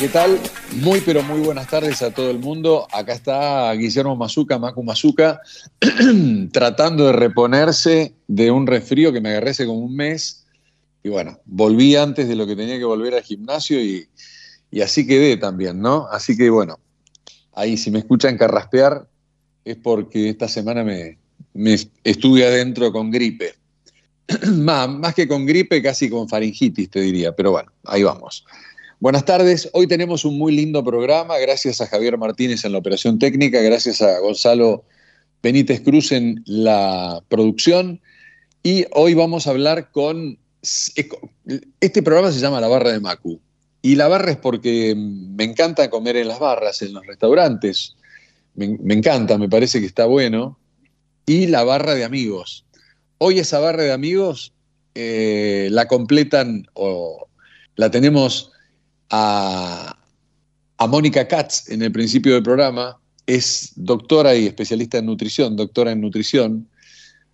¿qué tal? Muy, pero muy buenas tardes a todo el mundo. Acá está Guillermo Mazuca, Macu Mazuca, tratando de reponerse de un resfrío que me agarré hace como un mes. Y bueno, volví antes de lo que tenía que volver al gimnasio y, así quedé también, ¿no? Así que bueno, ahí si me escuchan carraspear es porque esta semana me, estuve adentro con gripe. más, más que con gripe, casi con faringitis, te diría, pero bueno, ahí vamos. Buenas tardes, hoy tenemos un muy lindo programa, gracias a Javier Martínez en la operación técnica, gracias a Gonzalo Benítez Cruz en la producción. Y hoy vamos a hablar con... Este programa se llama La Barra de Macu. Y la barra es porque me encanta comer en las barras, en los restaurantes, me, encanta, me parece que está bueno, y la barra de amigos. Hoy esa barra de amigos eh, la completan o la tenemos a, Mónica Katz en el principio del programa, es doctora y especialista en nutrición, doctora en nutrición,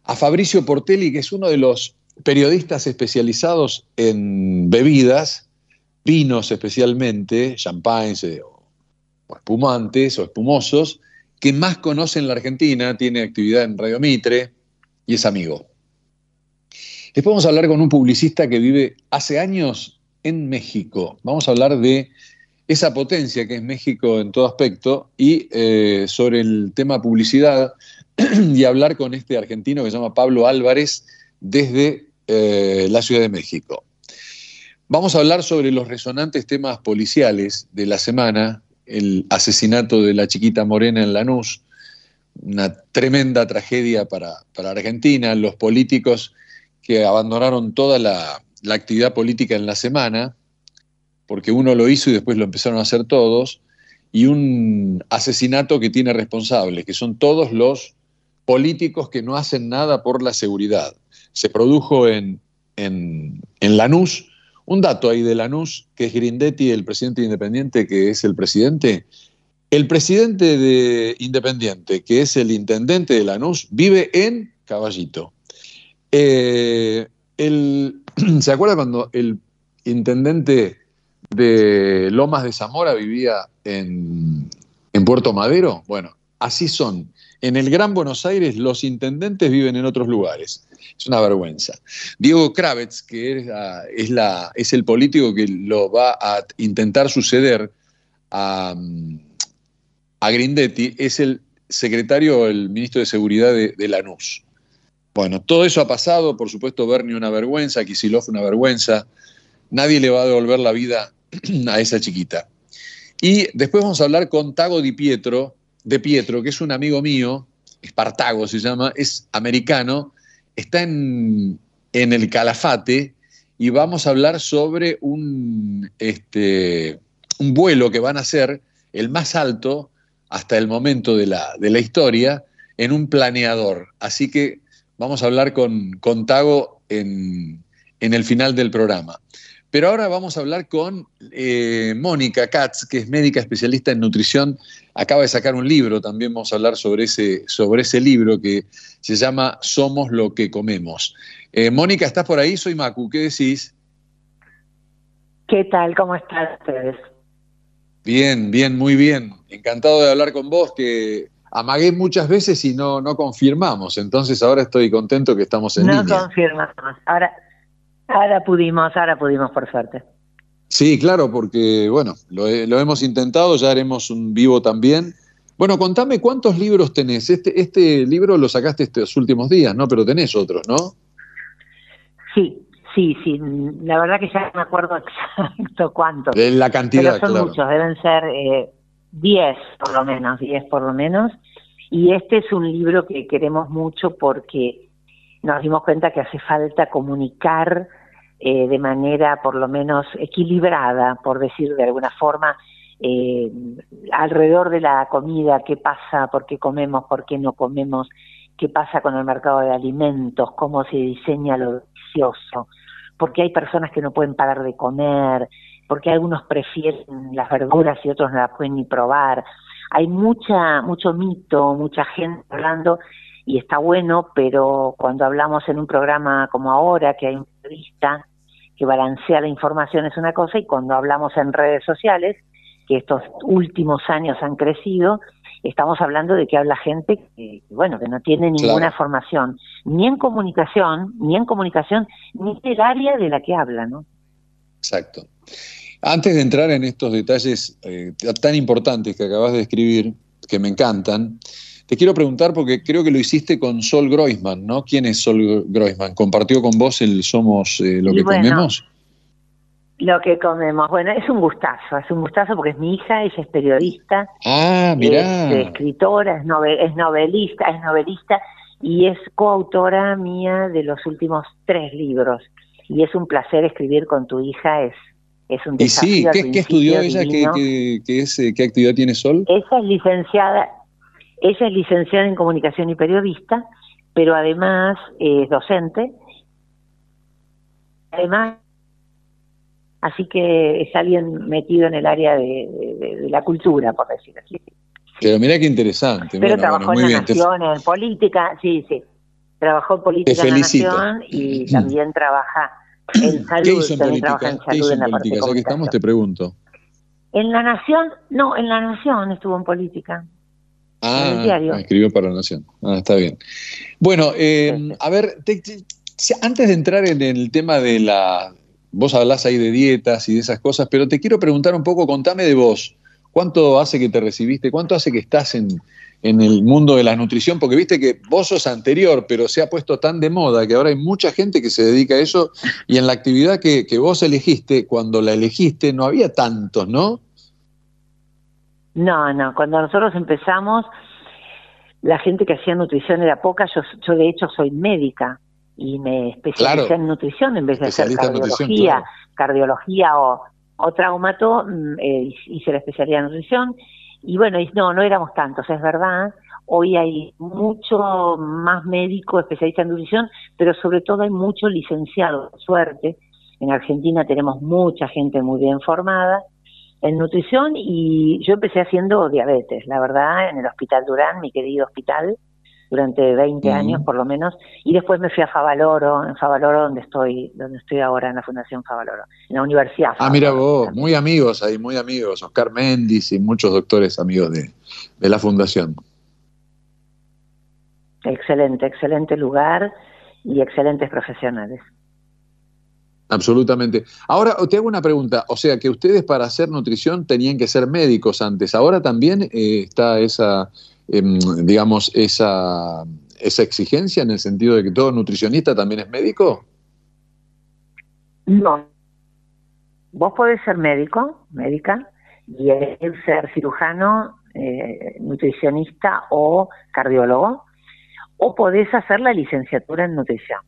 a Fabricio Portelli, que es uno de los periodistas especializados en bebidas, vinos especialmente, champagnes eh, o, espumantes o espumosos, que más conoce en la Argentina, tiene actividad en Radio Mitre y es amigo. Después vamos a hablar con un publicista que vive hace años en México. Vamos a hablar de esa potencia que es México en todo aspecto y eh, sobre el tema publicidad y hablar con este argentino que se llama Pablo Álvarez desde eh, la Ciudad de México. Vamos a hablar sobre los resonantes temas policiales de la semana, el asesinato de la chiquita Morena en Lanús, una tremenda tragedia para, para Argentina, los políticos que abandonaron toda la, la actividad política en la semana, porque uno lo hizo y después lo empezaron a hacer todos, y un asesinato que tiene responsables, que son todos los políticos que no hacen nada por la seguridad. Se produjo en, en, Lanús, un dato ahí de Lanús, que es Grindetti, el presidente independiente, que es el presidente. El presidente de Independiente, que es el intendente de Lanús, vive en Caballito. Eh, el, ¿Se acuerda cuando el intendente de Lomas de Zamora vivía en, Puerto Madero? Bueno, así son. En el Gran Buenos Aires los intendentes viven en otros lugares. Es una vergüenza. Diego Kravitz, que es, el político que lo va a intentar suceder a, a Grindetti, es el secretario, el ministro de Seguridad de, de Lanús. Bueno, todo eso ha pasado, por supuesto, Bernie una vergüenza, Kisilov una vergüenza, nadie le va a devolver la vida a esa chiquita. Y después vamos a hablar con Tago Di Pietro, de Pietro, que es un amigo mío, Espartago se llama, es americano, está en, el Calafate y vamos a hablar sobre un, este, un vuelo que van a hacer, el más alto hasta el momento de la, de la historia, en un planeador. Así que Vamos a hablar con, con Tago en, el final del programa. Pero ahora vamos a hablar con eh, Mónica Katz, que es médica especialista en nutrición. Acaba de sacar un libro, también vamos a hablar sobre ese, sobre ese libro que se llama Somos lo que comemos. Eh, Mónica, ¿estás por ahí? Soy Macu, ¿qué decís? ¿Qué tal? ¿Cómo están ustedes? Bien, bien, muy bien. Encantado de hablar con vos, que amagué muchas veces y no, no confirmamos. Entonces ahora estoy contento que estamos en no línea. No confirmamos. Ahora, ahora pudimos, ahora pudimos por suerte. Sí, claro, porque bueno, lo, hemos intentado, ya haremos un vivo también. Bueno, contame cuántos libros tenés. Este, este libro lo sacaste estos últimos días, ¿no? Pero tenés otros, ¿no? Sí, sí, sí. La verdad que ya no me acuerdo exacto cuántos. La cantidad, Pero son muchos, deben ser eh, 10 por lo menos, 10 por lo menos. Y este es un libro que queremos mucho porque nos dimos cuenta que hace falta comunicar eh, de manera por lo menos equilibrada, por decir de alguna forma, eh, alrededor de la comida, qué pasa, por qué comemos, por qué no comemos, qué pasa con el mercado de alimentos, cómo se diseña lo delicioso, porque hay personas que no pueden parar de comer, porque algunos prefieren las verduras y otros no las pueden ni probar. Hay mucha, mucho mito, mucha gente hablando y está bueno, pero cuando hablamos en un programa como ahora, que hay un periodista que balancea la información es una cosa, y cuando hablamos en redes sociales, que estos últimos años han crecido, estamos hablando de que habla gente que, bueno, que no tiene ninguna formación, ni en comunicación, ni en comunicación, ni en el área de la que habla, ¿no? Exacto. Antes de entrar en estos detalles eh, tan importantes que acabas de escribir, que me encantan, te quiero preguntar porque creo que lo hiciste con Sol Groisman, ¿no? ¿Quién es Sol Groisman? ¿Compartió con vos el Somos eh, lo que comemos? Lo que comemos. Bueno, es un gustazo, es un gustazo porque es mi hija, ella es periodista. Ah, mirá. Es escritora, es, es novelista, es novelista y es coautora mía de los últimos tres libros. Y es un placer escribir con tu hija, es, es un desafío. Y sí, ¿qué, estudió ella? ¿Qué, qué, ¿Qué actividad tiene Sol? Ella es licenciada, ella es licenciada en comunicación y periodista, pero además es docente. Además así que es alguien metido en el área de, la cultura, por decir así. Pero mira qué interesante. Pero trabajó en la Nación, en política, sí, sí. Trabajó en política en la Nación y también trabaja en salud. ¿Qué hizo en política? En salud, ¿Qué hizo en, política? Ya que estamos, te pregunto. En la Nación, no, en la Nación estuvo en política. Ah, ah escribió para la Nación. Ah, está bien. Bueno, eh, a ver, antes de entrar en el tema de la vos hablás ahí de dietas y de esas cosas, pero te quiero preguntar un poco, contame de vos. ¿Cuánto hace que te recibiste? ¿Cuánto hace que estás en, el mundo de la nutrición? Porque viste que vos sos anterior, pero se ha puesto tan de moda que ahora hay mucha gente que se dedica a eso y en la actividad que, vos elegiste, cuando la elegiste, no había tantos, ¿no? No, no. Cuando nosotros empezamos, la gente que hacía nutrición era poca. Yo, yo de hecho, soy médica y me especialicé en nutrición en vez de hacer cardiología, cardiología o, o traumato, mm, eh, hice la especialidad en nutrición y bueno, no, no éramos tantos, es verdad. Hoy hay mucho más médico especialista en nutrición, pero sobre todo hay mucho licenciado, suerte. En Argentina tenemos mucha gente muy bien formada en nutrición y yo empecé haciendo diabetes, la verdad, en el Hospital Durán, mi querido hospital, durante 20 años por lo menos, y después me fui a Favaloro, en Favaloro donde estoy, donde estoy ahora en la Fundación Favaloro, en la Universidad. ah, mira vos, muy amigos ahí, muy amigos, Oscar Méndez y muchos doctores amigos de, de la Fundación. Excelente, excelente lugar y excelentes profesionales. Absolutamente. Ahora te hago una pregunta, o sea que ustedes para hacer nutrición tenían que ser médicos antes, ahora también eh, está esa Em, digamos, esa, esa exigencia en el sentido de que todo nutricionista también es médico? No. Vos podés ser médico, médica, y ser cirujano, eh, nutricionista o cardiólogo, o podés hacer la licenciatura en nutrición.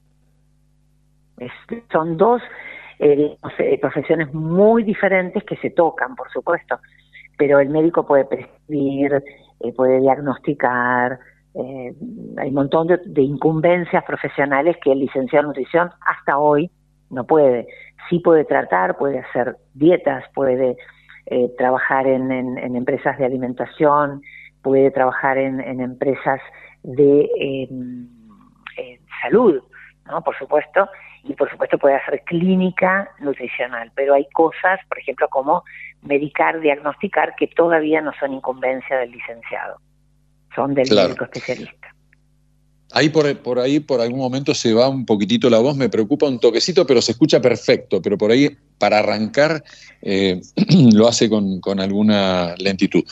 son dos eh, profesiones muy diferentes que se tocan, por supuesto, pero el médico puede prescribir, eh, puede diagnosticar, eh, hay un montón de, incumbencias profesionales que el licenciado en nutrición hasta hoy no puede. Sí puede tratar, puede hacer dietas, puede eh, trabajar en, empresas de alimentación, puede trabajar en, empresas de em, salud, ¿no? Por supuesto, y por supuesto puede hacer clínica nutricional, pero hay cosas, por ejemplo, como medicar, diagnosticar, que todavía no son incumbencia del licenciado, son del médico especialista. Ahí por, por, ahí, por algún momento se va un poquitito la voz, me preocupa un toquecito, pero se escucha perfecto, pero por ahí para arrancar eh, lo hace con, con, alguna lentitud.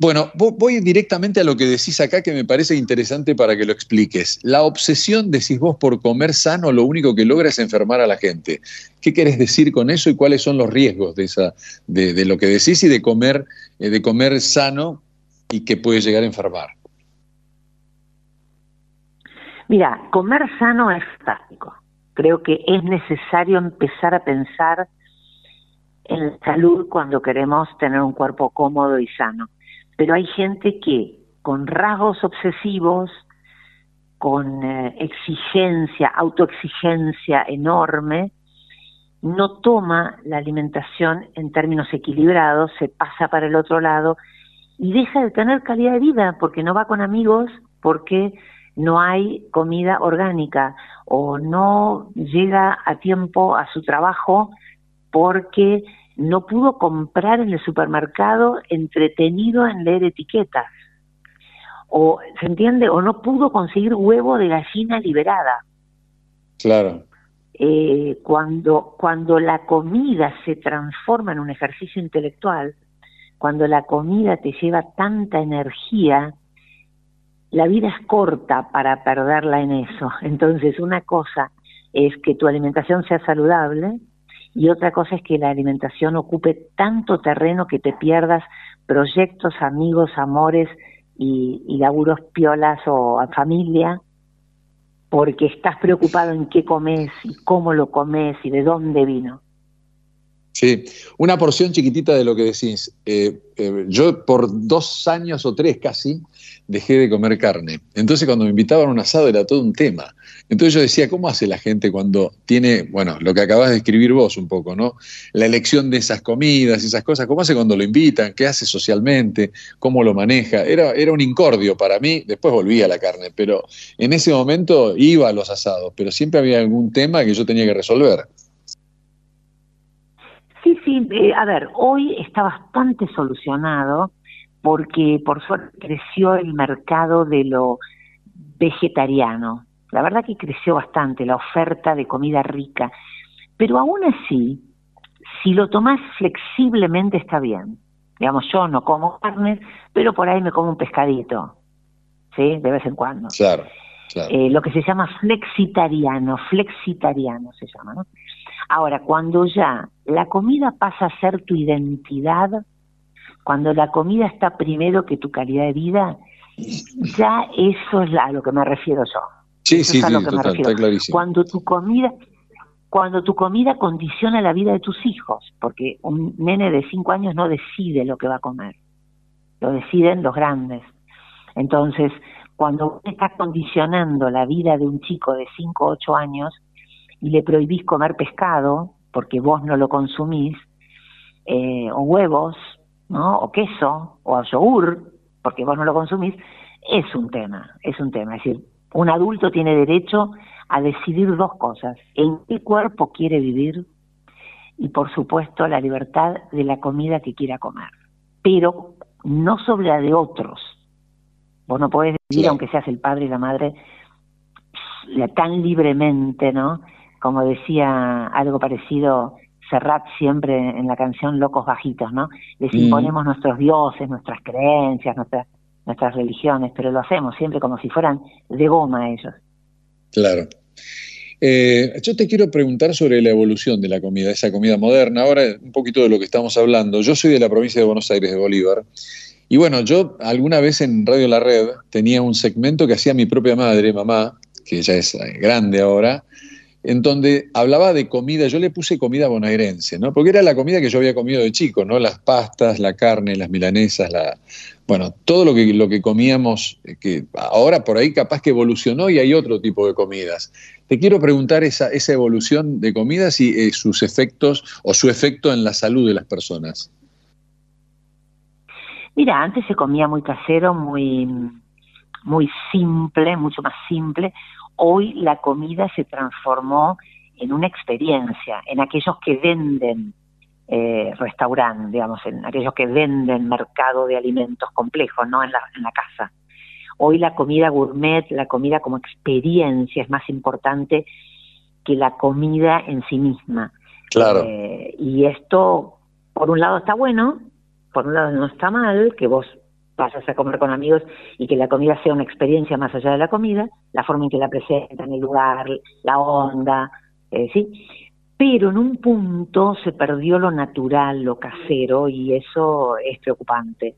Bueno, voy directamente a lo que decís acá que me parece interesante para que lo expliques. La obsesión, decís vos, por comer sano, lo único que logra es enfermar a la gente. ¿Qué querés decir con eso y cuáles son los riesgos de, esa, de, lo que decís y de comer, eh, de comer sano y que puede llegar a enfermar? Mira, comer sano es fantástico. Creo que es necesario empezar a pensar en salud cuando queremos tener un cuerpo cómodo y sano pero hay gente que con rasgos obsesivos, con eh, exigencia, autoexigencia enorme, no toma la alimentación en términos equilibrados, se pasa para el otro lado y deja de tener calidad de vida porque no va con amigos, porque no hay comida orgánica o no llega a tiempo a su trabajo porque no pudo comprar en el supermercado entretenido en leer etiquetas. O, ¿se entiende? O no pudo conseguir huevo de gallina liberada. Claro. Eh, cuando, cuando la comida se transforma en un ejercicio intelectual, cuando la comida te lleva tanta energía, la vida es corta para perderla en eso. Entonces, una cosa es que tu alimentación sea saludable y otra cosa es que la alimentación ocupe tanto terreno que te pierdas proyectos, amigos, amores y, laburos piolas o familia porque estás preocupado en qué comes y cómo lo comes y de dónde vino. Sí, una porción chiquitita de lo que decís. Eh, eh, yo por dos años o tres casi dejé de comer carne. Entonces cuando me invitaban a un asado era todo un tema. Entonces yo decía, ¿cómo hace la gente cuando tiene, bueno, lo que acabas de escribir vos un poco, ¿no? La elección de esas comidas, esas cosas, ¿cómo hace cuando lo invitan? ¿Qué hace socialmente? ¿Cómo lo maneja? Era, era un incordio para mí, después volví a la carne, pero en ese momento iba a los asados, pero siempre había algún tema que yo tenía que resolver. Sí, sí, eh, a ver, hoy está bastante solucionado porque por suerte creció el mercado de lo vegetariano. La verdad que creció bastante la oferta de comida rica, pero aún así, si lo tomás flexiblemente está bien. Digamos, yo no como carne, pero por ahí me como un pescadito, ¿sí? De vez en cuando. Claro. claro. Eh, lo que se llama flexitariano, flexitariano se llama, ¿no? Ahora, cuando ya la comida pasa a ser tu identidad, cuando la comida está primero que tu calidad de vida, ya eso es a lo que me refiero yo. Sí, sí, sí, total, está clarísimo. Cuando tu comida, cuando tu comida condiciona la vida de tus hijos, porque un nene de cinco años no decide lo que va a comer, lo deciden los grandes. Entonces, cuando estás condicionando la vida de un chico de cinco o ocho años, y le prohibís comer pescado porque vos no lo consumís, eh, o huevos, ¿no? o queso, o yogur porque vos no lo consumís, es un tema, es un tema. Es decir, un adulto tiene derecho a decidir dos cosas, en qué cuerpo quiere vivir y por supuesto la libertad de la comida que quiera comer, pero no sobre la de otros. Vos no podés decidir, aunque seas el padre y la madre, tan libremente, ¿no? Como decía algo parecido Serrat siempre en la canción Locos Bajitos, ¿no? Les mm. imponemos nuestros dioses, nuestras creencias, nuestras, nuestras religiones, pero lo hacemos siempre como si fueran de goma ellos. Claro. Eh, yo te quiero preguntar sobre la evolución de la comida, esa comida moderna. Ahora, un poquito de lo que estamos hablando. Yo soy de la provincia de Buenos Aires, de Bolívar. Y bueno, yo alguna vez en Radio La Red tenía un segmento que hacía mi propia madre, mamá, que ya es grande ahora, en donde hablaba de comida, yo le puse comida bonaerense, ¿no? Porque era la comida que yo había comido de chico, ¿no? Las pastas, la carne, las milanesas, la, bueno, todo lo que, lo que comíamos, eh, que ahora por ahí capaz que evolucionó y hay otro tipo de comidas. Te quiero preguntar esa, esa evolución de comidas y eh, sus efectos o su efecto en la salud de las personas. Mira, antes se comía muy casero, muy, muy simple, mucho más simple hoy la comida se transformó en una experiencia, en aquellos que venden eh, restaurante, digamos, en aquellos que venden mercado de alimentos complejos, no en la, en la casa. Hoy la comida gourmet, la comida como experiencia es más importante que la comida en sí misma. Claro. Eh, y esto, por un lado está bueno, por un lado no está mal, que vos vayas a comer con amigos y que la comida sea una experiencia más allá de la comida, la forma en que la presentan, el lugar, la onda, eh, ¿sí? Pero en un punto se perdió lo natural, lo casero, y eso es preocupante,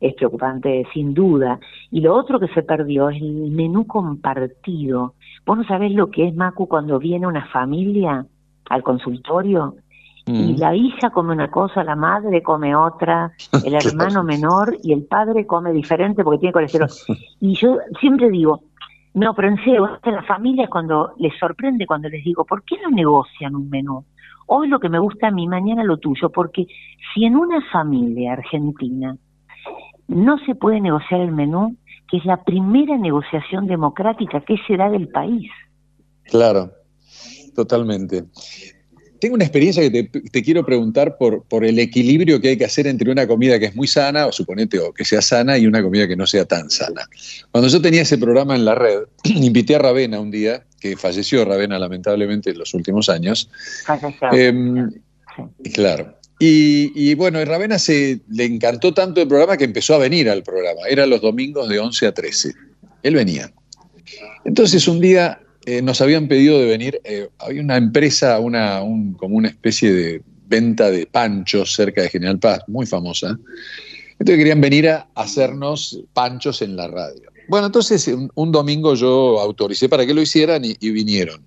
es preocupante sin duda. Y lo otro que se perdió es el menú compartido. Vos no sabés lo que es, Macu, cuando viene una familia al consultorio y mm. la hija come una cosa, la madre come otra, el hermano menor y el padre come diferente porque tiene colesterol. Y yo siempre digo, no, pero en serio, en la familia cuando les sorprende cuando les digo, ¿por qué no negocian un menú? Hoy lo que me gusta a mí, mañana lo tuyo, porque si en una familia argentina no se puede negociar el menú, que es la primera negociación democrática que se da del país. Claro, totalmente. Tengo una experiencia que te, quiero preguntar por, por, el equilibrio que hay que hacer entre una comida que es muy sana, o suponete o que sea sana, y una comida que no sea tan sana. Cuando yo tenía ese programa en la red, invité a Ravena un día, que falleció Ravena lamentablemente en los últimos años. Em, claro. Y, bueno, a Ravena se, le encantó tanto el programa que empezó a venir al programa. Era los domingos de 11 a 13. Él venía. Entonces un día eh, nos habían pedido de venir, eh, había una empresa, una, como una especie de venta de panchos cerca de General Paz, muy famosa. Entonces querían venir a hacernos panchos en la radio. Bueno, entonces un, domingo yo autoricé para que lo hicieran y vinieron.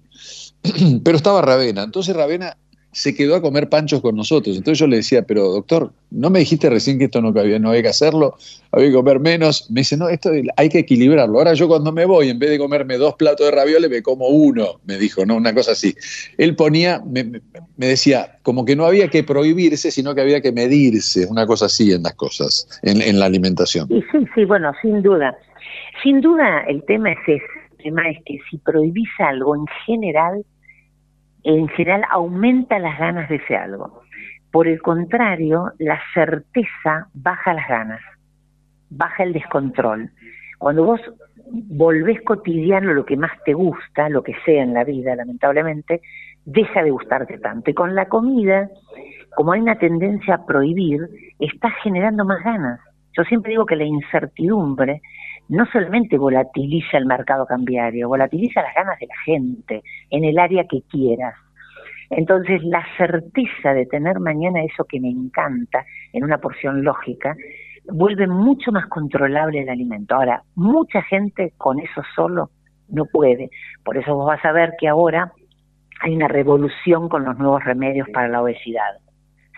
Pero estaba Ravena. Entonces Ravena se quedó a comer panchos con nosotros. Entonces yo le decía, pero doctor, ¿no me dijiste recién que esto no había, no había que hacerlo? Había que comer menos. Me dice, no, esto hay que equilibrarlo. Ahora yo cuando me voy, en vez de comerme dos platos de ravioles, me como uno, me dijo, ¿no? Una cosa así. Él ponía, me, decía, como que no había que prohibirse, sino que había que medirse, una cosa así en las cosas, en, la alimentación. sí, sí, bueno, sin duda. Sin duda el tema es ese. El tema es que si prohibís algo en general, en general aumenta las ganas de ese algo. Por el contrario, la certeza baja las ganas, baja el descontrol. Cuando vos volvés cotidiano lo que más te gusta, lo que sea en la vida, lamentablemente, deja de gustarte tanto. Y con la comida, como hay una tendencia a prohibir, está generando más ganas. Yo siempre digo que la incertidumbre no solamente volatiliza el mercado cambiario, volatiliza las ganas de la gente en el área que quieras. Entonces, la certeza de tener mañana eso que me encanta en una porción lógica vuelve mucho más controlable el alimento. Ahora, mucha gente con eso solo no puede. Por eso vos vas a ver que ahora hay una revolución con los nuevos remedios para la obesidad.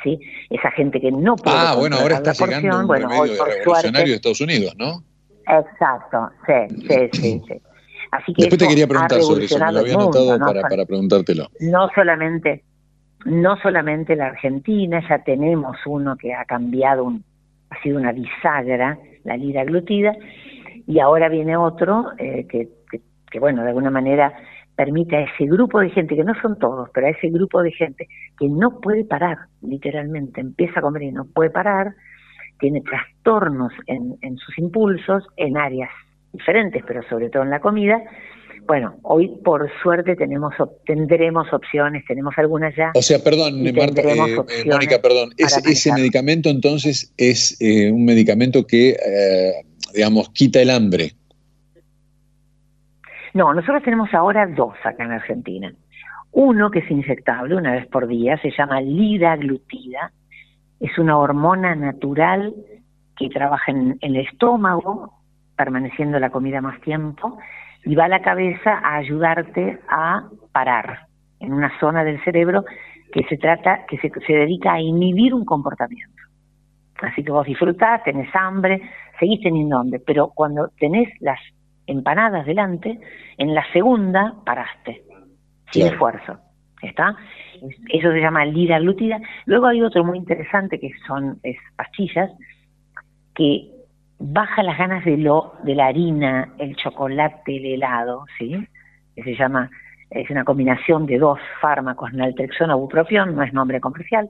¿Sí? Esa gente que no puede. Ah, bueno, ahora está llegando un bueno, remedio revolucionario de Estados Unidos, ¿no? Exacto, sí, sí, sí, sí. Así que Después te quería preguntar sobre eso, me lo había anotado para, para preguntártelo. No solamente, no solamente la Argentina, ya tenemos uno que ha cambiado, un, ha sido una bisagra, la lira glutida, y ahora viene otro eh, que, que, bueno, de alguna manera permite a ese grupo de gente, que no son todos, pero a ese grupo de gente que no puede parar, literalmente, empieza a comer y no puede parar, tiene trastornos en, sus impulsos en áreas diferentes, pero sobre todo en la comida. Bueno, hoy por suerte tenemos tendremos opciones, tenemos algunas ya. O sea, perdón, Marta, eh, eh, Mónica, perdón, ese, medicamento entonces es eh, un medicamento que, digamos, quita el hambre. No, nosotros tenemos ahora dos acá en Argentina. Uno que es inyectable una vez por día, se llama liraglutida, es una hormona natural que trabaja en, el estómago, permaneciendo la comida más tiempo, y va a la cabeza a ayudarte a parar en una zona del cerebro que se trata, que se, se dedica a inhibir un comportamiento. Así que vos disfrutás, tenés hambre, seguís teniendo hambre, pero cuando tenés las empanadas delante, en la segunda paraste, sin esfuerzo. ¿Está? Eso se llama liraglutida. Luego hay otro muy interesante que son pastillas que baja las ganas de lo de la harina, el chocolate, el helado, ¿sí? Que se llama es una combinación de dos fármacos, naltrexona, bupropión, no es nombre comercial.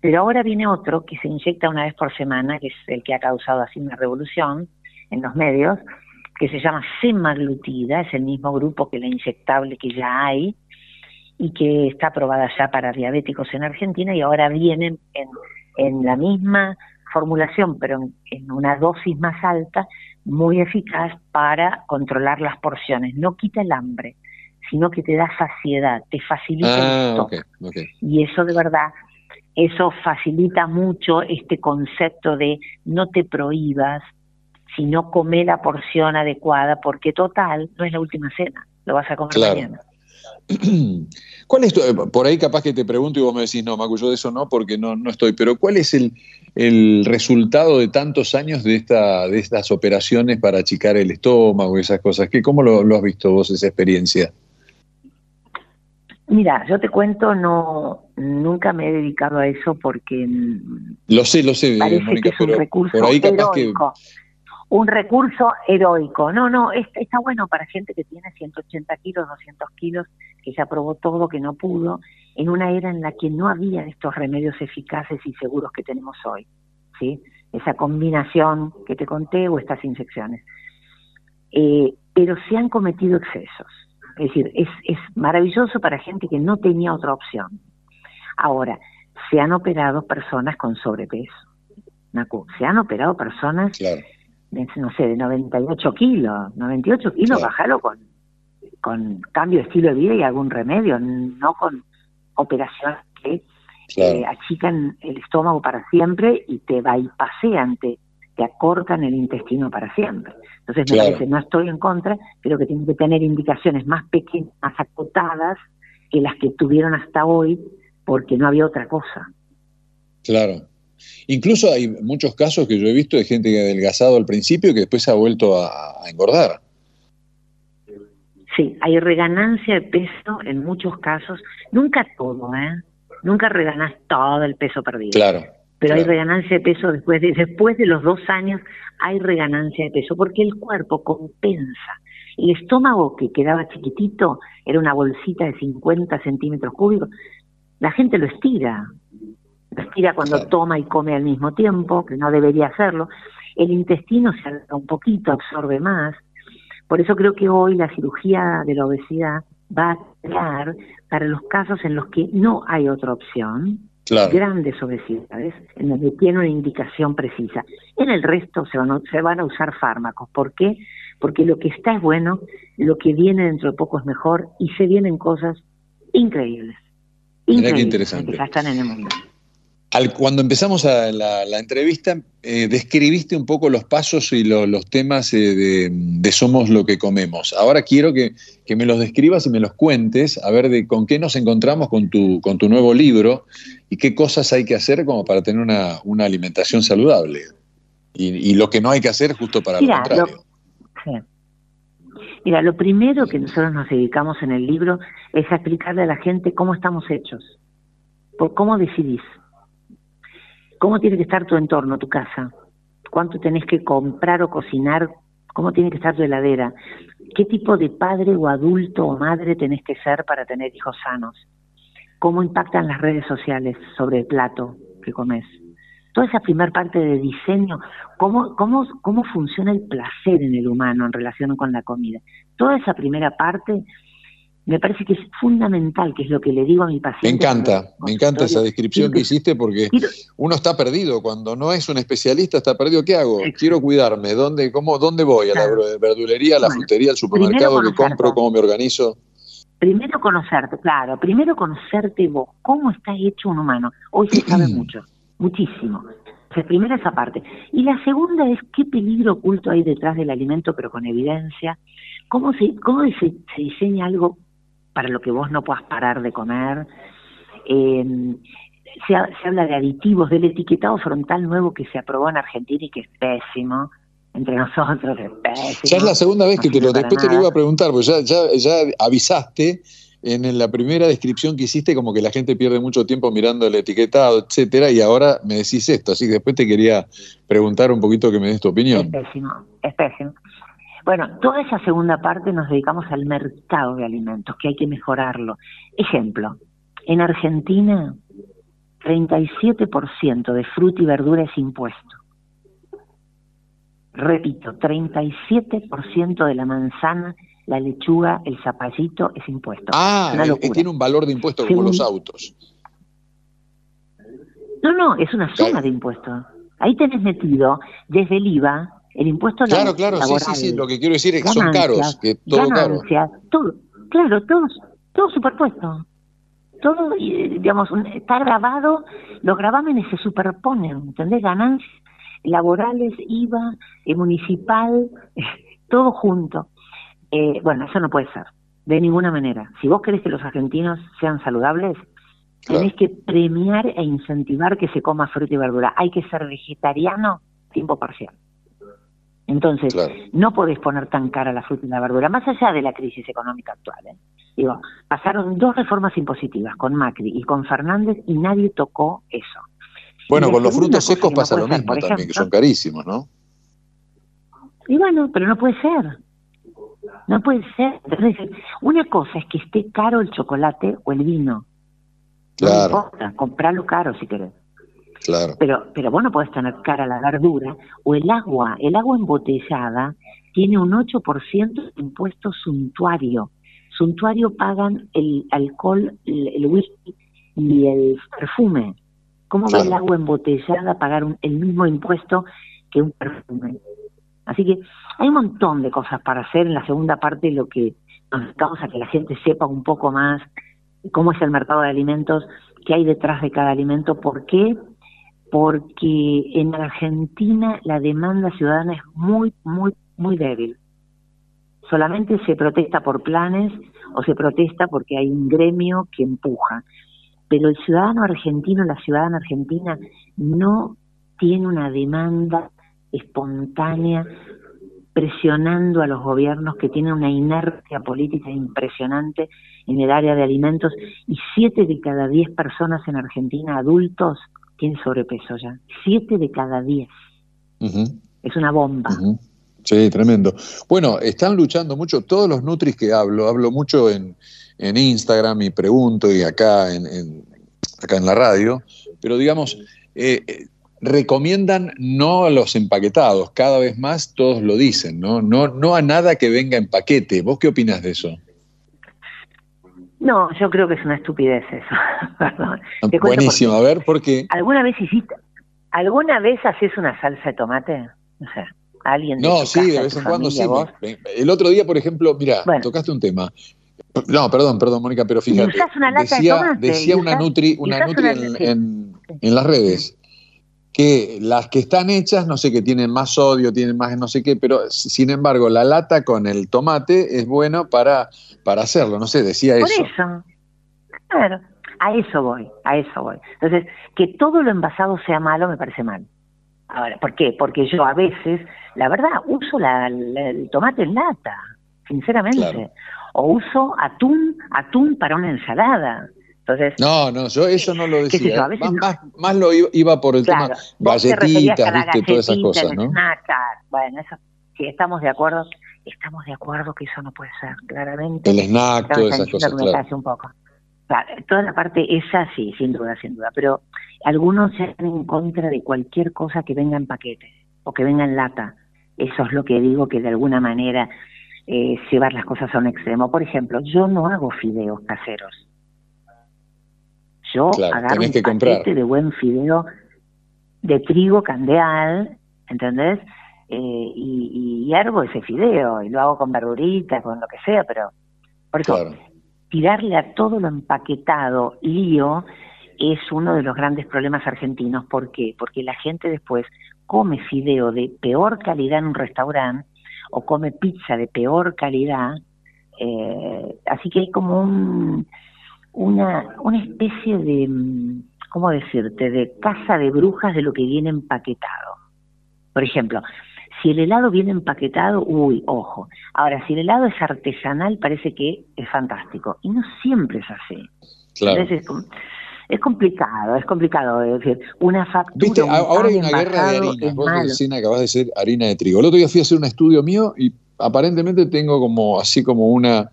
Pero ahora viene otro que se inyecta una vez por semana, que es el que ha causado así una revolución en los medios, que se llama semaglutida, es el mismo grupo que la inyectable que ya hay, y que está aprobada ya para diabéticos en Argentina y ahora vienen en, en la misma formulación, pero en, una dosis más alta, muy eficaz para controlar las porciones. No quita el hambre, sino que te da saciedad, te facilita el ah, Y eso de verdad, eso facilita mucho este concepto de no te prohíbas, sino come la porción adecuada, porque total, no es la última cena, lo vas a comer mañana. ¿Cuál es por ahí capaz que te pregunto y vos me decís, no, Macu, yo de eso no, porque no, no estoy, pero ¿cuál es el, el resultado de tantos años de, esta, de estas operaciones para achicar el estómago y esas cosas? ¿Qué, ¿Cómo lo, has visto vos esa experiencia? Mira, yo te cuento, no, nunca me he dedicado a eso porque lo sé, lo sé, Mónica, pero por ahí capaz que un recurso heroico. No, no, está bueno para gente que tiene 180 kilos, 200 kilos, que ya probó todo, que no pudo, en una era en la que no había estos remedios eficaces y seguros que tenemos hoy. ¿sí? Esa combinación que te conté o estas infecciones. Eh, pero se han cometido excesos. Es decir, es, es maravilloso para gente que no tenía otra opción. Ahora, se han operado personas con sobrepeso. Se han operado personas, no sé, de 98 kilos. 98 kilos, bájalo con, con cambio de estilo de vida y algún remedio, no con operaciones que eh, achican el estómago para siempre y te bypasean, te, te acortan el intestino para siempre. Entonces me parece, no estoy en contra, pero que tienen que tener indicaciones más pequeñas, más acotadas que las que tuvieron hasta hoy, porque no había otra cosa. Claro. Incluso hay muchos casos que yo he visto de gente que ha adelgazado al principio y que después se ha vuelto a, engordar. Sí, hay reganancia de peso en muchos casos, nunca todo, ¿eh? Nunca reganas todo el peso perdido. Claro. Pero hay reganancia de peso después de, después de los dos años, hay reganancia de peso, porque el cuerpo compensa. El estómago que quedaba chiquitito era una bolsita de 50 centímetros cúbicos. La gente lo estira, lo estira cuando toma y come al mismo tiempo, que no debería hacerlo. El intestino se alarga un poquito, absorbe más. Por eso creo que hoy la cirugía de la obesidad va a crear para los casos en los que no hay otra opción, grandes obesidades, en donde tiene una indicación precisa. En el resto se van, a, se van a usar fármacos. ¿Por qué? Porque lo que está es bueno, lo que viene dentro de poco es mejor y se vienen cosas increíbles. Increíbles interesante. Que ya están en el mundo cuando empezamos a la, entrevista, eh, describiste un poco los pasos y los temas eh, de, Somos lo que comemos. Ahora quiero que, me los describas y me los cuentes, a ver de con qué nos encontramos con tu, con tu nuevo libro y qué cosas hay que hacer como para tener una, alimentación saludable. Y, lo que no hay que hacer justo para lo contrario. Mira, lo primero que nosotros nos dedicamos en el libro es a explicarle a la gente cómo estamos hechos, por cómo decidís cómo tiene que estar tu entorno, tu casa, cuánto tenés que comprar o cocinar, cómo tiene que estar tu heladera, qué tipo de padre o adulto o madre tenés que ser para tener hijos sanos, cómo impactan las redes sociales sobre el plato que comes. Toda esa primera parte de diseño, cómo, cómo, cómo funciona el placer en el humano en relación con la comida. Toda esa primera parte me parece que es fundamental, que es lo que le digo a mi paciente. Me encanta, me encanta esa descripción que hiciste porque uno está perdido, cuando no es un especialista está perdido, ¿qué hago? Quiero cuidarme, ¿dónde, cómo, dónde voy? ¿A la verdulería, a la frutería, al supermercado que compro, cómo me organizo? Primero conocerte, claro, primero conocerte vos, cómo está hecho un humano. Hoy se sabe mucho, muchísimo. O primero esa parte. Y la segunda es qué peligro oculto hay detrás del alimento, pero con evidencia. ¿Cómo se, cómo se diseña algo para lo que vos no puedas parar de comer. Eh, se, habla de aditivos, del etiquetado frontal nuevo que se aprobó en Argentina y que es pésimo. Entre nosotros es pésimo. Ya es la segunda vez que te lo, después te lo iba a preguntar, porque ya, ya, ya avisaste en la primera descripción que hiciste como que la gente pierde mucho tiempo mirando el etiquetado, etcétera, y ahora me decís esto, así que después te quería preguntar un poquito que me des tu opinión. Es pésimo, es pésimo. Bueno, toda esa segunda parte nos dedicamos al mercado de alimentos, que hay que mejorarlo. Ejemplo, en Argentina, 37% de fruta y verdura es impuesto. Repito, 37% de la manzana, la lechuga, el zapallito es impuesto. Ah, tiene un valor de impuesto como los autos. No, no, es una suma de impuestos. Ahí tenés metido desde el IVA el impuesto Claro, claro, sí, sí, sí, lo que quiero decir es que son caros, que todo caro. Todo, claro, todo, todo superpuesto. Todo, digamos, está grabado, los gravámenes se superponen, ¿entendés? Ganancias laborales, IVA, eh, municipal, todo junto. Eh, bueno, eso no puede ser, de ninguna manera. Si vos querés que los argentinos sean saludables, tenés que premiar e incentivar que se coma fruta y verdura. Hay que ser vegetariano tiempo parcial. Entonces, no podés poner tan cara la fruta y la verdura, más allá de la crisis económica actual. ¿eh? Digo, pasaron dos reformas impositivas con Macri y con Fernández y nadie tocó eso. Bueno, con los frutos secos pasa lo mismo también, que son carísimos, ¿no? Y bueno, pero no puede ser. No puede ser. Una cosa es que esté caro el chocolate o el vino. Claro. No importa, comprarlo caro si querés. Claro. Pero, pero vos no podés tener cara la verdura o el agua. El agua embotellada tiene un 8% de impuesto suntuario. Suntuario pagan el alcohol, el, whisky y el perfume. ¿Cómo va el agua embotellada a pagar el mismo impuesto que un perfume? Así que hay un montón de cosas para hacer en la segunda parte, lo que nos causa que la gente sepa un poco más cómo es el mercado de alimentos, qué hay detrás de cada alimento, por qué porque en Argentina la demanda ciudadana es muy, muy, muy débil. Solamente se protesta por planes o se protesta porque hay un gremio que empuja. Pero el ciudadano argentino, la ciudadana argentina, no tiene una demanda espontánea presionando a los gobiernos que tienen una inercia política impresionante en el área de alimentos y siete de cada diez personas en Argentina adultos tiene sobrepeso ya. Siete de cada diez. Es una bomba. Sí, tremendo. Bueno, están luchando mucho, todos los Nutris que hablo, hablo mucho en, en Instagram y pregunto y acá en, acá en la radio, pero digamos, eh, eh, recomiendan no a los empaquetados, cada vez más todos lo dicen, ¿no? No, no a nada que venga en paquete. ¿Vos qué opinas de eso? No, yo creo que es una estupidez eso. Perdón. Buenísimo, a ver, ¿por qué? ¿Alguna vez hiciste, alguna vez haces una salsa de tomate? O sea, alguien. no, sí, de vez en cuando sí. El otro día, por ejemplo, mira, tocaste un tema. No, perdón, perdón, Mónica, pero fíjate. Una decía, decía una Nutri, una nutri en, en, las redes que las que están hechas, no sé, que tienen más sodio, tienen más no sé qué, pero sin embargo la lata con el tomate es bueno para, para hacerlo, no sé, decía eso. Por eso, claro, a eso voy, a eso voy. Entonces, que todo lo envasado sea malo me parece mal. Ahora, ¿por qué? Porque yo a veces, la verdad, uso la, el tomate en lata, sinceramente. O uso atún, atún para una ensalada. Entonces, no, no, yo eso no lo decía. más, más, lo iba, por el tema galletitas, viste, todas esas cosas, ¿no? Bueno, eso, sí, estamos de acuerdo, estamos de acuerdo que eso no puede ser, claramente. El snack, todas esas cosas, claro. Un poco. toda la parte esa sí, sin duda, sin duda, pero algunos se están en contra de cualquier cosa que venga en paquete o que venga en lata. Eso es lo que digo que de alguna manera eh, llevar las cosas a un extremo. Por ejemplo, yo no hago fideos caseros yo agarro un paquete de buen fideo de trigo candeal, ¿entendés? Eh, y, y hiervo ese fideo y lo hago con verduritas, con lo que sea, pero por eso tirarle a todo lo empaquetado lío es uno de los grandes problemas argentinos. ¿Por qué? Porque la gente después come fideo de peor calidad en un restaurante o come pizza de peor calidad. Eh, así que hay como un, una, una especie de, mm, ¿cómo decirte?, de casa de brujas de lo que viene empaquetado. Por ejemplo, si el helado viene empaquetado, uy, ojo. Ahora, si el helado es artesanal, parece que es fantástico. Y no siempre es así. Claro. es, complicado, es complicado. Es decir, una factura. ¿Viste? Ahora hay una guerra de harina. Vos recién acabas de decir harina de trigo. El otro día fui a hacer un estudio mío y aparentemente tengo como así como una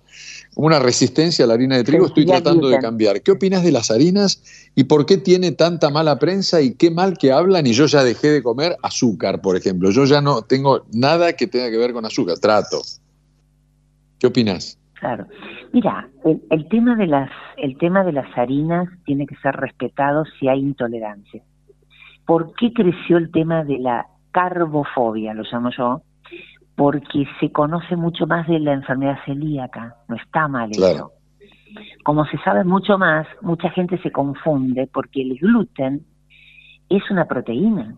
una resistencia a la harina de trigo, estoy tratando de cambiar. ¿Qué opinas de las harinas y por qué tiene tanta mala prensa y qué mal que hablan? Y yo ya dejé de comer azúcar, por ejemplo. Yo ya no tengo nada que tenga que ver con azúcar, trato. ¿Qué opinas? Claro. Mira, el, tema de las, el tema de las harinas tiene que ser respetado si hay intolerancia. ¿Por qué creció el tema de la carbofobia, lo llamo yo? Porque se conoce mucho más de la enfermedad celíaca, no está mal eso. Como se sabe mucho más, mucha gente se confunde porque el gluten es una proteína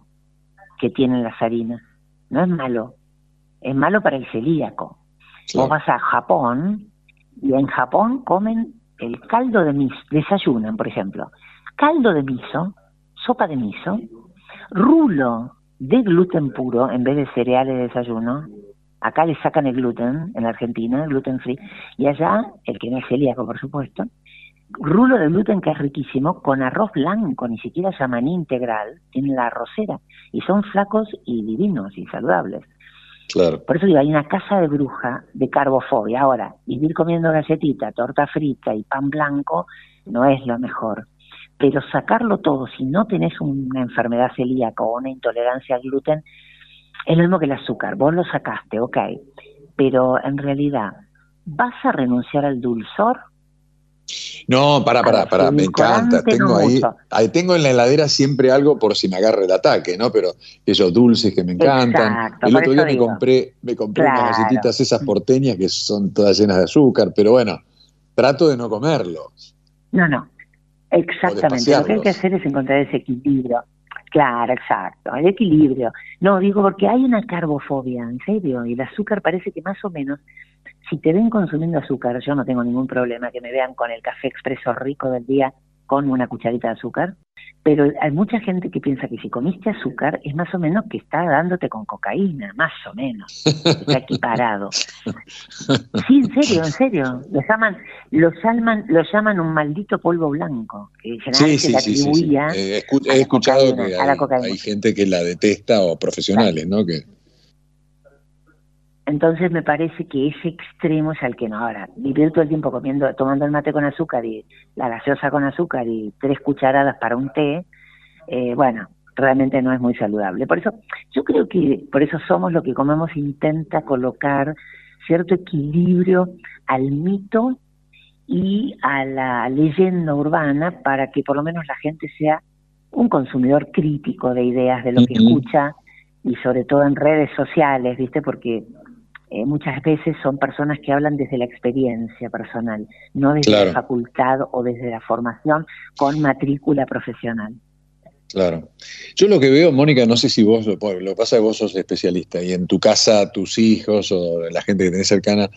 que tienen las harinas, no es malo, es malo para el celíaco. Vos vas a Japón y en Japón comen el caldo de miso, desayunan, por ejemplo, caldo de miso, sopa de miso, rulo de gluten puro en vez de cereales de desayuno, Acá le sacan el gluten, en Argentina, el gluten free, y allá, el que no es celíaco, por supuesto, rulo de gluten que es riquísimo, con arroz blanco, ni siquiera maní integral, tienen la arrocera, y son flacos y divinos y saludables. Claro. Por eso digo, hay una casa de bruja de carbofobia. Ahora, vivir comiendo galletita, torta frita y pan blanco no es lo mejor. Pero sacarlo todo, si no tenés una enfermedad celíaca o una intolerancia al gluten, es lo mismo que el azúcar. Vos lo sacaste, ok. Pero en realidad, ¿vas a renunciar al dulzor? No, para, para, para, me encanta. Tengo ahí, ahí, tengo en la heladera siempre algo por si me agarra el ataque, ¿no? Pero esos dulces que me encantan. el otro día me compré, me compré unas galletitas esas porteñas que son todas llenas de azúcar, pero bueno, trato de no comerlos. No, no. Exactamente. Lo que hay que hacer es encontrar ese equilibrio. Claro, exacto, el equilibrio. No, digo porque hay una carbofobia, en serio, y el azúcar parece que más o menos si te ven consumiendo azúcar, yo no tengo ningún problema que me vean con el café expreso rico del día con una cucharita de azúcar, pero hay mucha gente que piensa que si comiste azúcar es más o menos que está dándote con cocaína, más o menos, está equiparado. Sí, en serio, en serio, lo llaman, lo llaman, lo llaman un maldito polvo blanco, que generalmente sí, sí, sí, eh, he, escuchado que hay, hay, gente que la detesta o profesionales, ¿no? Que entonces me parece que ese extremo es al que no. Ahora, vivir todo el tiempo comiendo, tomando el mate con azúcar y la gaseosa con azúcar y tres cucharadas para un té, eh, bueno, realmente no es muy saludable. Por eso, yo creo que por eso somos lo que comemos intenta colocar cierto equilibrio al mito y a la leyenda urbana para que por lo menos la gente sea un consumidor crítico de ideas de lo que escucha y sobre todo en redes sociales, ¿viste? Porque eh, muchas veces son personas que hablan desde la experiencia personal, no desde la facultad o desde la formación con matrícula profesional. Claro. Yo lo que veo, Mónica, no sé si vos, lo, lo pasa que vos sos especialista y en tu casa tus hijos o la gente que tenés cercana,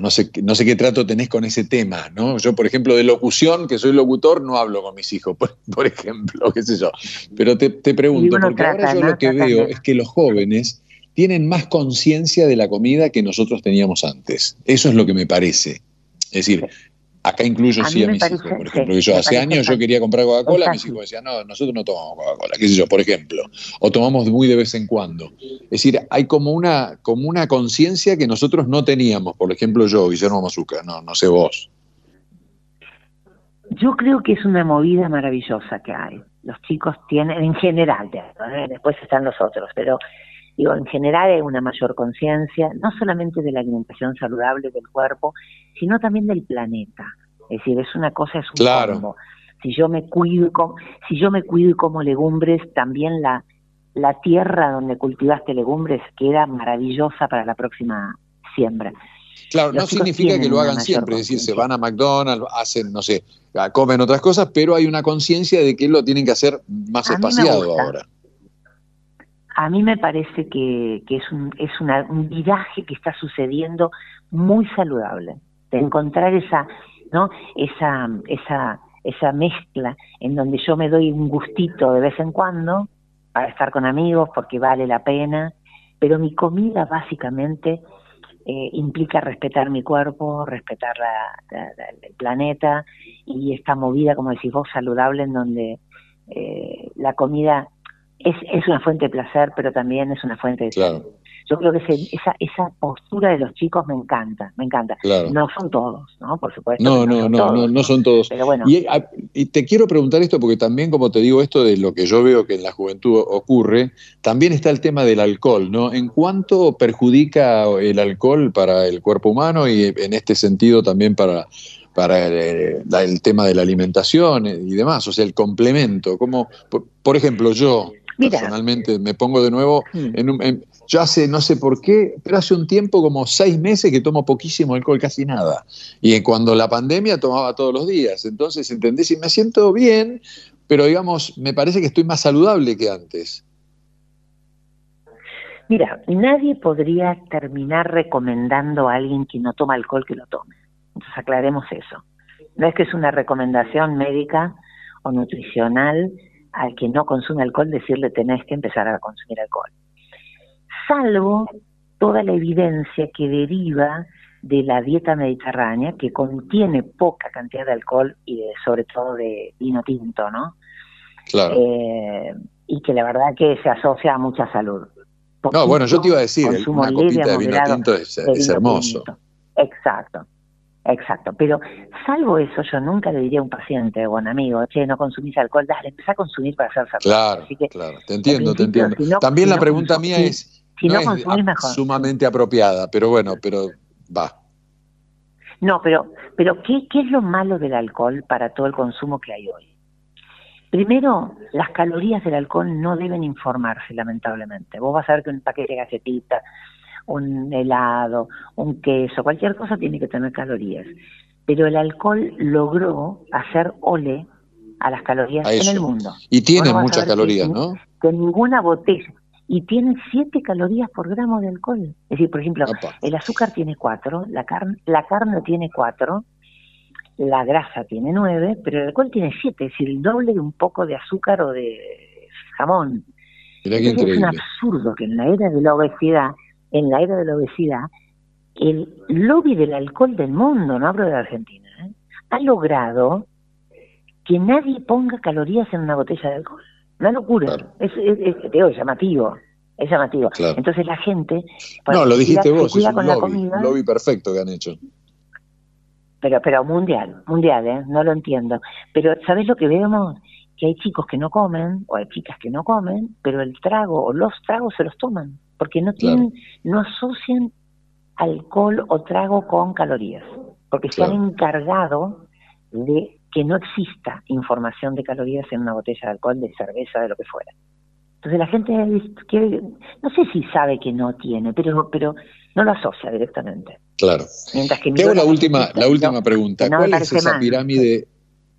no, sé, no sé qué trato tenés con ese tema, ¿no? Yo, por ejemplo, de locución, que soy locutor, no hablo con mis hijos, por, ejemplo, qué sé yo. Pero te, pregunto, porque ahora yo lo que veo es que los jóvenes tienen más conciencia de la comida que nosotros teníamos antes. Eso es lo que me parece. Es decir, acá incluyo sí a mis hijos, por ejemplo, yo hace años yo quería comprar Coca-Cola, mis hijos decían, no, nosotros no tomamos Coca-Cola, qué sé yo, por ejemplo, o tomamos muy de vez en cuando. Es decir, hay como una, como una conciencia que nosotros no teníamos, por ejemplo yo, Guillermo Mazuca, no, no sé vos. Yo creo que es una movida maravillosa que hay. Los chicos tienen, en general, después están los otros, pero Digo, en general hay una mayor conciencia, no solamente de la alimentación saludable del cuerpo, sino también del planeta. Es decir, es una cosa, es un claro. Si yo me cuido, si yo me cuido y como legumbres, también la, la tierra donde cultivaste legumbres queda maravillosa para la próxima siembra. Claro, no significa que lo hagan siempre, es decir, se van a McDonald's, hacen, no sé, comen otras cosas, pero hay una conciencia de que lo tienen que hacer más espaciado ahora a mí me parece que, es, un, es un viraje que está sucediendo muy saludable, de encontrar esa, ¿no? esa, esa, esa mezcla en donde yo me doy un gustito de vez en cuando para estar con amigos porque vale la pena, pero mi comida básicamente eh, implica respetar mi cuerpo, respetar el planeta y esta movida, como decís vos, saludable en donde eh, la comida es, es una fuente de placer, pero también es una fuente de claro. Yo creo que esa, esa postura de los chicos me encanta, me encanta. No son todos, ¿no? Por supuesto. No, no, no, no, no, son todos. Pero bueno. Ah, y, te quiero preguntar esto porque también, como te digo, esto de lo que yo veo que en la juventud ocurre, también está el tema del alcohol, ¿no? ¿En cuánto perjudica el alcohol para el cuerpo humano y en este sentido también para para el, tema de la alimentación y demás, o sea, el complemento. Como, por ejemplo, yo, Personalmente me pongo de nuevo mm. en un... yo hace, no sé por qué, pero hace un tiempo, como seis meses, que tomo poquísimo alcohol, casi nada. Y cuando la pandemia tomaba todos los días. Entonces, ¿entendés? Y me siento bien, pero digamos, me parece que estoy más saludable que antes. Mira, nadie podría terminar recomendando a alguien que no toma alcohol que lo tome. Entonces aclaremos eso. No es que es una recomendación médica o nutricional al que no consume alcohol decirle tenés que empezar a consumir alcohol. Salvo toda la evidencia que deriva de la dieta mediterránea que contiene poca cantidad de alcohol y sobre todo de vino tinto, ¿no? Claro. Eh, y que la verdad que se asocia a mucha salud. no, bueno, yo te iba a decir, una copita de vino tinto es, hermoso. Exacto, exacto. Pero salvo eso, yo nunca le diría a un paciente o a un amigo, che, no consumís alcohol, dale, empezá a consumir para hacer salud. Claro, claro, te entiendo, te entiendo. También la pregunta mía es, si no, es sumamente apropiada, pero bueno, pero va. No, pero, pero ¿qué, ¿qué es lo malo del alcohol para todo el consumo que hay hoy? Primero, las calorías del alcohol no deben informarse, lamentablemente. Vos vas a ver que un paquete de galletitas, un helado, un queso, cualquier cosa tiene que tener calorías. Pero el alcohol logró hacer ole a las calorías en el mundo. Y tiene muchas calorías, ¿no? Que ninguna botella. Y tiene 7 calorías por gramo de alcohol. Es decir, por ejemplo, el azúcar tiene 4, la, carne la carne tiene 4, la grasa tiene 9, pero el alcohol tiene 7, es decir, el doble de un poco de azúcar o de jamón. es un absurdo que en la era de la obesidad, en la era de la obesidad, el lobby del alcohol del mundo, no hablo de Argentina, ¿eh? ha logrado que nadie ponga calorías en una botella de alcohol. Una locura. Es, es, llamativo. Es llamativo. Entonces la gente. No, lo dijiste vos, es un lobby, lobby perfecto que han hecho pero pero mundial, mundial, ¿eh? no lo entiendo. Pero ¿sabes lo que vemos? Que hay chicos que no comen, o hay chicas que no comen, pero el trago o los tragos se los toman, porque no tienen, no asocian alcohol o trago con calorías, porque se han encargado de que no exista información de calorías en una botella de alcohol, de cerveza, de lo que fuera. Entonces la gente quiere, no sé si sabe que no tiene, pero, pero no lo asocia directamente. Claro. Te hago la última, la última pregunta. ¿Cuál es esa pirámide?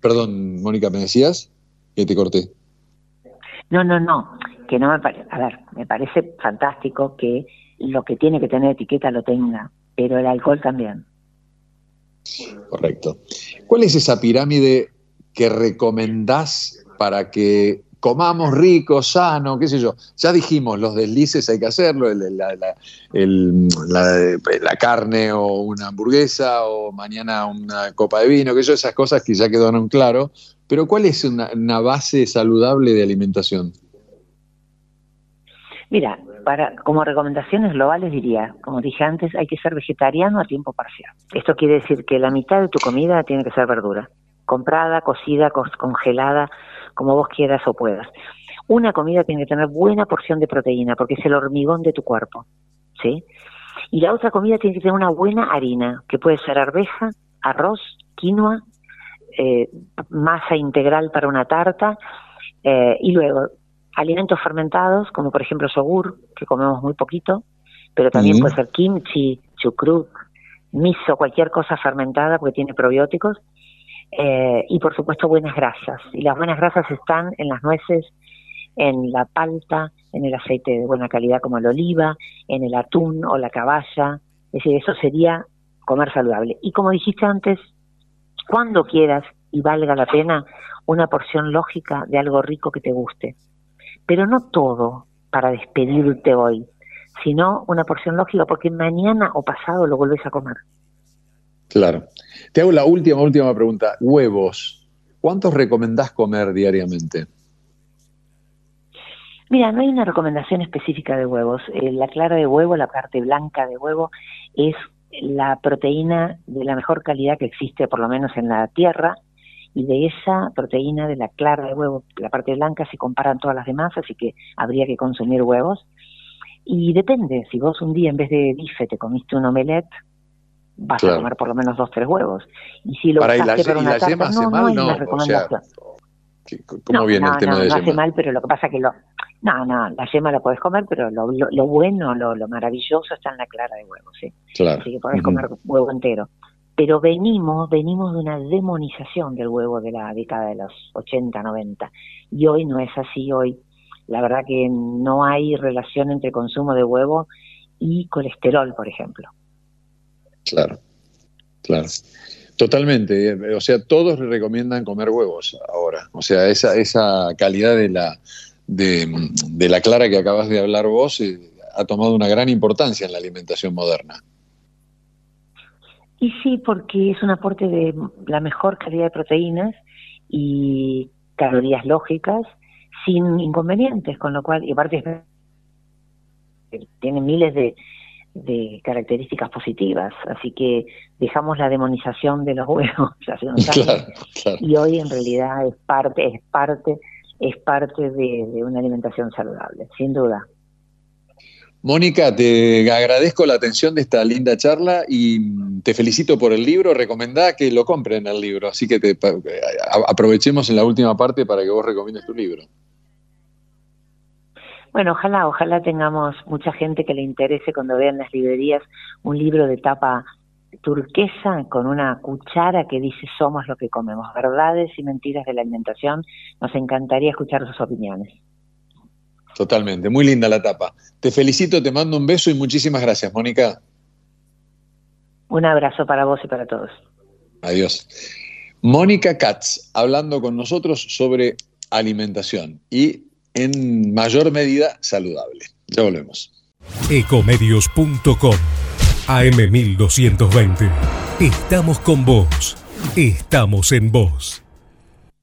Perdón, Mónica, ¿me decías? Que te corté. No, no, no. Que no me parece. A ver, me parece fantástico que lo que tiene que tener etiqueta lo tenga, pero el alcohol también. Correcto. ¿Cuál es esa pirámide que recomendás para que comamos rico, sano, qué sé yo. Ya dijimos, los deslices hay que hacerlo, la, carne o una hamburguesa o mañana una copa de vino, que yo, esas cosas que ya quedaron claro. Pero ¿cuál es una, base saludable de alimentación? Mira, para, como recomendaciones globales diría, como dije antes, hay que ser vegetariano a tiempo parcial. Esto quiere decir que la mitad de tu comida tiene que ser verdura, comprada, cocida, congelada, como vos quieras o puedas. Una comida tiene que tener buena porción de proteína porque es el hormigón de tu cuerpo, ¿sí? Y la otra comida tiene que tener una buena harina, que puede ser arveja, arroz, quinoa, eh, masa integral para una tarta, eh, y luego alimentos fermentados, como por ejemplo yogur, que comemos muy poquito, pero también puede ser kimchi, chucrut, miso, cualquier cosa fermentada porque tiene probióticos, eh, y por supuesto buenas grasas. Y las buenas grasas están en las nueces, en la palta, en el aceite de buena calidad como el oliva, en el atún o la caballa. Es decir, eso sería comer saludable. Y como dijiste antes, cuando quieras y valga la pena, una porción lógica de algo rico que te guste. Pero no todo para despedirte hoy, sino una porción lógica porque mañana o pasado lo vuelves a comer. Claro. Te hago la última, última pregunta. Huevos. ¿Cuántos recomendás comer diariamente? Mira, no hay una recomendación específica de huevos. Eh, la clara de huevo, la parte blanca de huevo, es la proteína de la mejor calidad que existe, por lo menos en la tierra, y de esa proteína de la clara de huevo, la parte blanca, se comparan todas las demás, así que habría que consumir huevos. Y depende, si vos un día en vez de bife te comiste un omelette, vas a comer por lo menos dos, tres huevos. Y si lo para, y la, una tarta, no, no hay una recomendación. ¿Cómo viene el tema de no hace yema? mal, pero lo que pasa es que lo... No, no, la yema la puedes comer, pero lo, lo, bueno, lo, lo, maravilloso está en la clara de huevo, ¿sí? Claro. Así que podés comer huevo entero. Pero venimos, venimos de una demonización del huevo de la década de los 80, 90. Y hoy no es así, hoy la verdad que no hay relación entre consumo de huevo y colesterol, por ejemplo. Claro, claro. Totalmente. O sea, todos recomiendan comer huevos ahora. O sea, esa, esa calidad de la, de, la clara que acabas de hablar vos eh, ha tomado una gran importancia en la alimentación moderna. Y sí, porque es un aporte de la mejor calidad de proteínas y calorías lógicas sin inconvenientes, con lo cual, y aparte tiene miles de, de características positivas, así que dejamos la demonización de los huevos hace unos años y hoy en realidad es parte, es parte, es parte de, una alimentación saludable, sin duda. Mónica, te agradezco la atención de esta linda charla y te felicito por el libro. Recomendá que lo compren el libro, así que te, aprovechemos en la última parte para que vos recomiendes tu libro. Bueno, ojalá, ojalá tengamos mucha gente que le interese cuando vean las librerías un libro de tapa turquesa con una cuchara que dice somos lo que comemos, verdades y mentiras de la alimentación. Nos encantaría escuchar sus opiniones. Totalmente, muy linda la tapa. Te felicito, te mando un beso y muchísimas gracias, Mónica. Un abrazo para vos y para todos. Adiós. Mónica Katz, hablando con nosotros sobre alimentación y en mayor medida saludable. Ya volvemos. Ecomedios.com AM1220. Estamos con vos. Estamos en vos.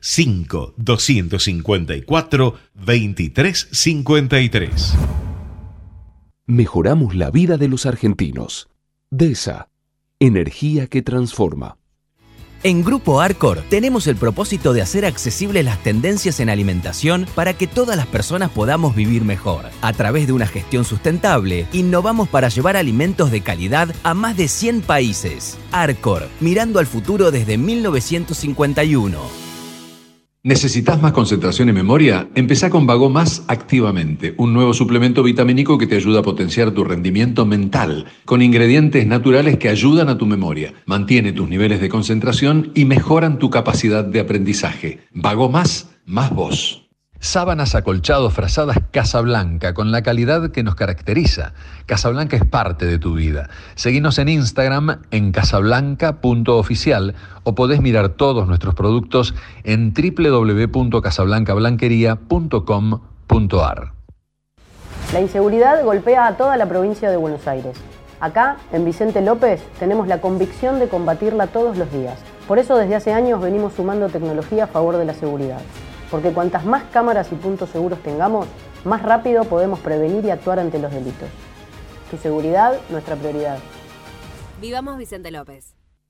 5 254 2353. Mejoramos la vida de los argentinos. DESA. Energía que transforma. En Grupo Arcor tenemos el propósito de hacer accesibles las tendencias en alimentación para que todas las personas podamos vivir mejor. A través de una gestión sustentable, innovamos para llevar alimentos de calidad a más de 100 países. Arcor, mirando al futuro desde 1951. ¿Necesitas más concentración y memoria? Empezá con Vago Más activamente, un nuevo suplemento vitamínico que te ayuda a potenciar tu rendimiento mental, con ingredientes naturales que ayudan a tu memoria, mantiene tus niveles de concentración y mejoran tu capacidad de aprendizaje. Vago Más, más vos. Sábanas acolchados frazadas Casablanca, con la calidad que nos caracteriza. Casablanca es parte de tu vida. Seguinos en Instagram en casablanca.oficial o podés mirar todos nuestros productos en www.casablancablanquería.com.ar. La inseguridad golpea a toda la provincia de Buenos Aires. Acá, en Vicente López, tenemos la convicción de combatirla todos los días. Por eso desde hace años venimos sumando tecnología a favor de la seguridad porque cuantas más cámaras y puntos seguros tengamos, más rápido podemos prevenir y actuar ante los delitos. Tu seguridad, nuestra prioridad. Vivamos Vicente López.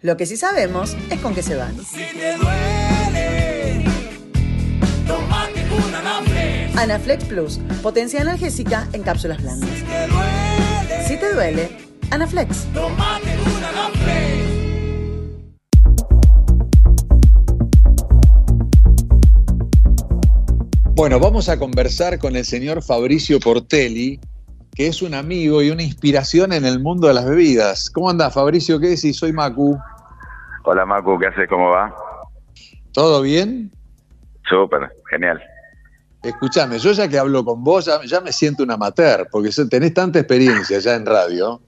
Lo que sí sabemos es con qué se van. Si te duele, una Anaflex. Anaflex Plus, potencia analgésica en cápsulas blandas. Si te duele, si te duele Anaflex. una Anaflex. Bueno, vamos a conversar con el señor Fabricio Portelli, que es un amigo y una inspiración en el mundo de las bebidas. ¿Cómo anda, Fabricio? ¿Qué decís? Soy Macu. Hola, Macu, ¿qué haces? ¿Cómo va? ¿Todo bien? Súper, genial. Escúchame, yo ya que hablo con vos, ya, me siento un amateur, porque tenés tanta experiencia ya en radio,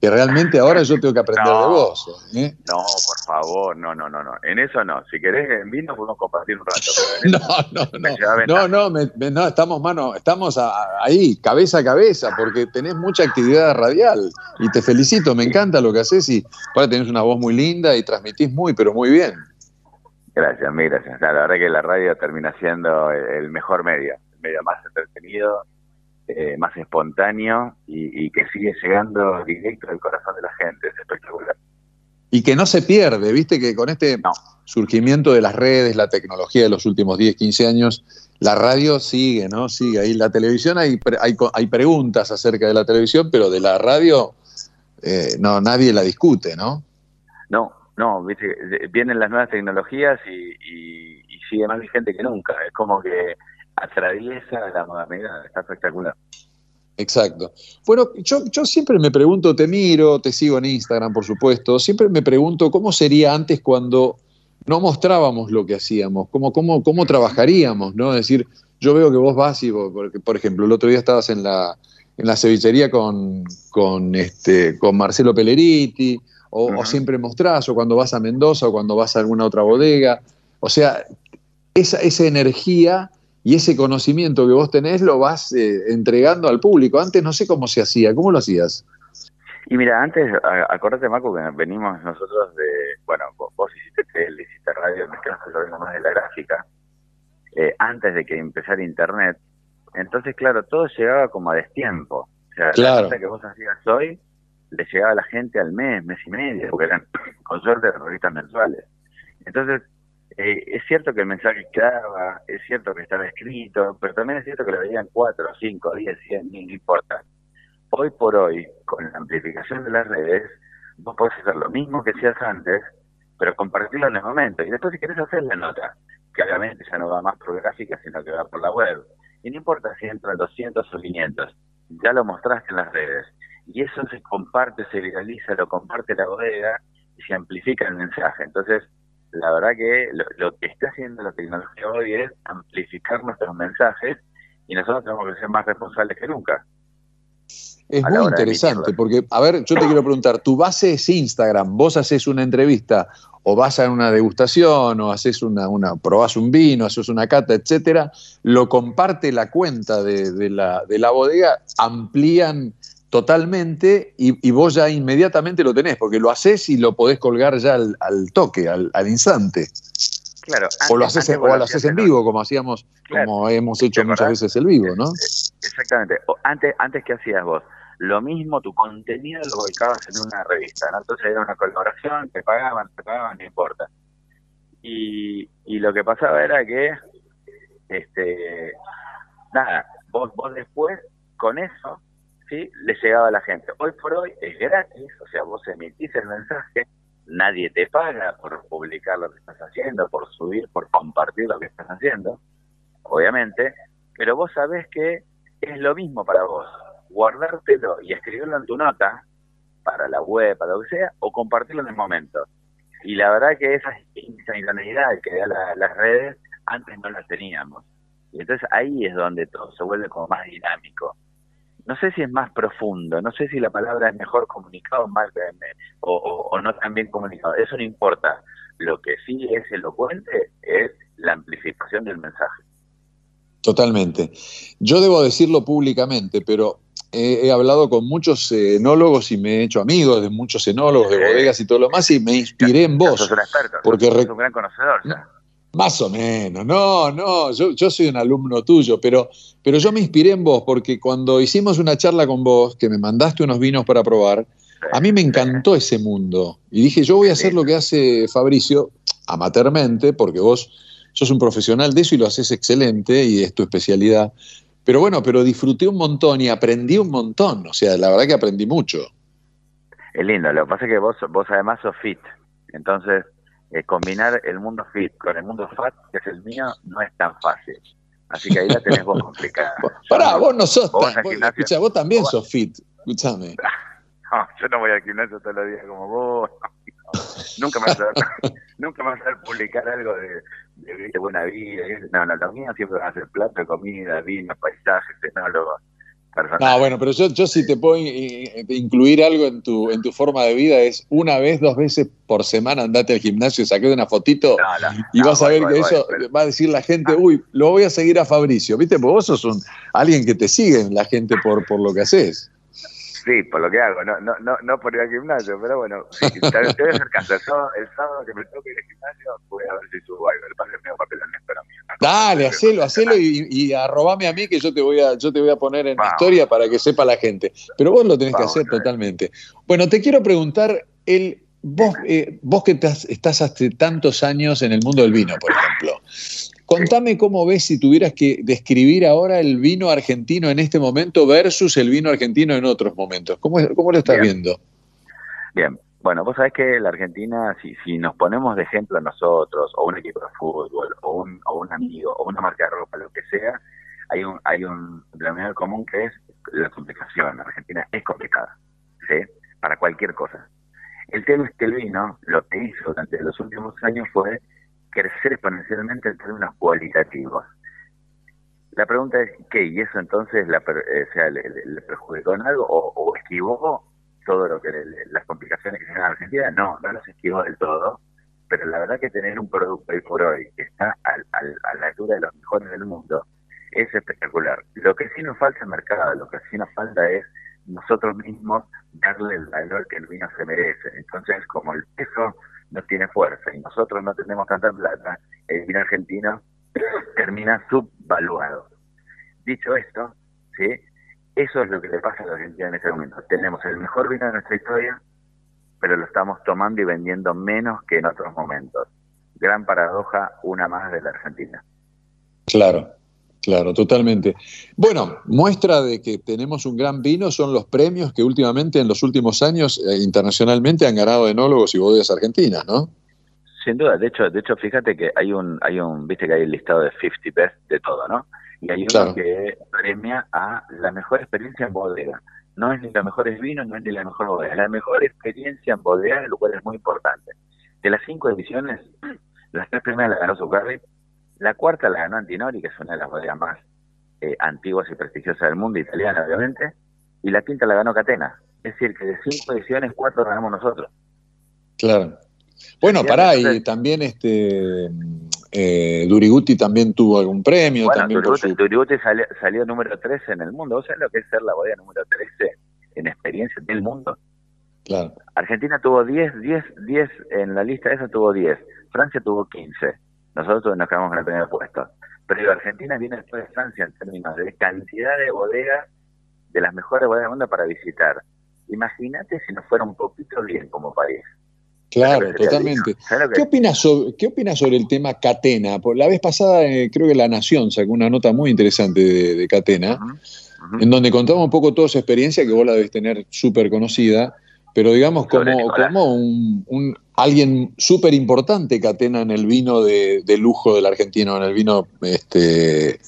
que realmente ahora yo tengo que aprender de vos. ¿eh? No, por favor, no, no, no, no. En eso no. Si querés en vino podemos compartir un rato. no, no, no, no, no, no, estamos mano, estamos ahí, cabeza a cabeza, porque tenés mucha actividad radial y te felicito, me encanta lo que haces y ahora tenés una voz muy linda y transmitís muy, pero muy bien. Gracias, mil gracias. La verdad que la radio termina siendo el mejor medio, el medio más entretenido eh, más espontáneo y, que sigue llegando directo al corazón de la gente. Es espectacular. Y que no se pierde, viste que con este surgimiento de las redes, la tecnología de los últimos 10, 15 años, la radio sigue, ¿no? Sigue ahí. La televisión hay, hay, hay preguntas acerca de la televisión, pero de la radio eh, no, nadie la discute, ¿no? No, no, vienen las nuevas tecnologías y, y, sigue más vigente que nunca. Es como que atraviesa la modernidad, está espectacular. Exacto. Bueno, yo, yo siempre me pregunto, te miro, te sigo en Instagram, por supuesto, siempre me pregunto cómo sería antes cuando no mostrábamos lo que hacíamos, cómo, cómo, cómo trabajaríamos, ¿no? Es decir, yo veo que vos vas y, por ejemplo, el otro día estabas en la, en la cevichería con, con, este, con Marcelo Pelleriti, o, siempre mostrás, o cuando vas a Mendoza, o cuando vas a alguna otra bodega. O sea, esa, esa energía y ese conocimiento que vos tenés lo vas eh, entregando al público. Antes no sé cómo se hacía, ¿cómo lo hacías? Y mira, antes, acordate, Marco, que venimos nosotros de, bueno, vos, hiciste tele, hiciste radio, me quedas más de la gráfica, eh, antes de que empezara Internet. Entonces, claro, todo llegaba como a destiempo. O sea, la cosa que vos hacías hoy le llegaba a la gente al mes, mes y medio, porque eran con suerte revistas mensuales. Entonces, eh, es cierto que el mensaje quedaba, es cierto que estaba escrito, pero también es cierto que lo veían cuatro, cinco, diez, cien, no importa. Hoy por hoy, con la amplificación de las redes, vos podés hacer lo mismo que hacías antes, pero compartirlo en el momento. Y después si querés hacer la nota, que obviamente ya no va más por gráfica, sino que va por la web. Y no importa si entran 200 o 500, ya lo mostraste en las redes. Y eso se comparte, se viraliza, lo comparte la bodega y se amplifica el mensaje. Entonces, la verdad que lo, que está haciendo la tecnología hoy es amplificar nuestros mensajes y nosotros tenemos que ser más responsables que nunca. Es muy interesante, porque, a ver, yo te quiero preguntar, tu base es Instagram, vos haces una entrevista o vas a una degustación o haces una, una probás un vino, haces una cata, etcétera, lo comparte la cuenta de, la, de la bodega, amplían totalmente y, vos ya inmediatamente lo tenés, porque lo haces y lo podés colgar ya al, toque, al, instante. Claro, o lo haces, o lo haces en vivo, como hacíamos, como hemos hecho muchas veces el vivo, ¿no? Exactamente. antes, antes que hacías vos, lo mismo tu contenido lo ubicabas en una revista, ¿no? Entonces era una colaboración, te pagaban, te pagaban, no importa. Y, y lo que pasaba era que, este, nada, vos, vos después con eso ¿sí? le llegaba a la gente. Hoy por hoy es gratis, o sea, vos emitís el mensaje, nadie te paga por publicar lo que estás haciendo, por subir, por compartir lo que estás haciendo, obviamente, pero vos sabés que es lo mismo para vos, guardártelo y escribirlo en tu nota, para la web, para lo que sea, o compartirlo en el momento. Y la verdad que esa instantaneidad que da las redes, antes no la teníamos. Y entonces ahí es donde todo se vuelve como más dinámico no sé si es más profundo, no sé si la palabra es mejor comunicado o, más, o, o no tan bien comunicado, eso no importa. Lo que sí es elocuente es la amplificación del mensaje. Totalmente. Yo debo decirlo públicamente, pero he, hablado con muchos enólogos y me he hecho amigos de muchos enólogos de bodegas y todo lo más y me inspiré en vos. Sos un experto, porque sos un gran conocedor. Ya. Más o menos, no, no, yo, soy un alumno tuyo, pero, pero yo me inspiré en vos porque cuando hicimos una charla con vos, que me mandaste unos vinos para probar, a mí me encantó ese mundo. Y dije, yo voy a hacer lo que hace Fabricio, amatermente, porque vos sos un profesional de eso y lo haces excelente y es tu especialidad. Pero bueno, pero disfruté un montón y aprendí un montón. O sea, la verdad que aprendí mucho. Es lindo, lo que pasa es que vos, vos además sos fit. Entonces, eh, combinar el mundo fit con el mundo fat, que es el mío, no es tan fácil. Así que ahí la tenés vos complicada. Pará, vos no sos vos, tan, vos también sos fit, escúchame. No, yo no voy al gimnasio todos los días como vos. nunca me vas a nunca me vas a publicar algo de, de, buena vida. No, no, lo mío siempre va a ser plato comida, vino, paisajes, tecnólogos. No, bueno, pero yo, yo sí te puedo incluir algo en tu, en tu forma de vida, es una vez, dos veces por semana andate al gimnasio, saqué una fotito y vas a ver que eso va a decir la gente, uy, lo voy a seguir a Fabricio, ¿viste? Porque vos sos un, alguien que te sigue la gente por, por lo que haces. Sí, por lo que hago, no, no, no, no por ir al gimnasio, pero bueno, te, voy a hacer caso. El sábado, el sábado que me toque ir al gimnasio, voy a ver si subo algo, el padre mío papel para mí. Dale, hacelo, hacelo y, y, arrobame a mí que yo te voy a, yo te voy a poner en la historia para que sepa la gente. Pero vos lo tenés que hacer totalmente. Bueno, te quiero preguntar, el, vos, eh, vos que estás, estás hace tantos años en el mundo del vino, por ejemplo, Contame cómo ves si tuvieras que describir ahora el vino argentino en este momento versus el vino argentino en otros momentos. ¿Cómo, cómo lo estás viendo? Bien, bueno, vos sabés que la Argentina, si, si nos ponemos de ejemplo nosotros, o un equipo de fútbol, o un, o un amigo, o una marca de ropa, lo que sea, hay un, hay un denominador común que es la complicación. La Argentina es complicada, ¿sí? Para cualquier cosa. El tema es que el vino, lo que hizo durante los últimos años fue crecer exponencialmente en términos cualitativos. La pregunta es, ¿qué? ¿Y eso entonces la, eh, sea, le, perjudicó en algo o, o esquivó todo lo que las complicaciones que se en Argentina, no, no las esquivó del todo, pero la verdad que tener un producto hoy por hoy que está a la altura de los mejores del mundo es espectacular. Lo que sí nos falta es mercado, lo que sí nos falta es nosotros mismos darle el valor que el vino se merece. Entonces, como el peso no tiene fuerza y nosotros no tenemos tanta plata, el vino argentino termina subvaluado. Dicho esto, ¿sí? Eso es lo que le pasa a la Argentina en este momento. Tenemos el mejor vino de nuestra historia, pero lo estamos tomando y vendiendo menos que en otros momentos. Gran paradoja, una más de la Argentina. Claro, claro, totalmente. Bueno, muestra de que tenemos un gran vino son los premios que últimamente, en los últimos años, eh, internacionalmente han ganado enólogos y bodegas argentinas, ¿no? Sin duda, de hecho, de hecho, fíjate que hay un, hay un, viste que hay el listado de 50 best de todo, ¿no? y hay uno que premia a la mejor experiencia en bodega. No es ni los mejores vinos, no es ni la mejor bodega, la mejor experiencia en bodega, lo cual es muy importante. De las cinco ediciones, las tres primeras las ganó Zuccardi, la cuarta la ganó Antinori, que es una de las bodegas más eh, antiguas y prestigiosas del mundo, italiana obviamente, y la quinta la ganó Catena. Es decir, que de cinco ediciones, cuatro ganamos nosotros. Claro. Bueno, pará, y también este eh, Duriguti también tuvo algún premio. Bueno, también Duriguti, salió, número 13 en el mundo. ¿Vos sabés lo que es ser la bodega número 13 en experiencia del mundo? Claro. Argentina tuvo 10, 10, 10, en la lista esa tuvo 10. Francia tuvo 15. Nosotros nos quedamos en el primer puesto. Pero Argentina viene después de Francia en términos de cantidad de bodegas, de las mejores bodegas del mundo para visitar. Imagínate si nos fuera un poquito bien como país. Claro, totalmente. ¿Qué opinas sobre, qué opinas sobre el tema Catena? Por la vez pasada eh, creo que La Nación sacó una nota muy interesante de, Catena, en donde contaba un poco toda su experiencia, que vos la debes tener súper conocida, pero digamos como, como un, alguien súper importante Catena en el vino de, lujo del argentino, en el vino este,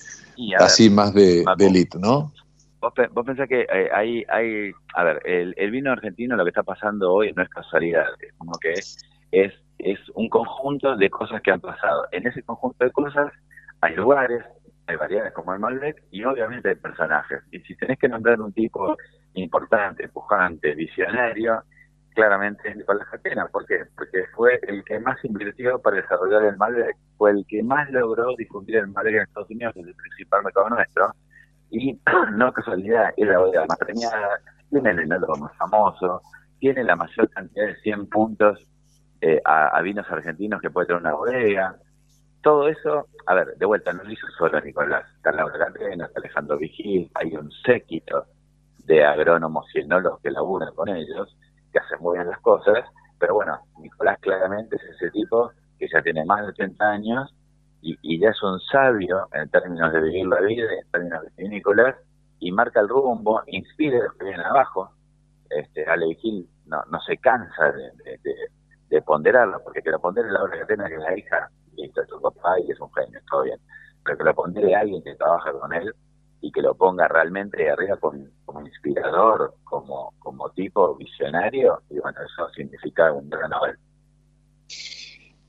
así más de, de elite, ¿no? Vos, pensás que eh, hay, hay, a ver, el, vino argentino lo que está pasando hoy no es casualidad, es como que es, es un conjunto de cosas que han pasado. En ese conjunto de cosas hay lugares, hay variedades como el Malbec y obviamente hay personajes. Y si tenés que nombrar un tipo importante, pujante, visionario, claramente es Nicolás Catena. ¿Por qué? Porque fue el que más invirtió para desarrollar el Malbec, fue el que más logró difundir el Malbec en Estados Unidos, el principal mercado nuestro y no casualidad, es la bodega más premiada, tiene el enólogo más famoso, tiene la mayor cantidad de 100 puntos eh, a, vinos argentinos que puede tener una bodega. Todo eso, a ver, de vuelta, no lo hizo solo Nicolás. Está Laura Catena, está Alejandro Vigil, hay un séquito de agrónomos y enólogos que laburan con ellos, que hacen muy bien las cosas, pero bueno, Nicolás claramente es ese tipo que ya tiene más de 80 años y, ya es un sabio en términos de vivir la vida, en términos de Nicolás, y marca el rumbo, inspira a los que vienen abajo. Este, Ale Vigil no, se cansa de, de, ponderarlo, porque que lo pondere la obra que tiene que es la hija, listo, tu papá y es un genio, todo bien. Pero que lo pondere alguien que trabaja con él y que lo ponga realmente arriba como, como inspirador, como, como tipo visionario, y bueno, eso significa un gran Nobel.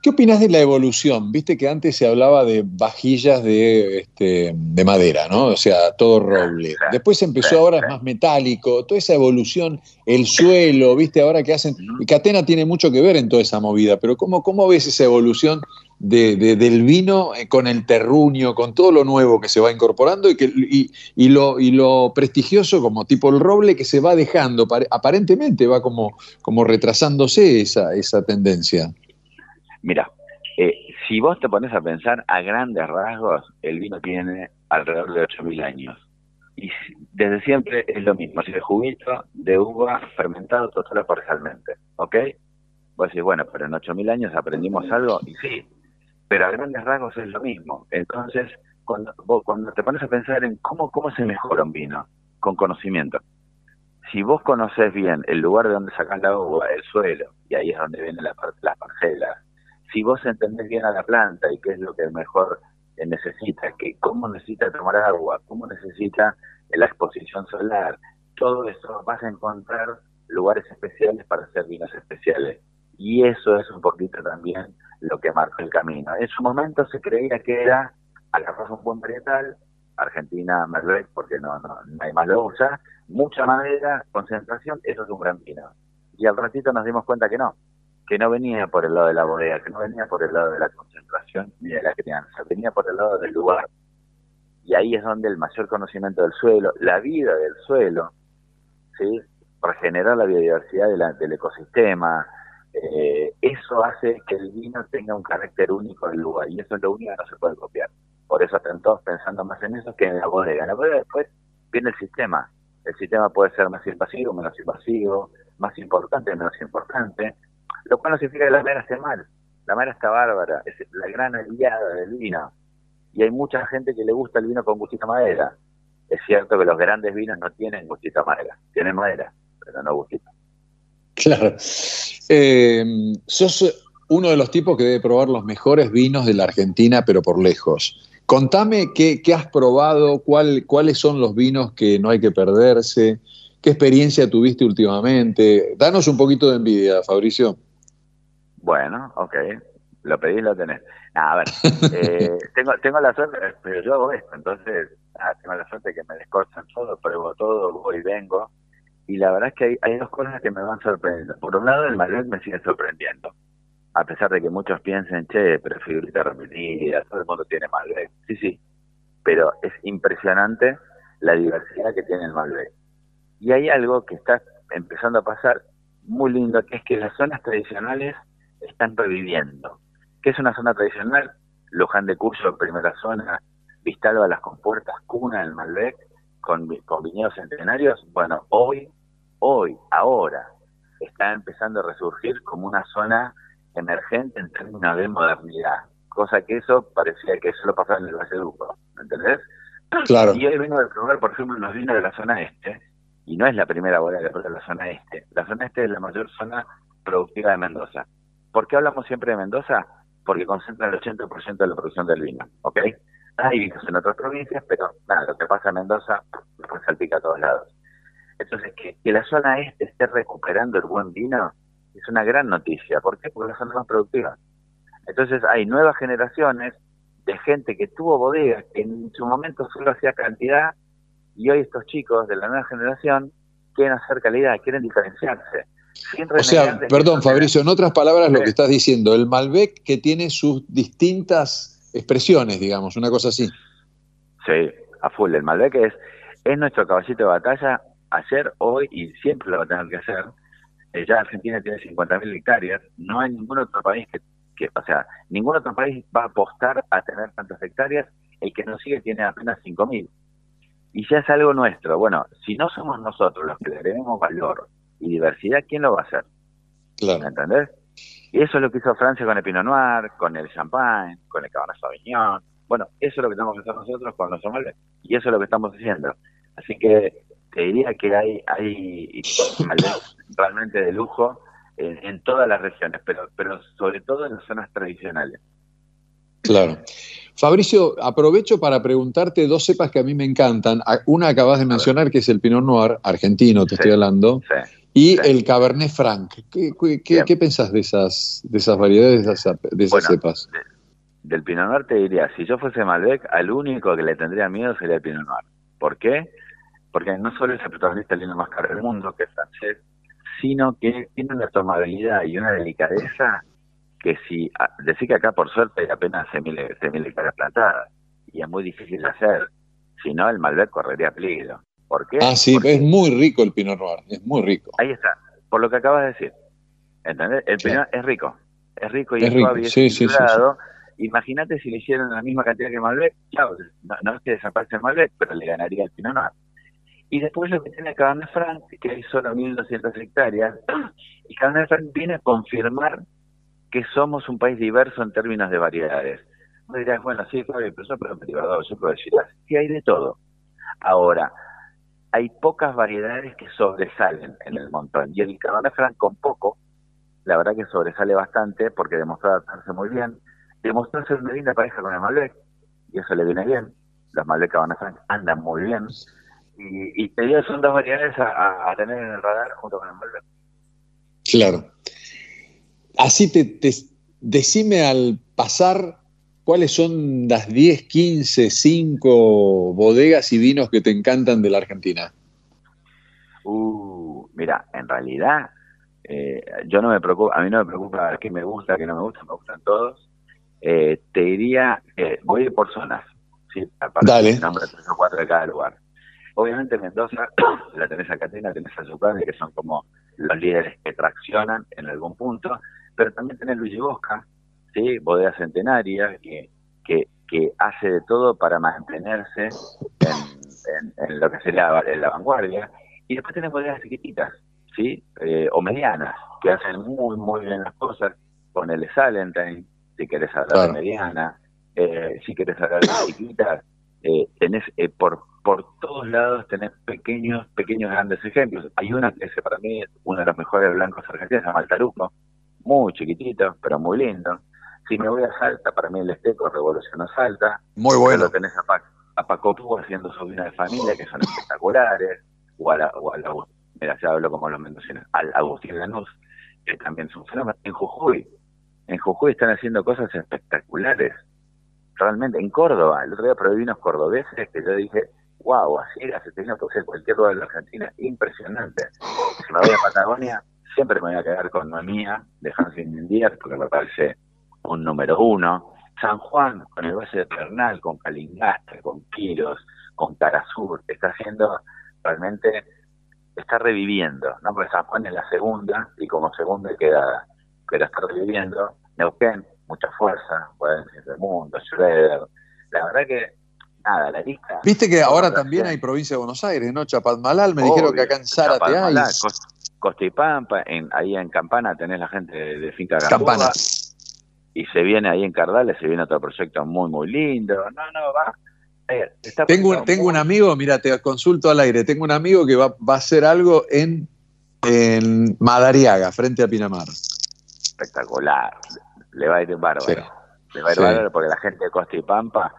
¿Qué opinas de la evolución? Viste que antes se hablaba de vajillas de, este, de madera, ¿no? O sea, todo roble. Después empezó ahora más metálico, toda esa evolución, el suelo, viste, ahora que hacen... Catena tiene mucho que ver en toda esa movida, pero ¿cómo, cómo ves esa evolución de, del vino eh, con el terruño, con todo lo nuevo que se va incorporando y, que, y, lo, y lo prestigioso como tipo el roble que se va dejando? Aparentemente va como, como retrasándose esa, esa tendencia. Mira, eh, si vos te pones a pensar a grandes rasgos, el vino tiene alrededor de 8.000 años. Y desde siempre es lo mismo, si el juguito de uva fermentado total parcialmente, ¿ok? Vos decís, bueno, pero en 8.000 años aprendimos algo, y sí, pero a grandes rasgos es lo mismo. Entonces, cuando, te pones a pensar en cómo, cómo se mejora un vino, con conocimiento. si vos conoces bien el lugar de donde sacás la uva, el suelo, y ahí es donde vienen la, las parcelas, si vos entendés bien a la planta y qué es lo que mejor necesita, que cómo necesita tomar agua, cómo necesita la exposición solar, todo eso vas a encontrar lugares especiales para hacer vinos especiales. Y eso es un poquito también lo que marcó el camino. En su momento se creía que era agarrar un buen varietal, Argentina, Malbec, porque no, no, hay más lo usa, mucha madera, concentración, eso es un gran vino. Y al ratito nos dimos cuenta que no, que no venía por el lado de la bodega, que no venía por el lado de la concentración ni de la crianza, venía por el lado del lugar. Y ahí es donde el mayor conocimiento del suelo, la vida del suelo, ¿sí? regenerar la biodiversidad del ecosistema, eh, eso hace que el vino tenga un carácter único del lugar y eso es lo único que no se puede copiar. Por eso están todos pensando más en eso que en la bodega. La bodega después viene el sistema. El sistema puede ser más invasivo, menos invasivo, más importante, menos importante, lo cual no significa que la madera esté mal. La madera está bárbara, es la gran aliada del vino. Y hay mucha gente que le gusta el vino con gustito madera. Es cierto que los grandes vinos no tienen gustito madera, tienen madera, pero no gustito. Claro. Eh, sos uno de los tipos que debe probar los mejores vinos de la Argentina, pero por lejos. Contame qué, has probado, cuál, cuáles son los vinos que no hay que perderse, qué experiencia tuviste últimamente. Danos un poquito de envidia, Fabricio. Bueno, ok, lo pedí y lo tenés. a ver, eh, tengo, tengo la suerte, pero yo hago esto, entonces ah, tengo la suerte que me descorchan todo, pruebo todo, voy y vengo. Y la verdad es que hay, dos cosas que me van sorprendiendo. Por un lado, el Malbec me sigue sorprendiendo. A pesar de que muchos piensen, che, pero figurita repetida, todo el mundo tiene Malbec. Sí, sí. Pero es impresionante la diversidad que tiene el Malbec. Y hay algo que está empezando a pasar muy lindo, que es que las zonas tradicionales están reviviendo. ¿Qué es una zona tradicional? Luján de Cuyo, primera zona, Vistalba, Las Compuertas, Cuna, el Malbec, con, con viñedos centenarios. Bueno, hoy, hoy, ahora, está empezando a resurgir como una zona emergente en términos de modernidad. Cosa que eso parecía que solo pasaba en el Valle Duco, ¿me entendés? Claro. Y hoy vengo de probar, por ejemplo, unos vinos de la zona este, y no es la primera bodega de la zona este. La zona este es la mayor zona productiva de Mendoza. ¿Por qué hablamos siempre de Mendoza? Porque concentra el 80% de la producción del vino, ¿ok? Hay vinos en otras provincias, pero nada, lo que pasa en Mendoza después salpica a todos lados. Entonces, que, la zona este esté recuperando el buen vino es una gran noticia. ¿Por qué? Porque la zona más productiva. Entonces, hay nuevas generaciones de gente que tuvo bodegas, que en su momento solo hacía cantidad, y hoy estos chicos de la nueva generación quieren hacer calidad, quieren diferenciarse o sea, perdón Fabricio, en otras palabras lo que estás diciendo, el Malbec que tiene sus distintas expresiones, digamos, una cosa así. Sí, a full, el Malbec es, es nuestro caballito de batalla ayer, hoy y siempre lo va a tener que hacer. Eh, ya Argentina tiene 50.000 hectáreas, no hay ningún otro país que, que, o sea, ningún otro país va a apostar a tener tantas hectáreas, el que nos sigue tiene apenas 5.000. Y ya es algo nuestro. Bueno, si no somos nosotros los que le debemos valor y diversidad, ¿quién lo va a hacer? Claro. ¿Me entendés? Y eso es lo que hizo Francia con el Pinot Noir, con el Champagne, con el Cabernet Sauvignon. Bueno, eso es lo que tenemos que hacer nosotros con los Malbec. Y eso es lo que estamos haciendo. Así que te diría que hay, hay realmente de lujo en, en, todas las regiones, pero, pero sobre todo en las zonas tradicionales. Claro. Fabricio, aprovecho para preguntarte dos cepas que a mí me encantan. Una acabas de mencionar, que es el Pinot Noir, argentino, te estoy hablando. Sí y el Cabernet Franc. ¿Qué, qué, pensás de esas, de esas variedades, de esas, de esas cepas? del Pinot Noir te diría, si yo fuese Malbec, al único que le tendría miedo sería el Pinot Noir. ¿Por qué? Porque no solo es el protagonista del vino más caro del mundo, que es francés, sino que tiene una tomabilidad y una delicadeza que si, decir que acá por suerte hay apenas 6.000 hectáreas plantadas, y es muy difícil de hacer, si no el Malbec correría peligro. ¿Por qué? Ah, sí, es muy rico el Pinot Noir, es muy rico. Ahí está, por lo que acabas de decir. ¿Entendés? El Pinot es rico, es rico y es, suave es sí, sí, Imagínate si le hicieran la misma cantidad que Malbec, chao, no, es que desaparece el Malbec, pero le ganaría el Pinot Noir. Y después lo que tiene Cabernet Franc, que hay solo 1.200 hectáreas, y Cabernet Franc viene a confirmar que somos un país diverso en términos de variedades. No dirás, bueno, sí, pero yo puedo yo puedo decir, sí hay de todo. Ahora, hay pocas variedades que sobresalen en el montón. Y el Cabernet Franc con poco, la verdad que sobresale bastante porque demostró adaptarse muy bien. Demostró ser una linda pareja con el Malbec y eso le viene bien. Los Malbec Cabernet Franc andan muy bien. Y, y te digo, son dos variedades a, tener en el radar junto con el Malbec. Claro. Así te, te decime al pasar ¿Cuáles son las 10, 15, 5 bodegas y vinos que te encantan de la Argentina? Uh, mira, en realidad eh, yo no me preocupa, a mí no me preocupa qué me gusta, qué no me gusta, me gustan todos. Eh, te diría, eh, voy por zonas, ¿sí? Dale. Nombre tres o cuatro de cada lugar. Obviamente Mendoza, la tenés a Catena, tenés a Zucane, que son como los líderes que traccionan en algún punto, pero también tenés Luigi Bosca, ¿sí? bodega centenaria, que, que, que hace de todo para mantenerse en, lo que sería la vanguardia. Y después tenemos bodegas chiquititas, ¿sí? Eh, o medianas, que hacen muy, muy bien las cosas. con el Salentine, si querés hablar de mediana, eh, si querés hablar de chiquitas, eh, tenés por por todos lados tenés pequeños, pequeños grandes ejemplos. Hay una que es para mí uno de los mejores blancos argentinos, se llama el Taruco, muy chiquitito, pero muy lindo. Si me voy a Salta, para mí el Esteco revolucionó Salta. Muy bueno. Lo tenés a, Paco Pú haciendo sus vinos de familia, que son espectaculares. O a la, o mira, ya hablo como los mendocinos, al Agustín Lanús, que también es un fenómeno. En Jujuy, en Jujuy están haciendo cosas espectaculares. Realmente, en Córdoba, el otro día probé vinos cordobeses que yo dije, wow, así era, se tenía que hacer cualquier lugar de la Argentina, impresionante. Si me voy a Patagonia, siempre me voy a quedar con mía de Hansen Díaz, porque me parece un número uno. San Juan, con el base de Pernal, con Calingastre, con Quiros, con Carasur, está haciendo realmente, está reviviendo, ¿no? Porque San Juan es la segunda, y como segunda queda, queda está reviviendo. Neuquén, mucha fuerza, pueden del mundo, Schroeder. La verdad que, nada, la lista. Viste que ahora también hay provincia de Buenos Aires, ¿no? Chapadmalal, me dijeron que acá en Zárate hay. Costa y Pampa, en, ahí en Campana tenés la gente de, Finca Campana y se viene ahí en Cardales, se viene otro proyecto muy, muy lindo. No, no, va. Eh, tengo un, tengo un amigo, mira, te consulto al aire, tengo un amigo que va, va a hacer algo en, en Madariaga, frente a Pinamar. Espectacular, le va a ir bárbaro. le va a ir bárbaro porque la gente de Costa y Pampa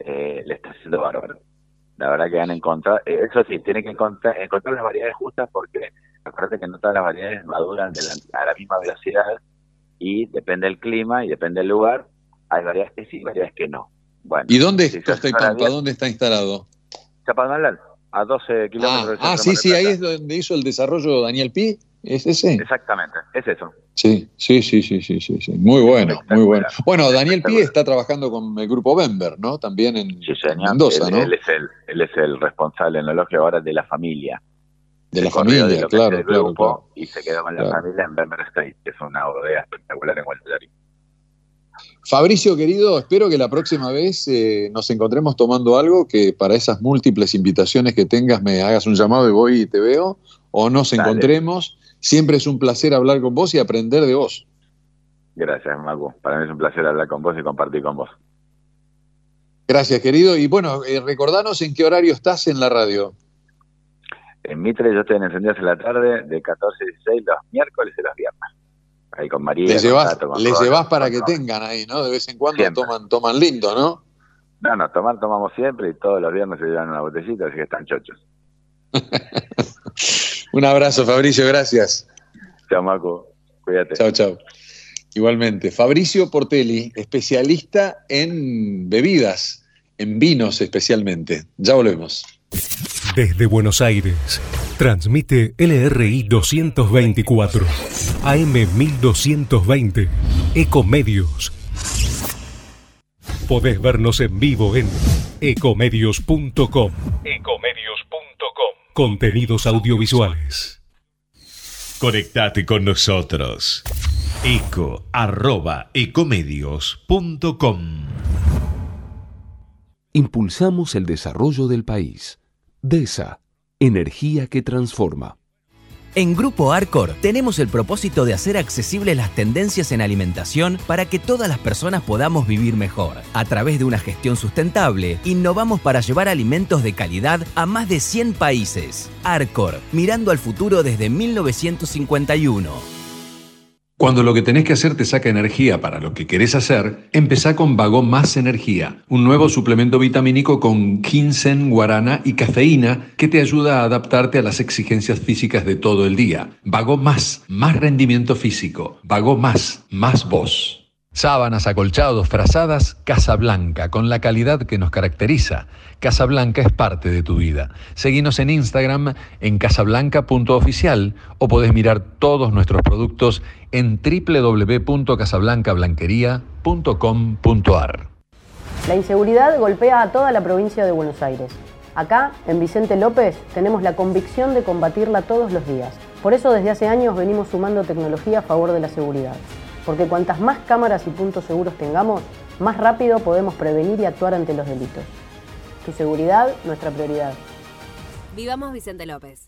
eh, le está haciendo bárbaro. La verdad que han encontrado, eh, eso sí, tiene que encontrar, encontrar las variedades justas porque acuérdate que no todas las variedades maduran a la misma velocidad y depende del clima y depende del lugar, hay variedades que sí y variedades que no. Bueno, ¿Y dónde está Pampa? ¿Dónde está instalado? Chapadmalal, a 12 kilómetros ah, Ah, sí, sí, ahí es donde hizo el desarrollo Daniel Pi, ¿es ese? Exactamente, es eso. Sí, sí, sí, sí, sí, sí, sí. muy bueno, muy bueno. Bueno, Daniel Pi está trabajando con el grupo Bember, ¿no? También en Mendoza, ¿no? Él es, el, él es el responsable en el elogio ahora de la familia. De la familia, claro, claro, Y se quedó con la familia en Bember State, que es una bodega espectacular en Guadalajara. Fabricio, querido, espero que la próxima vez eh, nos encontremos tomando algo, que para esas múltiples invitaciones que tengas me hagas un llamado y voy y te veo, o nos encontremos. Siempre es un placer hablar con vos y aprender de vos. Gracias, Macu. Para mí es un placer hablar con vos y compartir con vos. Gracias, querido. Y bueno, eh, recordanos en qué horario estás en la radio. En Mitre yo estoy en Encendidos en la tarde de 14 a 16 los miércoles y los viernes. Ahí con María. Les llevas, para que tengan ahí, ¿no? De vez en cuando toman toman lindo, ¿no? No, no, tomar tomamos siempre y todos los viernes se llevan una botellita, así que están chochos. Un abrazo, Fabricio, gracias. Chao, Marco. Cuídate. Chao, chao. Igualmente. Fabricio Portelli, especialista en bebidas, en vinos especialmente. Ya volvemos. Desde Buenos Aires, transmite LRI 224, AM 1220, Ecomedios. Podés vernos en vivo en ecomedios.com. Ecomedios.com. Contenidos audiovisuales. Conectate con nosotros. Eco Impulsamos el desarrollo del país. DESA, energía que transforma. En Grupo Arcor tenemos el propósito de hacer accesibles las tendencias en alimentación para que todas las personas podamos vivir mejor. A través de una gestión sustentable, innovamos para llevar alimentos de calidad a más de 100 países. Arcor, mirando al futuro desde 1951. Cuando lo que tenés que hacer te saca energía para lo que querés hacer, empezá con Vago Más Energía, un nuevo suplemento vitamínico con ginseng, guarana y cafeína que te ayuda a adaptarte a las exigencias físicas de todo el día. Vago Más, más rendimiento físico. Vago Más, más voz. Sábanas, acolchados, frazadas, Casa Blanca, con la calidad que nos caracteriza. Casa Blanca es parte de tu vida. Seguinos en Instagram en casablanca.oficial o podés mirar todos nuestros productos en www.casablancablanquería.com.ar. La inseguridad golpea a toda la provincia de Buenos Aires. Acá, en Vicente López, tenemos la convicción de combatirla todos los días. Por eso desde hace años venimos sumando tecnología a favor de la seguridad porque cuantas más cámaras y puntos seguros tengamos, más rápido podemos prevenir y actuar ante los delitos. Tu seguridad, nuestra prioridad. Vivamos Vicente López.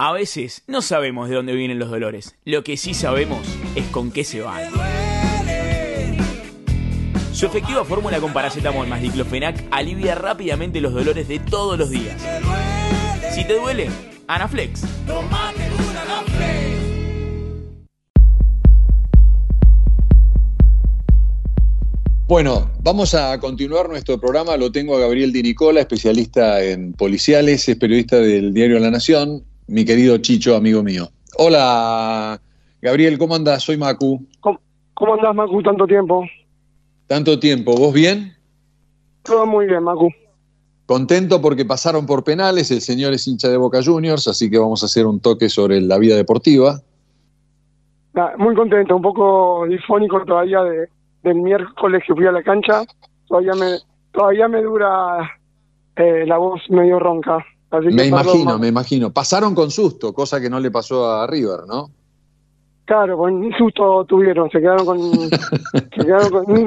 A veces no sabemos de dónde vienen los dolores. Lo que sí sabemos es con qué se van. Su efectiva fórmula con paracetamol más diclofenac alivia rápidamente los dolores de todos los días. Si te duele, Anaflex. Bueno, vamos a continuar nuestro programa. Lo tengo a Gabriel Di Nicola, especialista en policiales, es periodista del diario La Nación mi querido Chicho, amigo mío. Hola, Gabriel, ¿cómo andas? Soy Macu. ¿Cómo, cómo andás, Macu, tanto tiempo? Tanto tiempo, ¿vos bien? Todo muy bien, Macu. Contento porque pasaron por penales, el señor es hincha de Boca Juniors, así que vamos a hacer un toque sobre la vida deportiva. muy contento, un poco difónico todavía de, del miércoles que fui a la cancha, todavía me, todavía me dura eh, la voz medio ronca me imagino, me imagino. Pasaron con susto, cosa que no le pasó a River, ¿no? Claro, con susto tuvieron, se quedaron con. se quedaron con ni,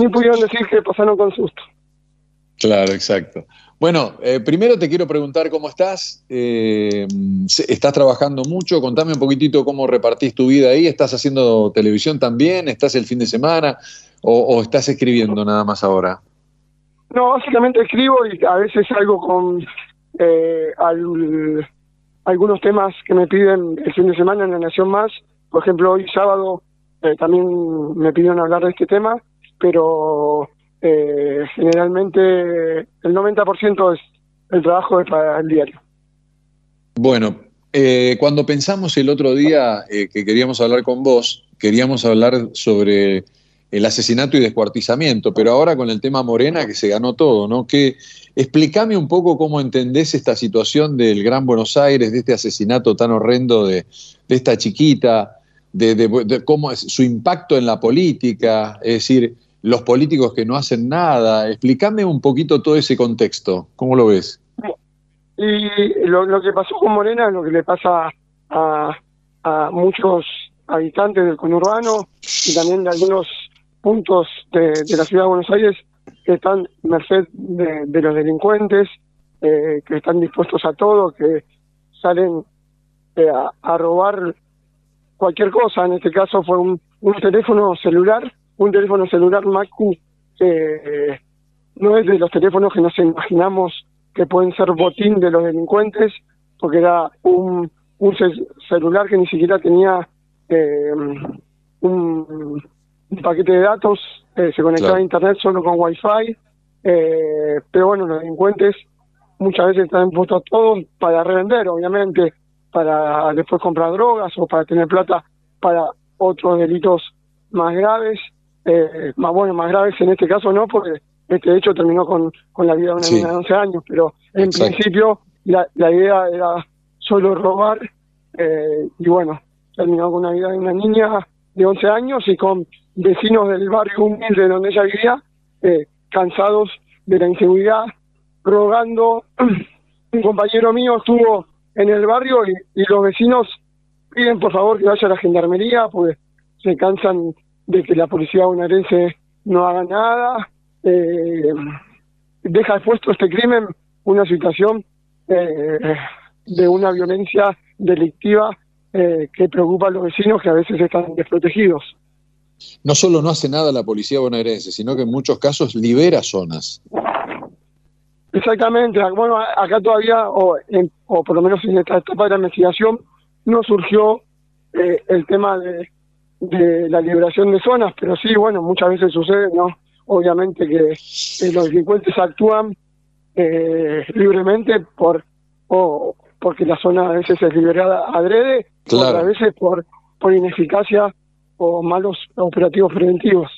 ni, pudieron decir que pasaron con susto. Claro, exacto. Bueno, eh, primero te quiero preguntar cómo estás. Eh, ¿Estás trabajando mucho? Contame un poquitito cómo repartís tu vida ahí. ¿Estás haciendo televisión también? ¿Estás el fin de semana? o estás escribiendo nada más ahora? No, básicamente escribo y a veces salgo con eh, algunos temas que me piden el fin de semana en La Nación Más. Por ejemplo, hoy sábado eh, también me pidieron hablar de este tema, pero eh, generalmente el 90% es el trabajo es para el diario. Bueno, cuando pensamos el otro día que queríamos hablar con vos, queríamos hablar sobre el asesinato y descuartizamiento, pero ahora con el tema Morena que se ganó todo, ¿no? Que explícame un poco cómo entendés esta situación del Gran Buenos Aires, de este asesinato tan horrendo de, esta chiquita, de, cómo es su impacto en la política, es decir, los políticos que no hacen nada. Explícame un poquito todo ese contexto, ¿cómo lo ves? Y lo, que pasó con Morena es lo que le pasa a, a muchos habitantes del conurbano y también de algunos puntos de, la ciudad de Buenos Aires que están merced de, los delincuentes, eh, que están dispuestos a todo, que salen eh, a, robar cualquier cosa. En este caso fue un, teléfono celular, un teléfono celular Macu que eh, no es de los teléfonos que nos imaginamos que pueden ser botín de los delincuentes, porque era un, un celular que ni siquiera tenía un un paquete de datos, eh, se conectaba a internet solo con wifi, eh, pero bueno, los delincuentes muchas veces están puestos todos para revender, obviamente, para después comprar drogas o para tener plata para otros delitos más graves, eh, más bueno, más graves en este caso no, porque este hecho terminó con, con la vida de una niña de 11 años, pero en principio la, la idea era solo robar y bueno, terminó con una vida de una niña de 11 años y con vecinos del barrio humilde donde ella vivía, eh, cansados de la inseguridad, rogando. Un compañero mío estuvo en el barrio y, los vecinos piden por favor que vaya a la gendarmería, pues se cansan de que la policía bonaerense no haga nada. Eh, deja expuesto este crimen una situación eh, de una violencia delictiva eh, que preocupa a los vecinos que a veces están desprotegidos. No solo no hace nada la policía bonaerense, sino que en muchos casos libera zonas. Exactamente, bueno, acá todavía, o, o por lo menos en esta etapa de la investigación, no surgió eh, el tema de, de la liberación de zonas, pero sí, bueno, muchas veces sucede, ¿no? Obviamente que los delincuentes actúan eh, libremente por o porque la zona a veces es liberada adrede, claro. a veces por, por ineficacia o malos operativos preventivos.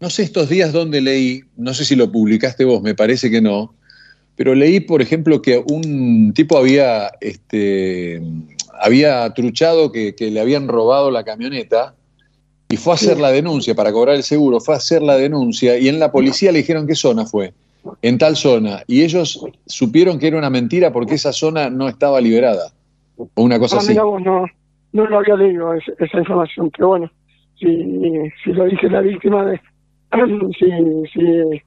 No sé estos días dónde leí, no sé si lo publicaste vos, me parece que no, pero leí, por ejemplo, que un tipo había, este, había truchado que, le habían robado la camioneta y fue a hacer la denuncia para cobrar el seguro, fue a hacer la denuncia y en la policía le dijeron qué zona fue en tal zona y ellos supieron que era una mentira porque esa zona no estaba liberada o una cosa ah, así. no, no lo había leído esa información, pero bueno, si, si lo dice la víctima de si, si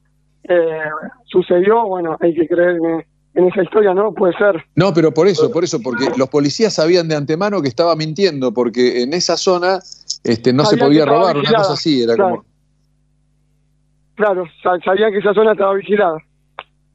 eh, sucedió, bueno, hay que creer en, esa historia, ¿no? Puede ser. No, pero por eso, por eso, porque los policías sabían de antemano que estaba mintiendo, porque en esa zona este, no se podía robar, una cosa así, era como Claro, sabían que esa zona estaba vigilada.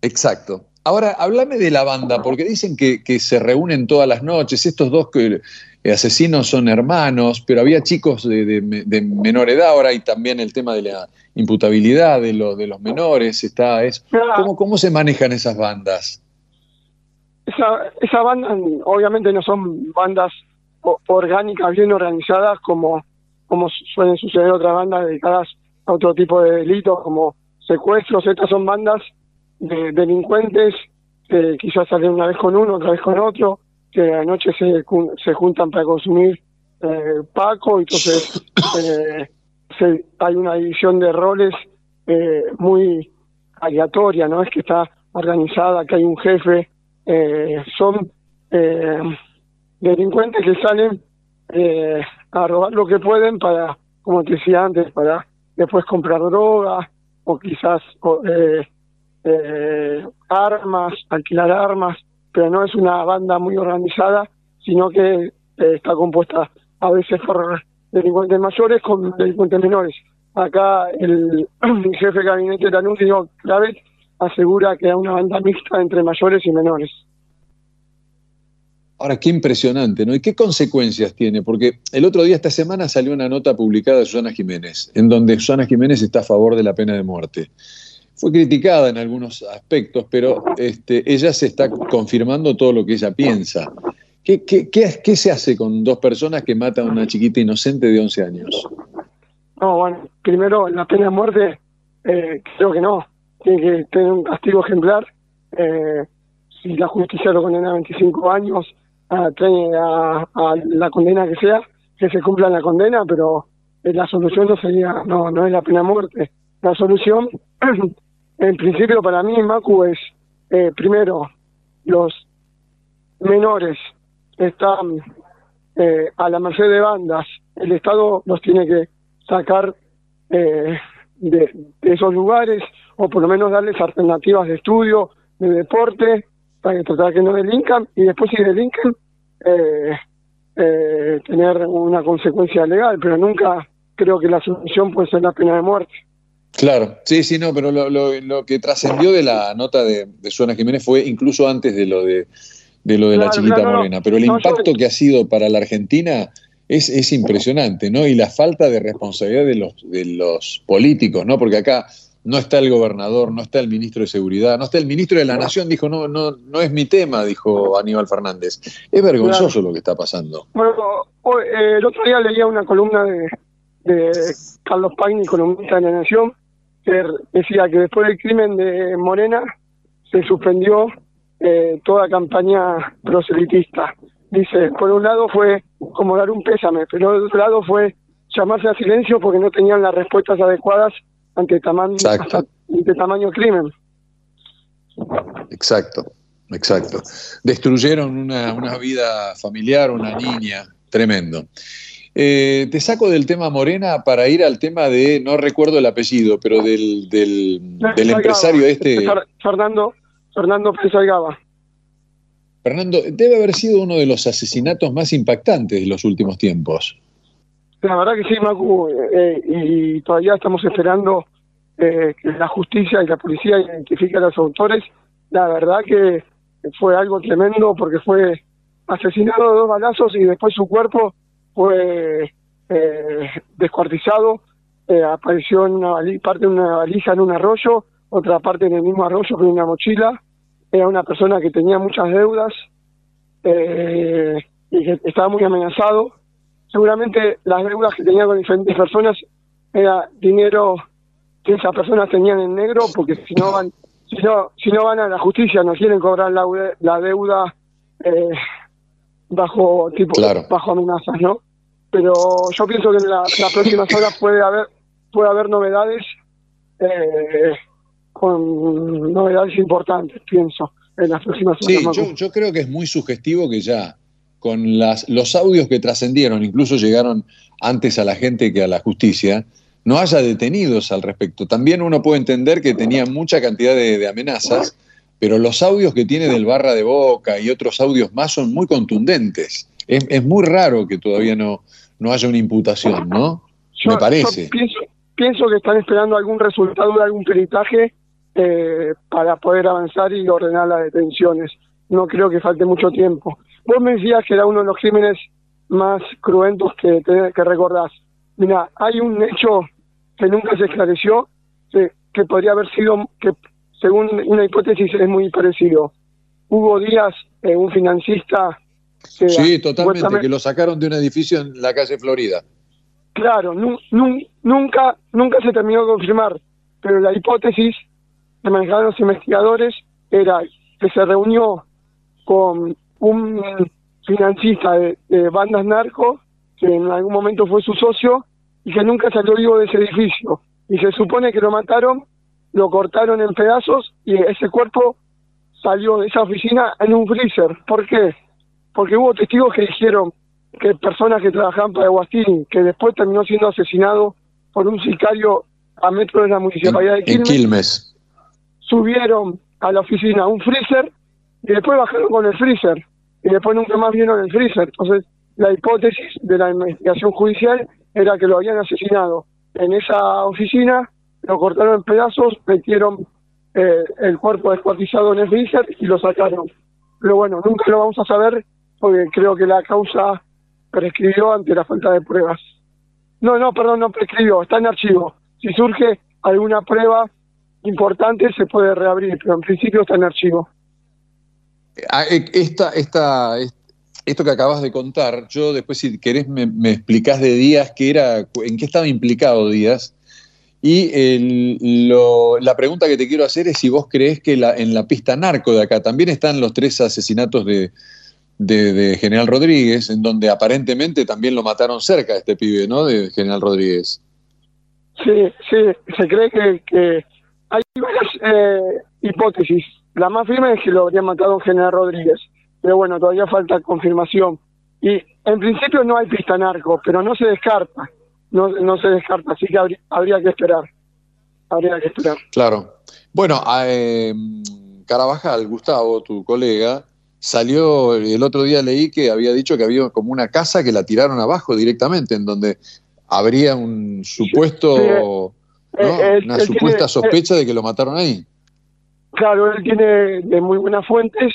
Exacto. Ahora, háblame de la banda, porque dicen que, se reúnen todas las noches. Estos dos que, eh, asesinos son hermanos, pero había chicos de, menor edad. Ahora hay también el tema de la imputabilidad de, de los menores. Está, es, ¿cómo, ¿Cómo se manejan esas bandas? Esa, esa banda, obviamente, no son bandas orgánicas, bien organizadas, como, como suelen suceder otras bandas dedicadas otro tipo de delitos como secuestros. Estas son bandas de delincuentes que quizás salen una vez con uno, otra vez con otro, que anoche se, se juntan para consumir eh, Paco, entonces eh, hay una división de roles eh, muy aleatoria, no es que está organizada, que hay un jefe, eh, son eh, delincuentes que salen a robar lo que pueden para, como te decía antes, para después comprar droga o quizás eh, armas, alquilar armas, pero no es una banda muy organizada, sino que eh, está compuesta a veces por delincuentes mayores con delincuentes menores. Acá el, jefe de gabinete de anuncio, Clavet, asegura que es una banda mixta entre mayores y menores. Ahora, qué impresionante, ¿no? ¿Y qué consecuencias tiene? Porque el otro día, esta semana, salió una nota publicada de Susana Jiménez, en donde Susana Jiménez está a favor de la pena de muerte. Fue criticada en algunos aspectos, pero este, ella se está confirmando todo lo que ella piensa. ¿Qué, qué, qué, se hace con dos personas que matan a una chiquita inocente de 11 años? No, bueno, primero, la pena de muerte, eh, creo que no. Tiene que tener un castigo ejemplar. Eh, si la justicia lo condena a 25 años, a, a, la condena que sea, que se cumpla la condena, pero eh, la solución no sería, no, no es la pena muerte. La solución, en principio para mí, Macu, es, eh, primero, los menores están eh, a la merced de bandas, el Estado los tiene que sacar de, de, esos lugares o por lo menos darles alternativas de estudio, de deporte, para que tratar que no delincan y después si delincan eh, eh, tener una consecuencia legal, pero nunca creo que la solución puede ser la pena de muerte. Claro, sí, sí, no, pero lo, lo, que trascendió de la nota de, de Suana Jiménez fue incluso antes de lo de, de lo de la chiquita morena, pero el impacto que ha sido para la Argentina es, es impresionante, ¿no? Y la falta de responsabilidad de los, de los políticos, ¿no? Porque acá no está el gobernador, no está el ministro de Seguridad, no está el ministro de la Nación, dijo, no, no, no es mi tema, dijo Aníbal Fernández. Es vergonzoso lo que está pasando. Bueno, eh, el otro día leía una columna de, de Carlos Pagni, economista de la Nación, que decía que después del crimen de Morena se suspendió eh, toda campaña proselitista. dice, por un lado fue como dar un pésame, pero por otro lado fue llamarse a silencio porque no tenían las respuestas adecuadas ante tamaño, ante tamaño crimen. Exacto, exacto. Destruyeron una, una vida familiar, una niña, tremendo. Eh, te saco del tema Morena para ir al tema de, no recuerdo el apellido, pero del, del, empresario este. Fernando, Fernando Gaba. Fernando, debe haber sido uno de los asesinatos más impactantes de los últimos tiempos. La verdad que sí, Macu, eh, y todavía estamos esperando eh, que la justicia y la policía identifiquen a los autores. La verdad que fue algo tremendo porque fue asesinado de dos balazos y después su cuerpo fue eh, descuartizado, eh, apareció en una parte de una valija en un arroyo, otra parte en el mismo arroyo con una mochila, era una persona que tenía muchas deudas eh, y que estaba muy amenazado. Seguramente las deudas que tenía con diferentes personas era dinero que esas personas tenían en negro, porque si no van, si no, si no van a la justicia, no quieren cobrar la, la deuda eh, bajo tipo bajo amenazas, ¿no? Pero yo pienso que en la, las próximas horas puede haber puede haber novedades eh, con novedades importantes pienso en las próximas horas sí yo, creo que es muy sugestivo que ya con las, los audios que trascendieron incluso llegaron antes a la gente que a la justicia no haya detenidos al respecto. También uno puede entender que tenía mucha cantidad de, de amenazas pero los audios que tiene del barra de boca y otros audios más son muy contundentes es, muy raro que todavía no, no haya una imputación, ¿no? Me parece. pienso, que están esperando algún resultado de algún peritaje eh, para poder avanzar y ordenar las detenciones. No creo que falte mucho tiempo. Vos me decías que era uno de los crímenes más cruentos que, que recordás. Mira, hay un hecho que nunca se esclareció, que, que podría haber sido, que según una hipótesis es muy parecido. Hubo días, eh, un financista sí, totalmente, que lo sacaron de un edificio en la calle Florida. Claro, nunca, nunca se terminó de confirmar, pero la hipótesis que manejaron los investigadores era que se reunió con un financista de, bandas narcos, que en algún momento fue su socio, y que nunca salió vivo de ese edificio. Y se supone que lo mataron, lo cortaron en pedazos y ese cuerpo salió de esa oficina en un freezer. ¿Por qué? Porque hubo testigos que dijeron que personas que trabajaban para Guastini, que después terminó siendo asesinado por un sicario a metro de la municipalidad de Quilmes, subieron a la oficina un freezer y después bajaron con el freezer y después nunca más vieron el freezer. Entonces, la hipótesis de la investigación judicial era que lo habían asesinado en esa oficina, lo cortaron en pedazos, metieron eh, el cuerpo descuartizado en el freezer y lo sacaron. Pero bueno, nunca lo vamos a saber porque creo que la causa prescribió ante la falta de pruebas. No, no, perdón, no prescribió, está en archivo. Si surge alguna prueba importante se puede reabrir, pero en principio está en archivo. Ah, eh, esta, esta, esto que acabas de contar, yo después si querés me, me explicás de Díaz qué era, en qué estaba implicado Díaz. Y la pregunta que te quiero hacer es si vos crees que en la pista narco de acá también están los tres asesinatos de, de, General Rodríguez, en donde aparentemente también lo mataron cerca este pibe, ¿no? De General Rodríguez. Sí, sí, se cree que, hay varias eh, hipótesis. La más firme es que lo habría matado General Rodríguez, pero bueno, todavía falta confirmación. Y en principio no hay pista narco, pero no se descarta, no, no se descarta, así que habría, que esperar. Habría que esperar. Claro. Bueno, eh, Carabajal, Gustavo, tu colega, salió, el otro día leí que había dicho que había como una casa que la tiraron abajo directamente, en donde habría un supuesto, eh, una supuesta eh, sospecha de que lo mataron ahí. Claro, él tiene de muy buenas fuentes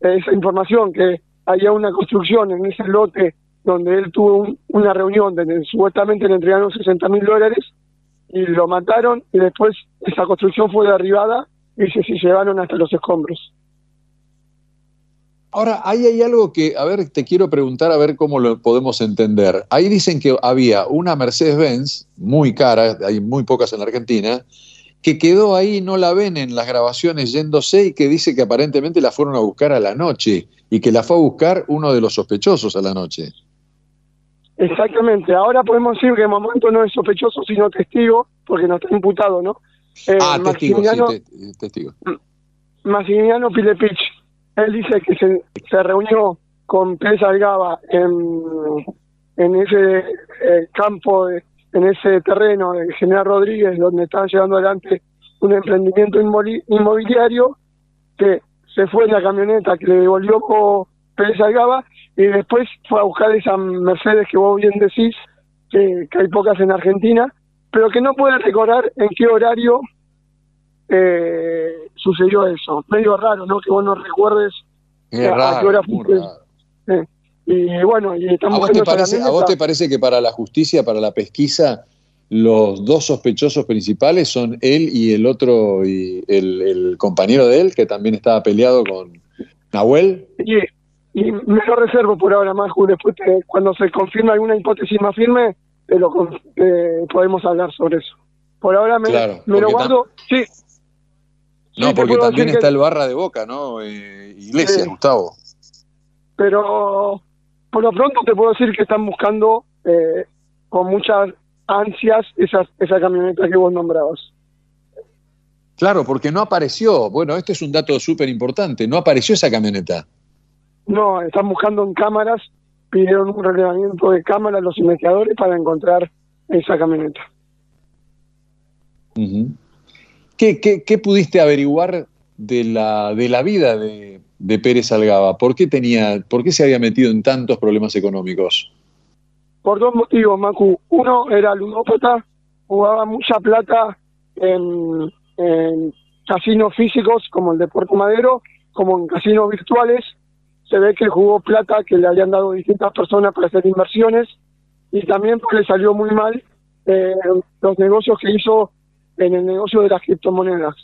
esa información, que había una construcción en ese lote donde él tuvo una reunión donde supuestamente le entregaron 60 mil dólares y lo mataron y después esa construcción fue derribada y se, se llevaron hasta los escombros. Ahora, ahí hay algo que, a ver, te quiero preguntar a ver cómo lo podemos entender. Ahí dicen que había una Mercedes-Benz muy cara, hay muy pocas en la Argentina, que quedó ahí, no la ven en las grabaciones yéndose y que dice que aparentemente la fueron a buscar a la noche y que la fue a buscar uno de los sospechosos a la noche. Exactamente, ahora podemos decir que el momento no es sospechoso sino testigo, porque no está imputado, ¿no? Eh, ah, testigo, sí, testigo. Maximiliano Pilepich, él dice que se, se reunió con Pérez Algaba en, en ese eh, campo, en ese terreno de General Rodríguez, donde estaban llevando adelante un emprendimiento inmobiliario, que se fue en la camioneta que le devolvió Pérez Algaba y después fue a buscar esa Mercedes que vos bien decís, que, hay pocas en Argentina, pero que no puede recordar en qué horario eh, sucedió eso. Medio raro, ¿no? Que vos no recuerdes a, qué hora fue. y bueno, y estamos ¿A vos, te parece, ¿A vos te parece que para la justicia, para la pesquisa, los dos sospechosos principales son él y el otro, y el, compañero de él, que también estaba peleado con Nahuel? Y me lo reservo por ahora, más Después, cuando se confirme alguna hipótesis más firme, lo, podemos hablar sobre eso. Por ahora me, lo guardo. Sí. No, porque también está el barra de boca, ¿no? Eh, Iglesia, Gustavo. Pero por lo pronto te puedo decir que están buscando eh, con muchas ansias esa, esa camioneta que vos nombrabas. Claro, porque no apareció. Bueno, este es un dato súper importante. No apareció esa camioneta. No, están buscando en cámaras, pidieron un relevamiento de cámaras los investigadores para encontrar esa camioneta. ¿Qué, pudiste averiguar de la, de la vida de, Pérez Algaba? ¿Por qué, tenía, ¿Por qué se había metido en tantos problemas económicos? Por dos motivos, Macu. Uno era ludópata, jugaba mucha plata en, en casinos físicos como el de Puerto Madero, como en casinos virtuales, se ve que jugó plata que le habían dado distintas personas para hacer inversiones y también porque le salió muy mal eh, los negocios que hizo en el negocio de las criptomonedas.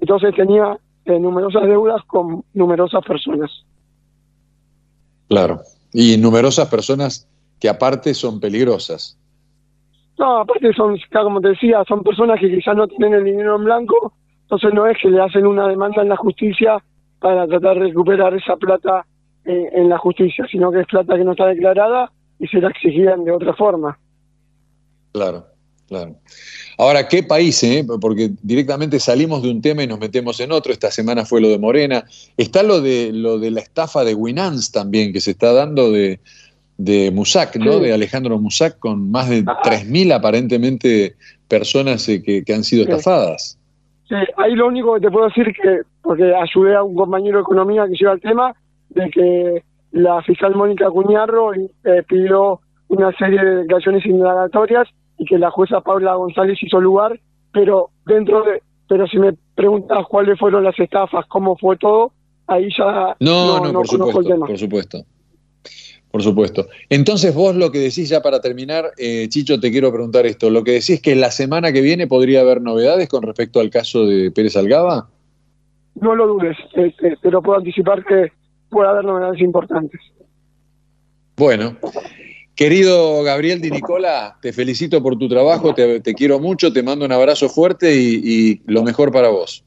Entonces tenía eh, numerosas deudas con numerosas personas. Claro, y numerosas personas que aparte son peligrosas. No, aparte son, como te decía, son personas que quizás no tienen el dinero en blanco, entonces no es que le hacen una demanda en la justicia para tratar de recuperar esa plata eh, en la justicia, sino que es plata que no está declarada y se la exigían de otra forma. Claro, claro. Ahora, ¿qué país? Eh? Porque directamente salimos de un tema y nos metemos en otro. Esta semana fue lo de Morena. Está lo de, lo de la estafa de Winans también, que se está dando de, de Musac, ¿no? De Alejandro Musac, con más de 3.000 aparentemente personas eh, que, que, han sido estafadas. Sí, ahí lo único que te puedo decir que, porque ayudé a un compañero de economía que lleva el tema, de que la fiscal Mónica Cuñarro eh, pidió una serie de declaraciones indagatorias y que la jueza Paula González hizo lugar, pero dentro de, pero si me preguntas cuáles fueron las estafas, cómo fue todo, ahí ya no, no, por supuesto, Por supuesto. Por supuesto. Entonces vos lo que decís ya para terminar, eh, Chicho, te quiero preguntar esto. Lo que decís es que la semana que viene podría haber novedades con respecto al caso de Pérez Algaba. No lo dudes, te, lo puedo anticipar que puede haber novedades importantes. Bueno, querido Gabriel Di Nicola, te felicito por tu trabajo, te, quiero mucho, te mando un abrazo fuerte y, y lo mejor para vos.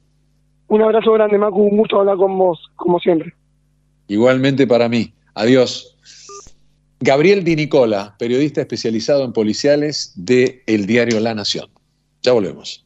Un abrazo grande, Macu, un gusto hablar con vos, como siempre. Igualmente para mí. Adiós. Gabriel Di Nicola, periodista especializado en policiales de el diario La Nación. Ya volvemos.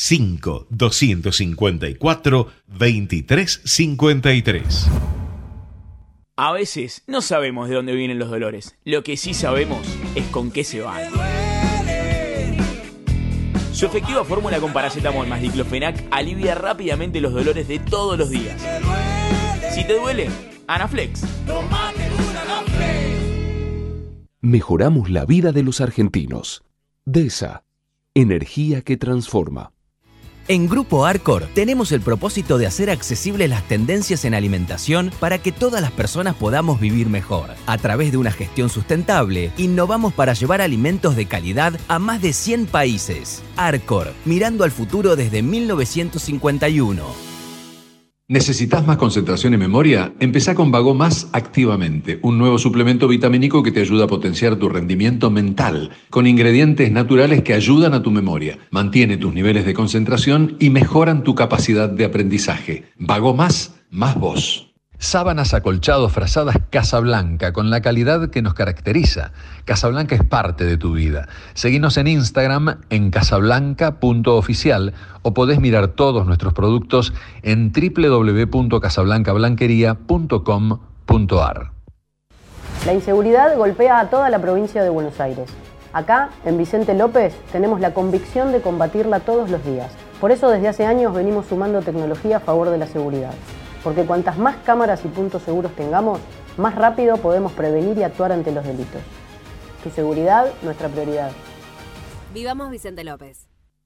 5 254 2353. A veces no sabemos de dónde vienen los dolores. Lo que sí sabemos es con qué se van. Su efectiva fórmula con paracetamol más diclofenac alivia rápidamente los dolores de todos los días. Si te duele, Anaflex. Mejoramos la vida de los argentinos. DESA, energía que transforma. En Grupo Arcor tenemos el propósito de hacer accesibles las tendencias en alimentación para que todas las personas podamos vivir mejor. A través de una gestión sustentable, innovamos para llevar alimentos de calidad a más de 100 países. Arcor, mirando al futuro desde 1951. ¿Necesitas más concentración y memoria? Empezá con Vago Más activamente, un nuevo suplemento vitamínico que te ayuda a potenciar tu rendimiento mental, con ingredientes naturales que ayudan a tu memoria, mantiene tus niveles de concentración y mejoran tu capacidad de aprendizaje. Vago Más, más vos. Sábanas acolchados frazadas Casablanca, con la calidad que nos caracteriza. Casablanca es parte de tu vida. Seguinos en Instagram en casablanca.oficial o podés mirar todos nuestros productos en www.casablancablanquería.com.ar. La inseguridad golpea a toda la provincia de Buenos Aires. Acá, en Vicente López, tenemos la convicción de combatirla todos los días. Por eso desde hace años venimos sumando tecnología a favor de la seguridad. Porque cuantas más cámaras y puntos seguros tengamos, más rápido podemos prevenir y actuar ante los delitos. Tu seguridad, nuestra prioridad. Vivamos Vicente López.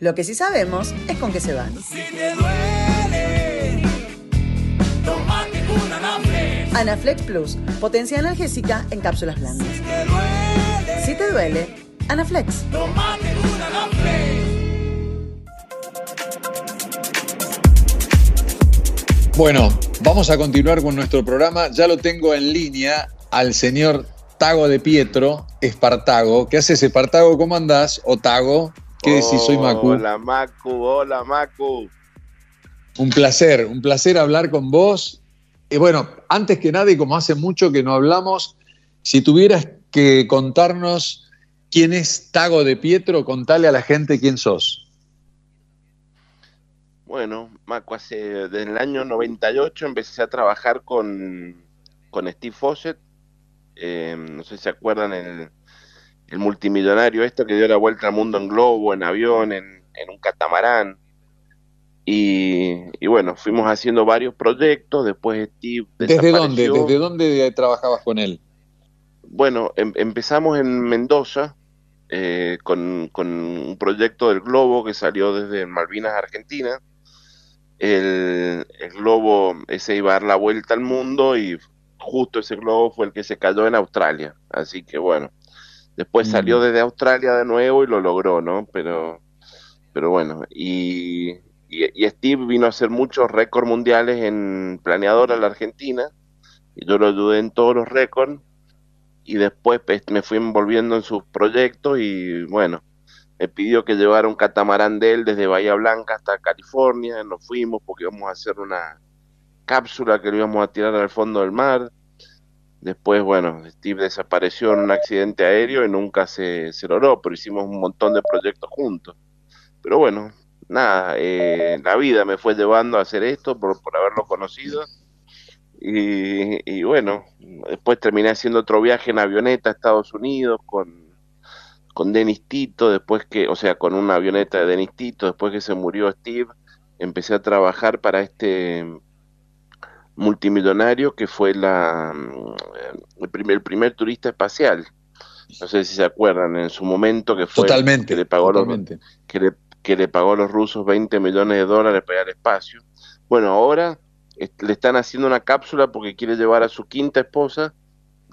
Lo que sí sabemos es con qué se van. Anaflex Plus, potencia analgésica en cápsulas blandas. Si te duele, Anaflex. Bueno, vamos a continuar con nuestro programa. Ya lo tengo en línea al señor Tago de Pietro, Espartago. ¿Qué haces, Espartago? ¿Cómo andás? ¿O Tago? ¿Qué decís? Soy Macu. Hola, Macu. Hola, Macu. Un placer, un placer hablar con vos. Y bueno, antes que nada, y como hace mucho que no hablamos, si tuvieras que contarnos quién es Tago de Pietro, contale a la gente quién sos. Bueno, Macu, hace, desde el año 98 empecé a trabajar con, con Steve Fawcett. Eh, no sé si se acuerdan el, el multimillonario este que dio la vuelta al mundo en globo, en avión, en, en un catamarán. Y, y bueno, fuimos haciendo varios proyectos, después Steve ¿Desde dónde? ¿Desde dónde trabajabas con él? Bueno, em- empezamos en Mendoza eh, con, con un proyecto del globo que salió desde Malvinas, Argentina. El, el globo ese iba a dar la vuelta al mundo y justo ese globo fue el que se cayó en Australia. Así que bueno, después salió desde Australia de nuevo y lo logró, ¿no? Pero, pero bueno, y, y, y Steve vino a hacer muchos récords mundiales en planeadora en la Argentina y yo lo ayudé en todos los récords y después pues, me fui envolviendo en sus proyectos y bueno, me pidió que llevara un catamarán de él desde Bahía Blanca hasta California, nos fuimos porque íbamos a hacer una cápsula que lo íbamos a tirar al fondo del mar. Después, bueno, Steve desapareció en un accidente aéreo y nunca se, se logró, pero hicimos un montón de proyectos juntos. Pero bueno, nada, eh, la vida me fue llevando a hacer esto por, por haberlo conocido. Y, y bueno, después terminé haciendo otro viaje en avioneta a Estados Unidos con, con Denis Tito, después que, o sea, con una avioneta de Denis Tito, después que se murió Steve, empecé a trabajar para este multimillonario que fue la, mm, el, primer, el primer turista espacial. No sé si se acuerdan en su momento que fue Totalmente, que le pagó los, que le, que le pagó a los rusos 20 millones de dólares para ir al espacio. Bueno, ahora le están haciendo una cápsula porque quiere llevar a su quinta esposa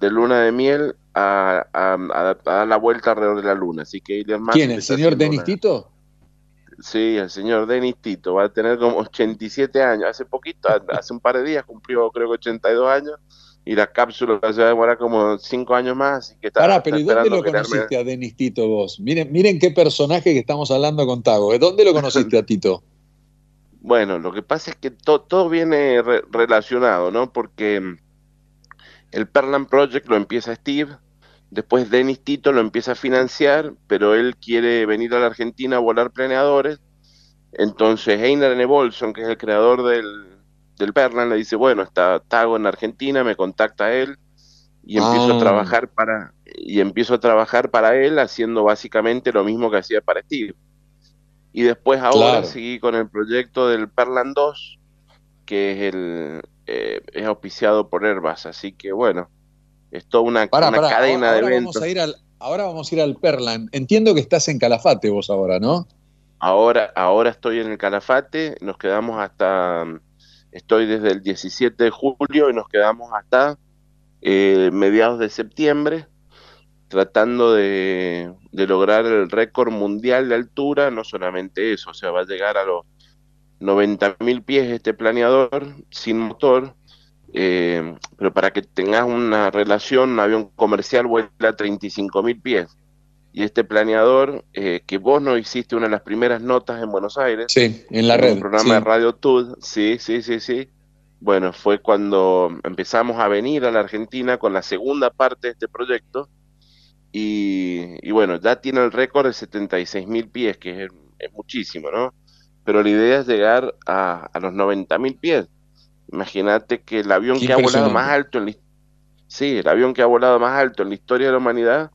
de luna de miel a, a- a- a dar la vuelta alrededor de la luna. Así que Elon Musk ¿Quién? ¿El señor haciendo Denis una- Tito? Sí, el señor Denis Tito va a tener como 87 años. Hace poquito, hace un par de días cumplió creo que 82 años y la cápsula se va a demorar como 5 años más. Así que está, Pará, está pero ¿y dónde lo conociste a Denis Tito vos? Miren, miren qué personaje que estamos hablando con Tago. ¿eh? ¿Dónde lo conociste a Tito? Bueno, lo que pasa es que to- todo viene re- relacionado, ¿no? Porque el Perlan Project lo empieza Steve, después Dennis Tito lo empieza a financiar, pero él quiere venir a la Argentina a volar planeadores. Entonces Einar N. Bolson, que es el creador del, del Perlan, le dice, bueno, está Tago en Argentina, me contacta él y empiezo Ah. a trabajar para y empiezo a trabajar para él haciendo básicamente lo mismo que hacía para Steve. Y después ahora Claro. seguí con el proyecto del Perlan 2, que es el eh, es auspiciado por Airbus, así que bueno, es toda una, Pará, una pará, cadena ahora, de ahora eventos. vamos a ir al, ahora vamos a ir al Perlan. Entiendo que estás en Calafate vos ahora, ¿no? Ahora, ahora estoy en el Calafate, nos quedamos hasta, estoy desde el 17 de julio y nos quedamos hasta eh, mediados de septiembre, tratando de, de lograr el récord mundial de altura, no solamente eso, o sea, va a llegar a los 90.000 pies este planeador sin motor, eh, pero para que tengas una relación, un avión comercial vuela a 35.000 pies. Y este planeador, eh, que vos no hiciste una de las primeras notas en Buenos Aires, Sí, en la en red. un programa sí. de Radio Tud, sí, sí, sí, sí. Bueno, fue cuando empezamos a venir a la Argentina con la segunda parte de este proyecto. Y, y bueno, ya tiene el récord de 76 mil pies, que es, es muchísimo, ¿no? Pero la idea es llegar a, a los 90 mil pies. Imagínate que el avión Qué que ha volado más alto en la, sí, el avión que ha volado más alto en la historia de la humanidad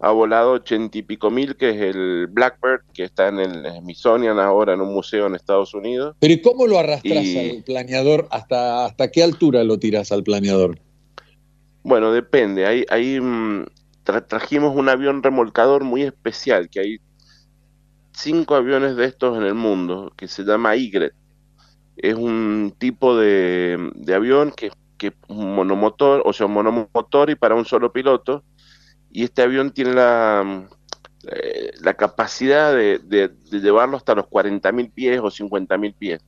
ha volado ochenta y pico mil, que es el Blackbird, que está en el Smithsonian ahora en un museo en Estados Unidos. Pero ¿y cómo lo arrastras Y- al planeador? ¿Hasta, ¿Hasta qué altura lo tiras al planeador? Bueno, depende. Ahí, ahí mm, tra- trajimos un avión remolcador muy especial, que hay cinco aviones de estos en el mundo, que se llama Igret. Es un tipo de, avión que, es un monomotor, o sea, monomotor y para un solo piloto. Y este avión tiene la, eh, capacidad de llevarlo hasta los 40.000 pies o 50.000 pies.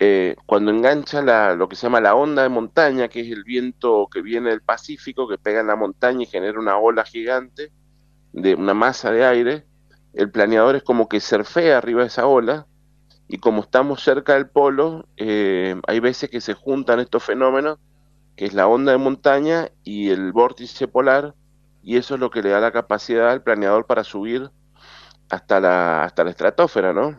Eh, cuando engancha la, lo que se llama la onda de montaña, que es el viento que viene del Pacífico, que pega en la montaña y genera una ola gigante de una masa de aire, el planeador es como que surfea arriba de esa ola y como estamos cerca del polo, eh, hay veces que se juntan estos fenómenos, que es la onda de montaña y el vórtice polar, y eso es lo que le da la capacidad al planeador para subir hasta la, hasta la estratosfera, ¿no?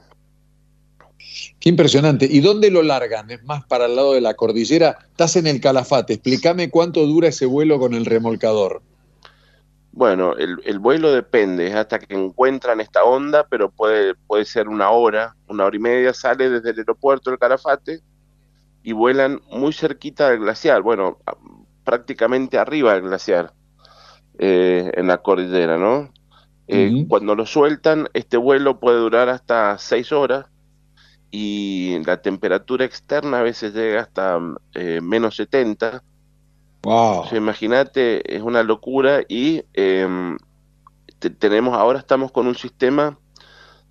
Qué impresionante. ¿Y dónde lo largan? ¿Es más para el lado de la cordillera? Estás en el Calafate. Explícame cuánto dura ese vuelo con el remolcador. Bueno, el, el vuelo depende, es hasta que encuentran esta onda, pero puede, puede ser una hora, una hora y media, sale desde el aeropuerto del Calafate y vuelan muy cerquita del glaciar, bueno, prácticamente arriba del glaciar, eh, en la cordillera, ¿no? Eh. Cuando lo sueltan, este vuelo puede durar hasta seis horas y la temperatura externa a veces llega hasta eh, menos 70. Imagínate, es una locura y em, te- tenemos, ahora estamos con un sistema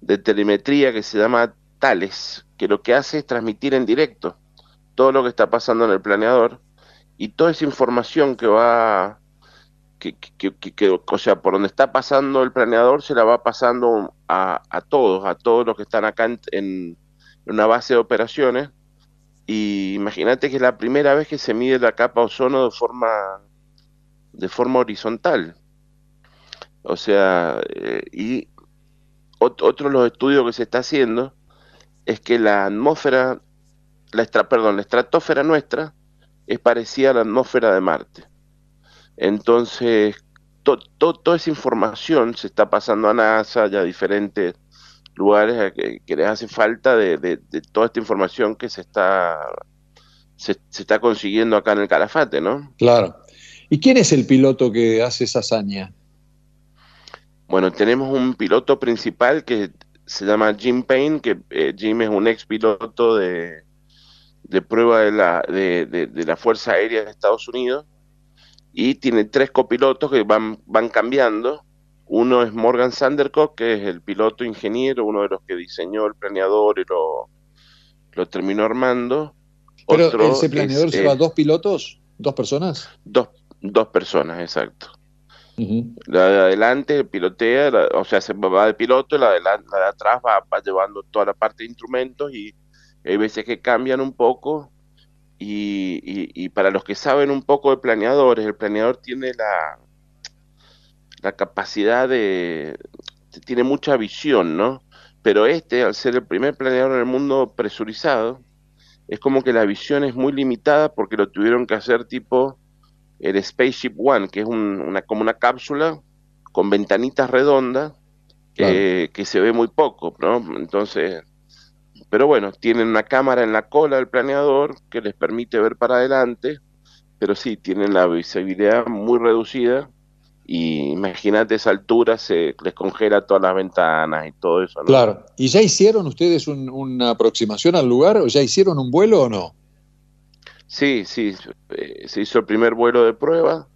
de telemetría que se llama Thales, que lo que hace es transmitir en directo todo lo que está pasando en el planeador y toda esa información que va, que- que- que- o sea, por donde está pasando el planeador se la va pasando a, a todos, a todos los que están acá en, en una base de operaciones y imagínate que es la primera vez que se mide la capa ozono de forma de forma horizontal. O sea, eh, y ot- otro de los estudios que se está haciendo es que la atmósfera, la estra, perdón, la estratosfera nuestra es parecida a la atmósfera de Marte. Entonces, to- to- toda esa información se está pasando a NASA y a diferentes lugares que, que les hace falta de, de- de toda esta información que se está se, se está consiguiendo acá en el Calafate, ¿no? Claro. ¿Y quién es el piloto que hace esa hazaña? Bueno, tenemos un piloto principal que se llama Jim Payne, que eh, Jim es un ex piloto de, de prueba de la, de, de- de la Fuerza Aérea de Estados Unidos y tiene tres copilotos que van, van cambiando. Uno es Morgan Sandercock, que es el piloto ingeniero, uno de los que diseñó el planeador y lo, lo terminó armando. Pero Otro ese planeador es, lleva eh, dos pilotos, dos personas. dos, dos personas, exacto. La de adelante pilotea, la- o sea, se va de piloto, y la de, la, la de atrás va, va llevando toda la parte de instrumentos y hay veces que cambian un poco y, y- y para los que saben un poco de planeadores, el planeador tiene la, la capacidad de, tiene mucha visión, ¿no? Pero este, al ser el primer planeador en el mundo presurizado, es como que la visión es muy limitada porque lo tuvieron que hacer tipo el Spaceship One, que es un- una, como una cápsula con ventanitas redondas eh, que se ve muy poco, ¿no? Entonces, pero bueno, tienen una cámara en la cola del planeador que les permite ver para adelante, pero sí, tienen la visibilidad muy reducida y imagínate esa altura, se les congela todas las ventanas y todo eso, ¿no? Claro. ¿Y ya hicieron ustedes un- una aproximación al lugar? ¿O ya hicieron un vuelo o no? Sí, sí, eh, se hizo el primer vuelo de prueba,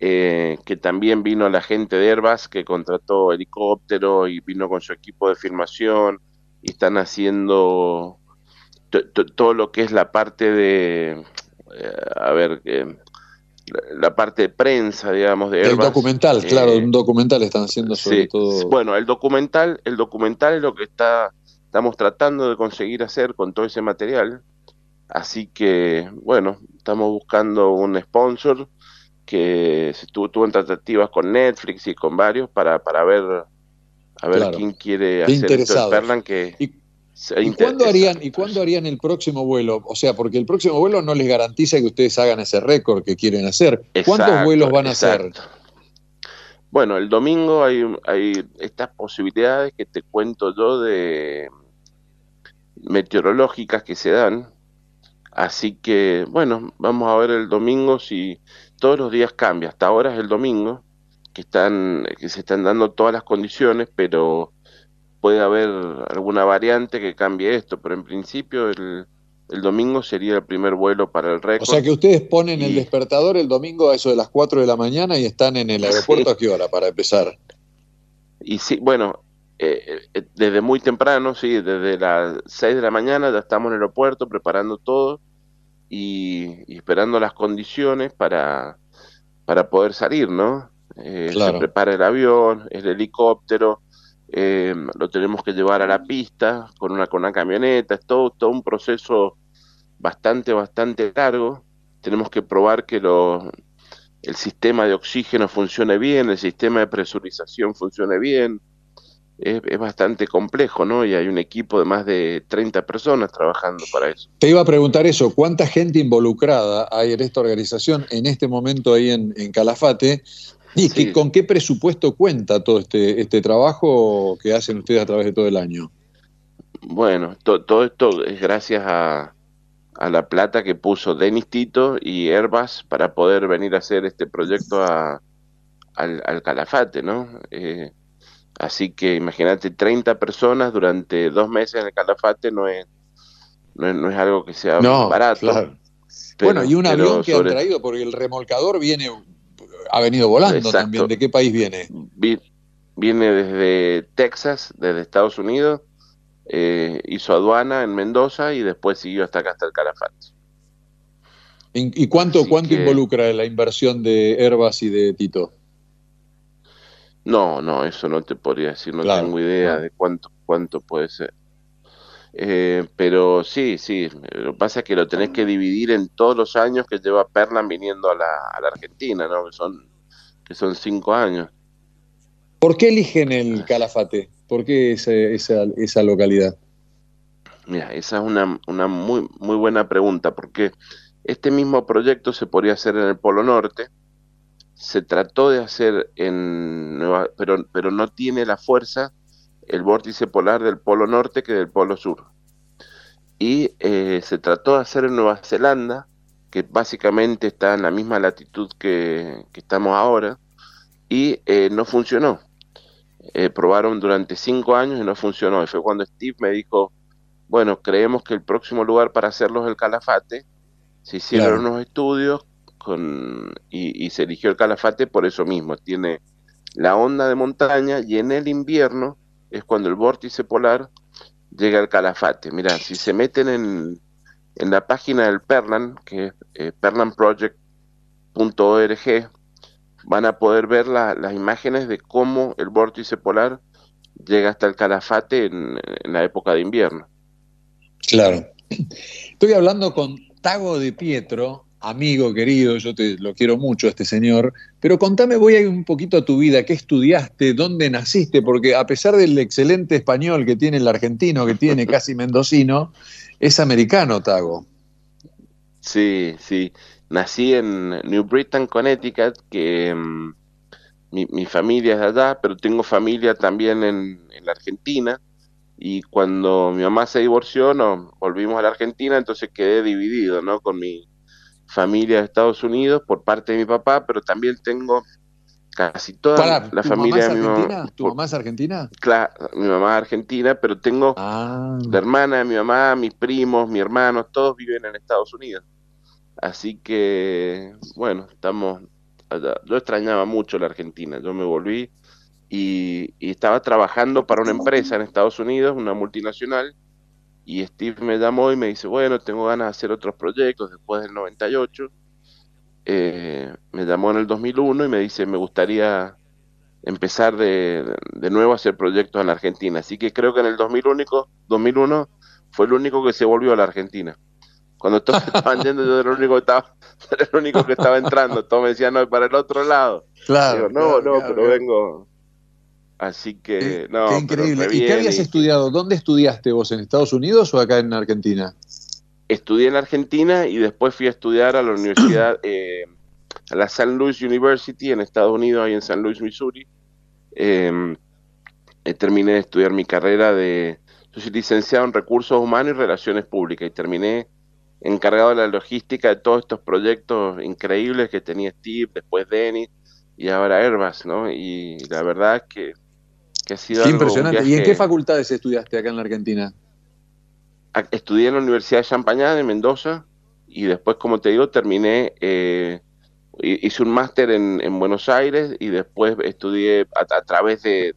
eh, que también vino la gente de Airbus que contrató helicóptero y vino con su equipo de filmación y están haciendo to- to- todo lo que es la parte de, eh, a ver, eh, la, parte de prensa, digamos, de El documental, eh, claro, un documental están haciendo sobre Sí, todo. Bueno, el documental, el documental es lo que está, estamos tratando de conseguir hacer con todo ese material. Así que, bueno, estamos buscando un sponsor que se tuvo, tuvo en tratativas con Netflix y con varios para, para ver a ver Claro. quién quiere hacer esto de. Perlan que ¿Y cuándo harían, ¿Y cuándo harían el próximo vuelo? O sea, porque el próximo vuelo no les garantiza que ustedes hagan ese récord que quieren hacer. ¿Cuántos Exacto, vuelos van a hacer? Bueno, el domingo hay, hay estas posibilidades que te cuento yo de meteorológicas que se dan. Así que, bueno, vamos a ver el domingo si todos los días cambia. Hasta ahora es el domingo que están que se están dando todas las condiciones, pero puede haber alguna variante que cambie esto, pero en principio el, el domingo sería el primer vuelo para el récord. O sea que ustedes ponen el despertador el domingo a eso de las 4 de la mañana y están en el aeropuerto a qué hora para empezar. Y sí, bueno, eh, eh, desde muy temprano, sí, desde las 6 de la mañana ya estamos en el aeropuerto preparando todo y, y esperando las condiciones para, para poder salir, ¿no? Eh, Claro. Se prepara el avión, el helicóptero, eh, lo tenemos que llevar a la pista con una, con una camioneta, es todo, todo un proceso bastante, bastante largo. Tenemos que probar que lo, el sistema de oxígeno funcione bien, el sistema de presurización funcione bien. Es, es bastante complejo, ¿no? Y hay un equipo de más de 30 personas trabajando para eso. Te iba a preguntar eso, ¿cuánta gente involucrada hay en esta organización en este momento ahí en, en Calafate? ¿Y que- con qué presupuesto cuenta todo este, este trabajo que hacen ustedes a través de todo el año? Bueno, to- todo esto es gracias a, a la plata que puso Denis Tito y Airbus para poder venir a hacer este proyecto a- al, al Calafate, ¿no? Eh, así que imagínate, 30 personas durante dos meses en el Calafate no es, no es, no es algo que sea No, barato. claro. pero- bueno, y un avión que han sobre- traído, porque el remolcador viene, ha venido volando Exacto. también. ¿De qué país viene? Vi- viene desde Texas, desde Estados Unidos, eh, hizo aduana en Mendoza y después siguió hasta acá, hasta el Calafate. ¿Y cuánto, Así cuánto que- involucra la inversión de Airbus y de Tito? No, no, eso no te podría decir, no Claro, tengo idea de cuánto, cuánto puede ser. Eh, pero sí, sí, lo que pasa es que lo tenés que dividir en todos los años que lleva Perlan viniendo a la, a la Argentina, ¿no? Que son, que son cinco años. ¿Por qué eligen el Calafate? ¿Por qué ese- esa, esa localidad? Mira, esa es una, una muy, muy buena pregunta, porque este mismo proyecto se podría hacer en el Polo Norte, se trató de hacer en Nueva, pero, pero no tiene la fuerza el vórtice polar del Polo Norte que del Polo Sur. Y eh, se trató de hacer en Nueva Zelanda, que básicamente está en la misma latitud que, que estamos ahora, y eh, no funcionó. Eh, probaron durante cinco años y no funcionó. Y fue cuando Steve me dijo, bueno, creemos que el próximo lugar para hacerlo es el Calafate. Se hicieron Claro. unos estudios con, y, y se eligió el Calafate por eso mismo. Tiene la onda de montaña y en el invierno es cuando el vórtice polar llega al Calafate. Mira, si se meten en, en la página del Perlan, que es eh, perlanproject.org, van a poder ver la- las imágenes de cómo el vórtice polar llega hasta el Calafate en, en la época de invierno. Claro. Estoy hablando con Tago de Pietro, amigo querido, yo te lo quiero mucho, este señor, pero contame, voy a ir un poquito a tu vida, qué estudiaste, dónde naciste, porque a pesar del excelente español que tiene el argentino, que tiene casi mendocino, es americano, Tago. Sí, sí. Nací en New Britain, Connecticut, que mm, mi, mi familia es allá, pero tengo familia también en, en la Argentina. Y cuando mi mamá se divorció, nos volvimos a la Argentina, entonces quedé dividido, ¿no? Con mi familia de Estados Unidos por parte de mi papá, pero también tengo casi toda la ¿tu familia de mi mamá. ¿Tu mamá es argentina? Claro, mi mamá es argentina, pero tengo Ah. la hermana de mi mamá, mis primos, mi hermano, todos viven en Estados Unidos. Así que, bueno, estamos allá. Yo extrañaba mucho la Argentina. Yo me volví y, y estaba trabajando para una empresa en Estados Unidos, una multinacional, y Steve me llamó y me dice, bueno, tengo ganas de hacer otros proyectos después del 98. Eh, me llamó en el 2001 y me dice, me gustaría empezar de, de nuevo a hacer proyectos en la Argentina. Así que creo que en el 2001, 2001 fue el único que se volvió a la Argentina. Cuando todos estaban yendo, yo era el único que estaba, era el único que estaba entrando. Todos me decían, no, para el otro lado. Claro, Digo, no, claro, no, claro, pero claro. vengo. Así que, no, Qué increíble. re ¿Y qué habías y- estudiado? ¿Dónde estudiaste vos? ¿En Estados Unidos o acá en Argentina? estudié en Argentina y después fui a estudiar a la universidad, eh, a la St. Louis University en Estados Unidos, ahí en St. Louis, Missouri. Eh, eh, terminé de estudiar mi carrera de... Yo soy licenciado en Recursos Humanos y Relaciones Públicas y terminé encargado de la logística de todos estos proyectos increíbles que tenía Steve, después Dennis y ahora Airbus, ¿no? Y la verdad es que, que ha sido Qué algo, impresionante. ¿Y en qué facultades estudiaste acá en la Argentina? estudié en la Universidad de Champañá de Mendoza y después, como te digo, terminé, eh, hi- hice un máster en, en Buenos Aires y después estudié a, a través de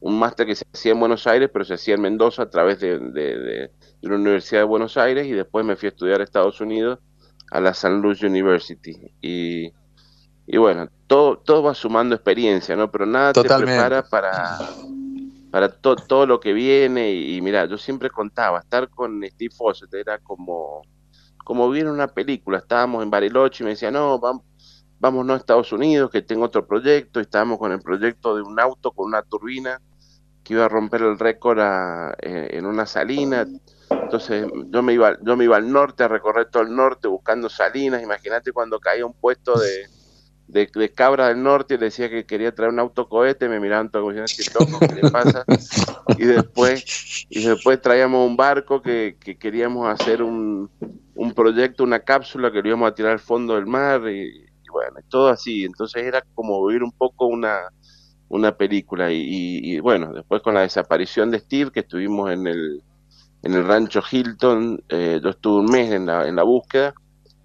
un máster que se hacía en Buenos Aires, pero se hacía en Mendoza a través de, de, de- de la Universidad de Buenos Aires y después me fui a estudiar a Estados Unidos a la St. Louis University. Y, y bueno, todo, todo va sumando experiencia, ¿no? Pero nada Totalmente. te prepara para, para to- todo lo que viene. Y, y mira, yo siempre contaba, estar con Steve Fossett era como, como ver una película. Estábamos en Bariloche y me decía, no, vamos, vámonos a Estados Unidos, que tengo otro proyecto. Y estábamos con el proyecto de un auto con una turbina que iba a romper el récord a- eh, en una salina. Entonces yo me iba, yo me iba al norte a recorrer todo el norte buscando salinas. Imagínate cuando caía un puesto de, de, de cabra del norte y le decía que quería traer un autocohete, me miraban todos como diciendo, "Este loco, ¿qué le pasa? Y después, y después traíamos un barco que, que queríamos hacer un, un proyecto, una cápsula que lo íbamos a tirar al fondo del mar y, y bueno, todo así. Entonces era como vivir un poco una, una película. Y, y- y bueno, después con la desaparición de Steve, que estuvimos en el, en el rancho Hilton, eh, yo estuve un mes en la, en la búsqueda,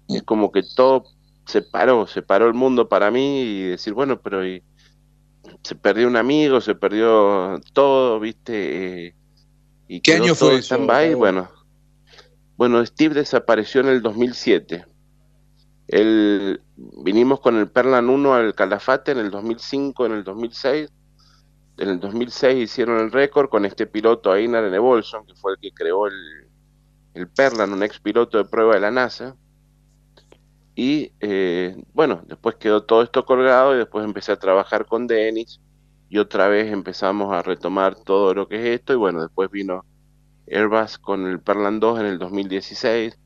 es como que todo se paró, se paró el mundo para mí y decir, bueno, pero y- se perdió un amigo, se perdió todo, ¿viste? Eh, y ¿Qué año fue eso, Pablo? bueno. Bueno, Steve desapareció en el 2007. Él, vinimos con el Perlan 1 al Calafate en el 2005, en el 2006. En el 2006 hicieron el récord con este piloto Einar Enevolson, que fue el que creó el, el Perlan, un ex piloto de prueba de la NASA. Y eh, bueno, después quedó todo esto colgado y después empecé a trabajar con Dennis y otra vez empezamos a retomar todo lo que es esto y bueno, después vino Airbus con el Perlan 2 en el 2016.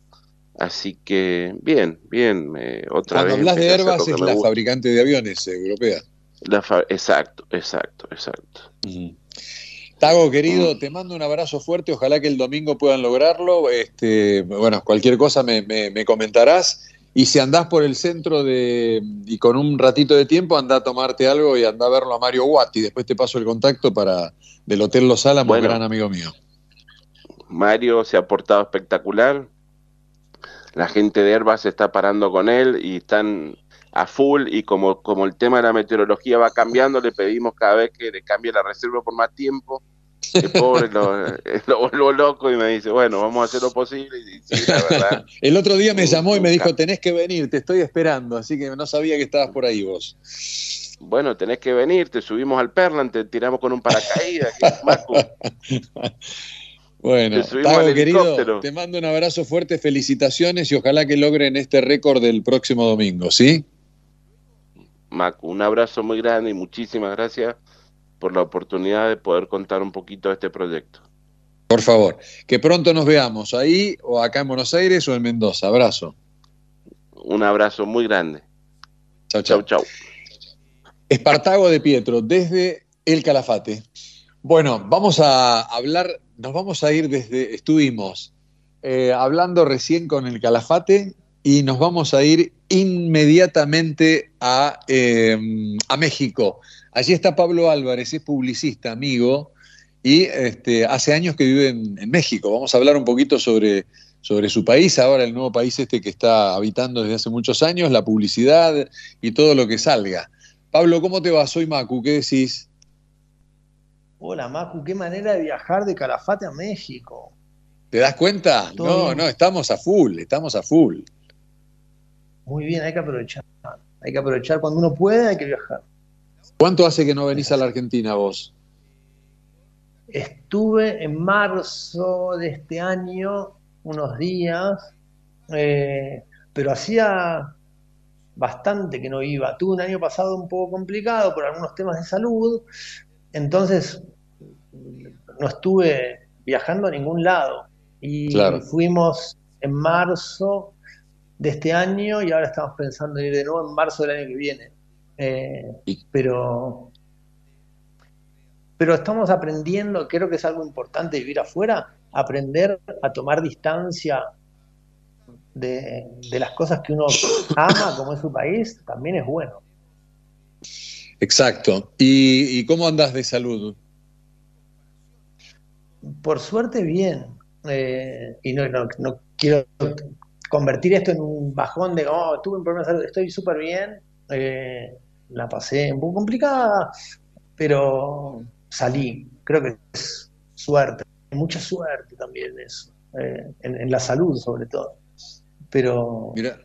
Así que bien, bien, eh, otra Cuando vez. hablas de Airbus es la gusta. fabricante de aviones europea. La exacto, exacto, exacto. Tago, querido, te mando un abrazo fuerte. Ojalá que el domingo puedan lograrlo. Este, bueno, cualquier cosa me, me- me comentarás. Y si andás por el centro de y con un ratito de tiempo, anda a tomarte algo y anda a verlo a Mario Watt. Y después te paso el contacto para del Hotel Los Álamos, Bueno. gran amigo mío. Mario se ha portado espectacular. La gente de Airbus se está parando con él y están a full y como, como el tema de la meteorología va cambiando, le pedimos cada vez que le cambie la reserva por más tiempo. El pobre lo, lo vuelvo loco y me dice, bueno, vamos a hacer lo posible. Y sí, la verdad, El otro día me llamó y me dijo, tenés que venir, te estoy esperando. Así que no sabía que estabas por ahí vos. bueno, tenés que venir, te subimos al Perlan, te tiramos con un paracaídas. Bueno, Te al querido, te mando un abrazo fuerte, felicitaciones y ojalá que logren este récord del próximo domingo, ¿sí? Macu, un abrazo muy grande y muchísimas gracias por la oportunidad de poder contar un poquito de este proyecto. Por favor, que pronto nos veamos ahí o acá en Buenos Aires o en Mendoza. Abrazo. Un abrazo muy grande. Chau, chau. chau. Espartago de Pietro, desde El Calafate. Bueno, vamos a hablar, nos vamos a ir desde, estuvimos eh, hablando recién con El Calafate y nos vamos a ir inmediatamente a, eh, a México. Allí está Pablo Álvarez, es publicista, amigo, y este, hace años que vive en, en México. Vamos a hablar un poquito sobre, sobre su país, ahora el nuevo país este que está habitando desde hace muchos años, la publicidad y todo lo que salga. Pablo, ¿cómo te va? Soy Macu, ¿qué decís? Hola, Macu, qué manera de viajar de Calafate a México. ¿Te das cuenta? Todo No, bien. no, estamos a full, estamos a full. Muy bien, hay que aprovechar. Hay que aprovechar cuando uno puede, hay que viajar. ¿Cuánto hace que no venís a la Argentina vos? Estuve en marzo de este año, unos días, eh, pero hacía bastante que no iba. Tuve un año pasado un poco complicado por algunos temas de salud, entonces no estuve viajando a ningún lado. Y Claro. fuimos en marzo de este año y ahora estamos pensando en ir de nuevo en marzo del año que viene. Eh, pero pero estamos aprendiendo, creo que es algo importante vivir afuera, aprender a tomar distancia de, de las cosas que uno ama, como es su país, también es bueno. Exacto. ¿Y, y cómo andás de salud? Por suerte, bien. Eh, y no, no, no quiero convertir esto en un bajón de, oh, tuve un problema de salud, estoy súper bien. Eh, la pasé un poco complicada, pero salí. Creo que es suerte, mucha suerte también eso, eh, en, en la salud sobre todo. Pero Mira.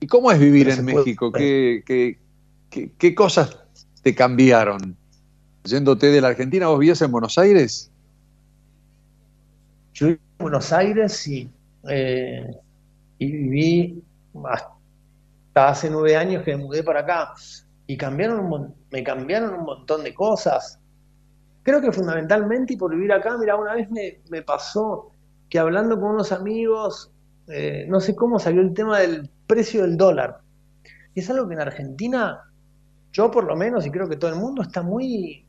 ¿Y cómo es vivir en puede- México? ¿Qué, qué, qué- qué cosas te cambiaron? Yéndote de la Argentina, ¿vos vivías en Buenos Aires? Yo viví en Buenos Aires sí, eh, y viví hasta hace nueve años que me mudé para acá y cambiaron un me cambiaron un montón de cosas. Creo que fundamentalmente y por vivir acá, mira, una vez me, pasó que hablando con unos amigos, eh, no sé cómo salió el tema del precio del dólar. Es algo que en Argentina, yo por lo menos, y creo que todo el mundo está muy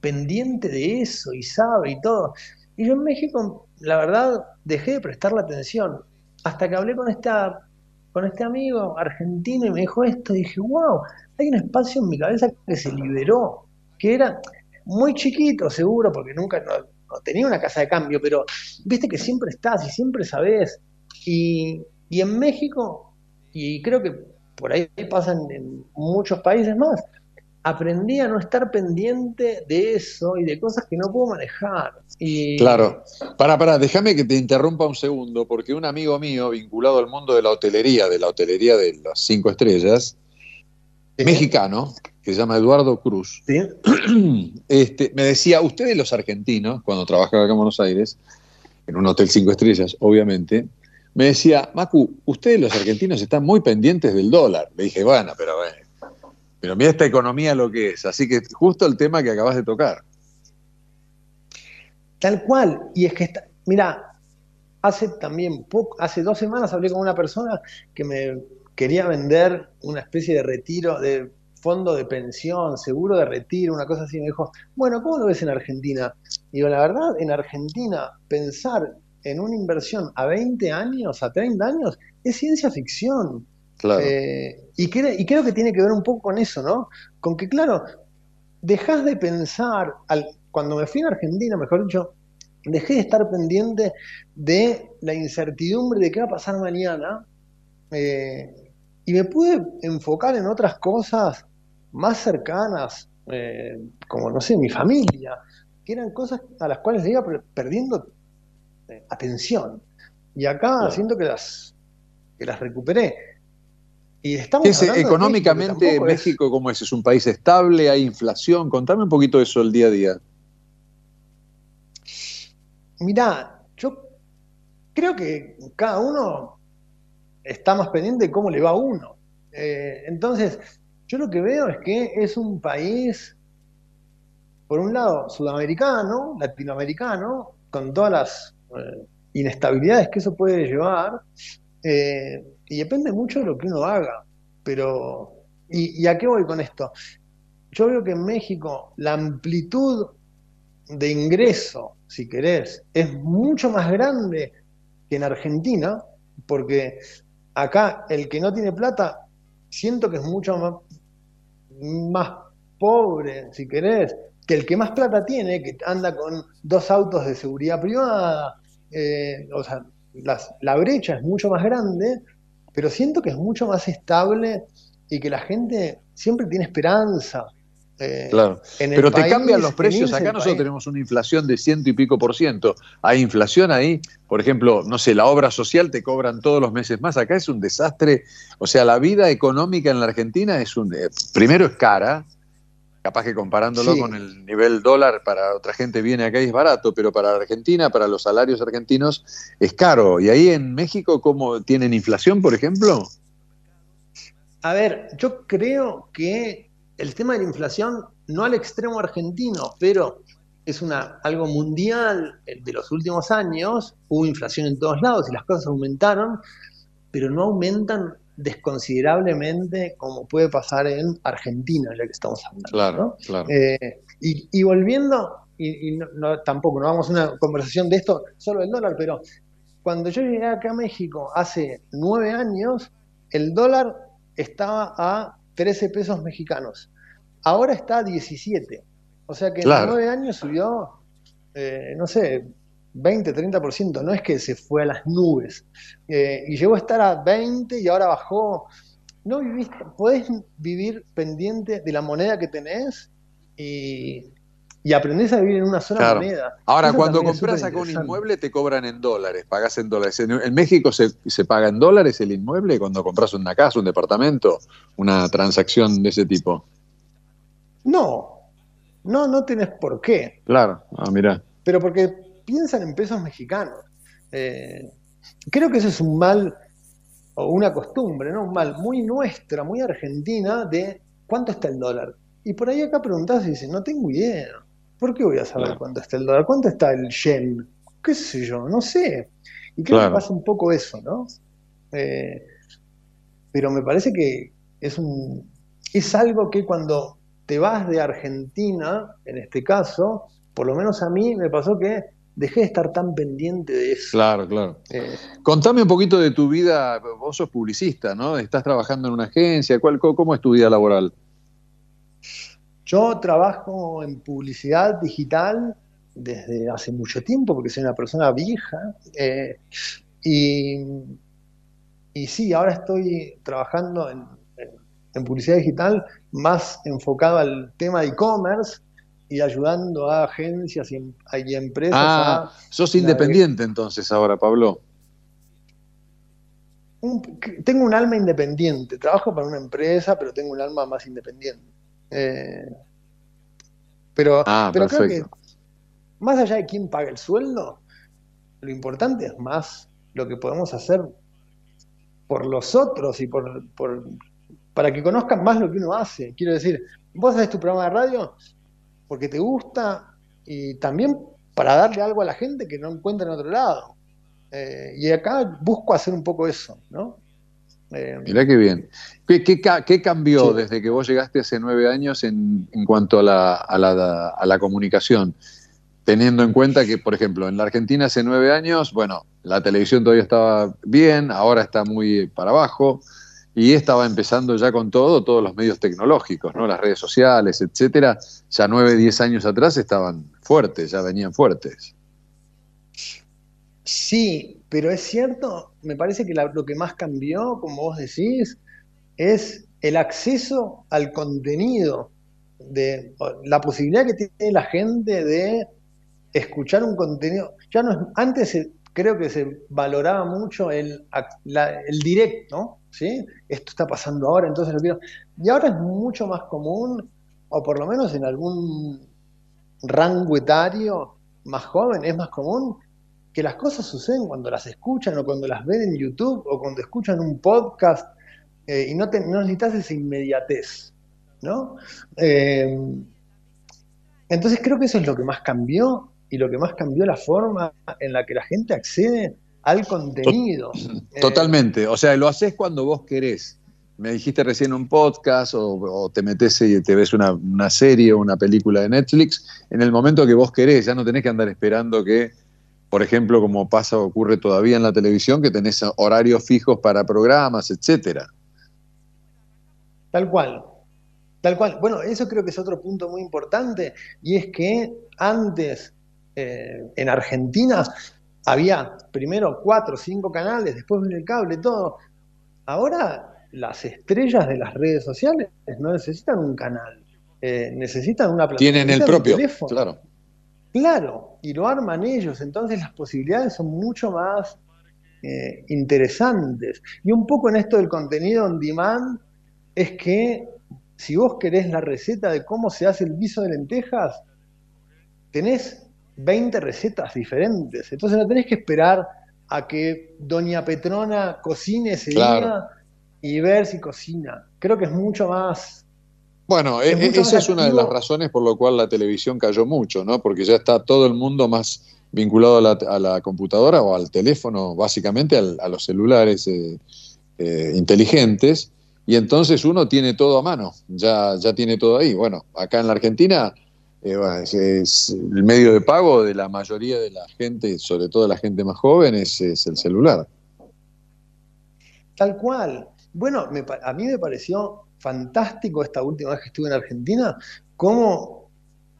pendiente de eso y sabe y todo. Y yo en México, la verdad, dejé de prestarle atención. Hasta que hablé con esta, con este amigo argentino y me dijo esto, y dije, wow, hay un espacio en mi cabeza que se liberó, que era muy chiquito, seguro, porque nunca tenía una casa de cambio, pero viste que siempre estás y siempre sabés. Y, y en México, y creo que por ahí pasa en, en muchos países más, aprendí a no estar pendiente de eso y de cosas que no puedo manejar. Y, Claro. Para, para, déjame que te interrumpa un segundo, porque un amigo mío vinculado al mundo de la hotelería, de la hotelería de las cinco estrellas, mexicano, que se llama Eduardo Cruz, este, me decía, ustedes los argentinos, cuando trabajaba acá en Buenos Aires, en un hotel cinco estrellas, obviamente, me decía, Macu, ustedes los argentinos están muy pendientes del dólar. Le dije, bueno, pero bueno, pero mira esta economía lo que es. Así que justo el tema que acabas de tocar. Tal cual. Y es que está, mira, hace también poco, hace dos semanas hablé con una persona que me quería vender una especie de retiro, de fondo de pensión, seguro de retiro, una cosa así. Me dijo, bueno, ¿cómo lo ves en Argentina? Y digo, la verdad, en Argentina, pensar en una inversión a 20 años, a 30 años, es ciencia ficción. Claro. Eh, y, cre- y creo que tiene que ver un poco con eso, ¿no? Con que, claro, dejas de pensar, al, cuando me fui a Argentina, mejor dicho, dejé de estar pendiente de la incertidumbre de qué va a pasar mañana eh, y me pude enfocar en otras cosas más cercanas, eh, como, no sé, mi familia, que eran cosas a las cuales le iba per- perdiendo atención. Y acá Claro. siento que las, que las recuperé. Y estamos ¿Qué es, hablando de México, que económicamente, México, ¿cómo es? ¿Es un país estable? ¿Hay inflación? Contame un poquito de eso el día a día. Mirá, yo creo que cada uno está más pendiente de cómo le va a uno. Eh, entonces, yo lo que veo es que es un país, por un lado, sudamericano, latinoamericano, con todas las eh, inestabilidades que eso puede llevar, eh, y depende mucho de lo que uno haga. Pero, ¿y, a qué voy con esto? Yo veo que en México la amplitud de ingreso, si querés, es mucho más grande que en Argentina, porque acá el que no tiene plata, siento que es mucho más, pobre, si querés, que el que más plata tiene, que anda con dos autos de seguridad privada. eh, o sea, la brecha es mucho más grande, pero siento que es mucho más estable y que la gente siempre tiene esperanza. eh, Claro. en el Pero te cambian los precios. Acá nosotros país. tenemos una inflación de ciento y pico por ciento. Hay inflación ahí. Por ejemplo, no sé, la obra social te cobran todos los meses más. Acá es un desastre. O sea, la vida económica en la Argentina es un. eh, primero es cara. Capaz que comparándolo Sí. con el nivel dólar, para otra gente viene acá y es barato, pero para Argentina, para los salarios argentinos, es caro. Y ahí en México, ¿cómo tienen inflación, por ejemplo? A ver, yo creo que el tema de la inflación, no al extremo argentino, pero es una, algo mundial de los últimos años, hubo inflación en todos lados y las cosas aumentaron, pero no aumentan desconsiderablemente como puede pasar en Argentina, ya que estamos hablando. Claro, ¿no? claro. Eh, y, y volviendo, y, y no- no- tampoco, no vamos a una conversación de esto solo del dólar, pero cuando yo llegué acá a México hace nueve años, el dólar estaba a 13 pesos mexicanos. Ahora está a 17. O sea que en Claro. nueve años subió, eh, no sé, 20, 30%. No es que se fue a las nubes. Eh, y llegó a estar a 20 y ahora bajó. No vivís, podés vivir pendiente de la moneda que tenés y, y aprendés a vivir en una sola Claro. moneda. Ahora, Eso cuando compras acá un inmueble, te cobran en dólares, pagás en dólares. En, en México se, se paga en dólares el inmueble cuando compras una casa, un departamento, una transacción de ese tipo. No, no, no tenés por qué. Claro, ah, mira. pero porque piensan en pesos mexicanos. Eh, creo que ese es un mal, o una costumbre, ¿no? Un mal muy nuestra, muy argentina, de cuánto está el dólar. Y por ahí acá preguntás y dices, no tengo idea. ¿Por qué voy a saber Claro. cuánto está el dólar? ¿Cuánto está el yen? ¿Qué sé yo? No sé. Y creo Claro. que pasa un poco eso, ¿no? Eh, pero me parece que es un es algo que cuando te vas de Argentina, en este caso, por lo menos a mí me pasó que dejé de estar tan pendiente de eso. Claro, claro. Eh, Contame un poquito de tu vida. Vos sos publicista, ¿no? Estás trabajando en una agencia. ¿Cuál, cómo, es tu vida laboral? yo trabajo en publicidad digital desde hace mucho tiempo, porque soy una persona vieja, eh, y, y sí, ahora estoy trabajando en, en- en publicidad digital más enfocado al tema de e-commerce y ayudando a agencias y, em- y empresas Ah, a sos independiente entonces ahora, Pablo. un- tengo un alma independiente. Trabajo para una empresa, pero tengo un alma más independiente. Eh, pero Ah, pero creo que más allá de quién paga el sueldo, lo importante es más lo que podemos hacer por los otros y por, por- para que conozcan más lo que uno hace. Quiero decir, vos haces tu programa de radio porque te gusta y también para darle algo a la gente que no encuentra en otro lado. Eh, y acá busco hacer un poco eso, ¿no? Eh, Mirá qué bien. ¿Qué, qué qué cambió desde que vos llegaste hace nueve años en, en cuanto a la, a, la, a la comunicación? Teniendo en cuenta que, por ejemplo, en la Argentina hace nueve años, bueno, la televisión todavía estaba bien, ahora está muy para abajo, y estaba empezando ya con todo, todos los medios tecnológicos, ¿no? Las redes sociales, etcétera, ya nueve, diez años atrás estaban fuertes, ya venían fuertes. Sí, pero es cierto, me parece que lo que más cambió, como vos decís, es el acceso al contenido, de la posibilidad que tiene la gente de escuchar un contenido. Ya no es, antes creo que se valoraba mucho el, el directo, ¿sí? Esto está pasando ahora, entonces lo quiero. Y ahora es mucho más común, o por lo menos en algún rango etario más joven, es más común que las cosas suceden cuando las escuchan o cuando las ven en YouTube o cuando escuchan un podcast eh, y no, necesitas esa inmediatez, ¿no? Eh, entonces creo que eso es lo que más cambió y lo que más cambió la forma en la que la gente accede al contenido. Eh, Totalmente. O sea, lo haces cuando vos querés. Me dijiste recién un podcast o, o te metes y te ves una, una serie o una película de Netflix en el momento que vos querés. Ya no tenés que andar esperando que, por ejemplo, como pasa o ocurre todavía en la televisión, que tenés horarios fijos para programas, etcétera. Tal cual. Tal cual. Bueno, eso creo que es otro punto muy importante y es que antes eh, en Argentina había primero cuatro o cinco canales, después vino el cable, todo. Ahora las estrellas de las redes sociales no necesitan un canal, eh, necesitan una plataforma. Tienen el propio, teléfono. claro. Claro, y lo arman ellos, entonces las posibilidades son mucho más eh, interesantes. Y un poco en esto del contenido on demand es que si vos querés la receta de cómo se hace el guiso de lentejas, tenés 20 recetas diferentes. Entonces no tenés que esperar a que Doña Petrona cocine ese Claro. día y ver si cocina. Creo que es mucho más. Bueno, Es e- e- mucho esa más es una de las razones por lo cual la televisión cayó mucho, ¿no? Porque ya está todo el mundo más vinculado a la, a la computadora o al teléfono, básicamente al- a los celulares eh, eh, inteligentes, y entonces uno tiene todo a mano, ya, ya tiene todo ahí. Bueno, acá en la Argentina es, el medio de pago de la mayoría de la gente, sobre todo la gente más joven, es, el celular. Tal cual. Bueno, a mí me pareció fantástico esta última vez que estuve en Argentina, cómo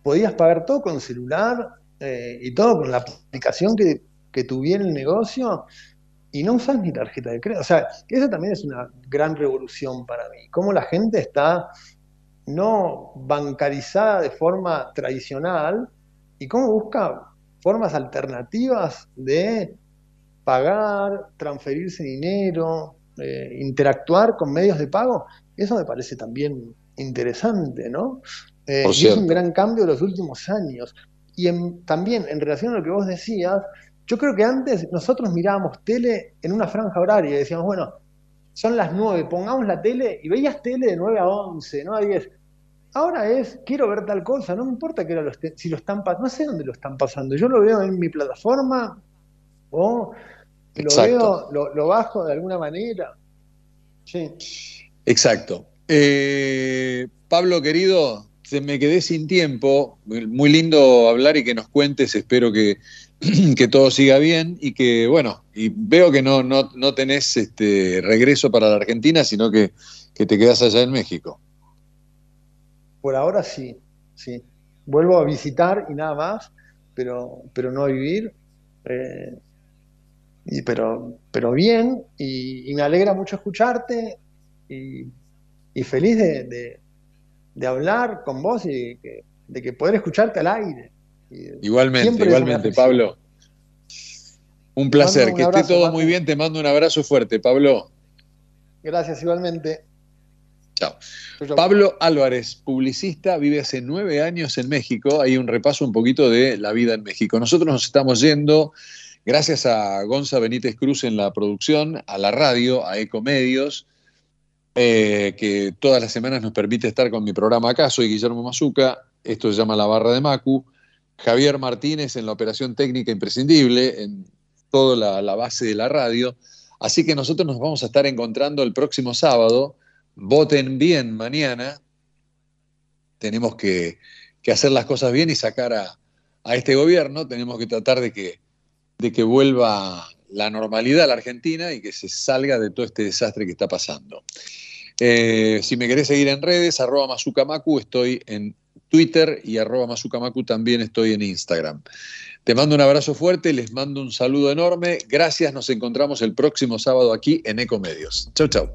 podías pagar todo con celular eh, y todo con la aplicación que, que tuviera el negocio y no usas ni tarjeta de crédito. O sea, eso también es una gran revolución para mí. Cómo la gente está no bancarizada de forma tradicional y cómo busca formas alternativas de pagar, transferirse dinero, eh, interactuar con medios de pago, eso me parece también interesante, ¿no? Eh, y es un gran cambio de los últimos años. Y en- también en relación a lo que vos decías, yo creo que antes nosotros mirábamos tele en una franja horaria y decíamos, bueno, son las 9, pongamos la tele y veías tele de 9 a 11, no a 10. Ahora es, quiero ver tal cosa, no me importa que lo si lo están pasando, no sé dónde lo están pasando, yo lo veo en mi plataforma o lo Exacto. veo, lo, lo bajo de alguna manera. Sí. Exacto. Eh, Pablo, querido, se me quedé sin tiempo. Muy lindo hablar y que nos cuentes. Espero que, que todo siga bien y que, bueno, y veo que no, no, no tenés este regreso para la Argentina, sino que, que te quedás allá en México. Por ahora sí, sí. Vuelvo a visitar y nada más, pero, pero no a vivir. eh, y, pero, pero bien, y, me alegra mucho escucharte y, feliz de, de- de hablar con vos y que- de que poder escucharte al aire. Igualmente, siempre igualmente. Pablo. Un placer. un que esté todo muy bien. Te mando un abrazo fuerte, Pablo. Gracias igualmente. Chao. Pablo Álvarez, publicista, vive hace nueve años en México. Hay un repaso un poquito de la vida en México. Nosotros nos estamos yendo, gracias a Gonza Benítez Cruz en la producción, a la radio, a Ecomedios, eh, que todas las semanas nos permite estar con mi programa acá. Soy Guillermo Mazuca, esto se llama La Barra de Macu. Javier Martínez en la operación técnica imprescindible, en toda la, base de la radio. Así que nosotros nos vamos a estar encontrando el próximo sábado. Voten bien mañana. Tenemos que, hacer las cosas bien y sacar a, este gobierno. Tenemos que tratar de que, de que vuelva la normalidad a la Argentina y que se salga de todo este desastre que está pasando. Eh, si me querés seguir en redes, arroba Mazucamacu, estoy en Twitter y arroba Mazucamacu también estoy en Instagram. Te mando un abrazo fuerte, les mando un saludo enorme. Gracias, nos encontramos el próximo sábado aquí en Ecomedios. Chau, chau.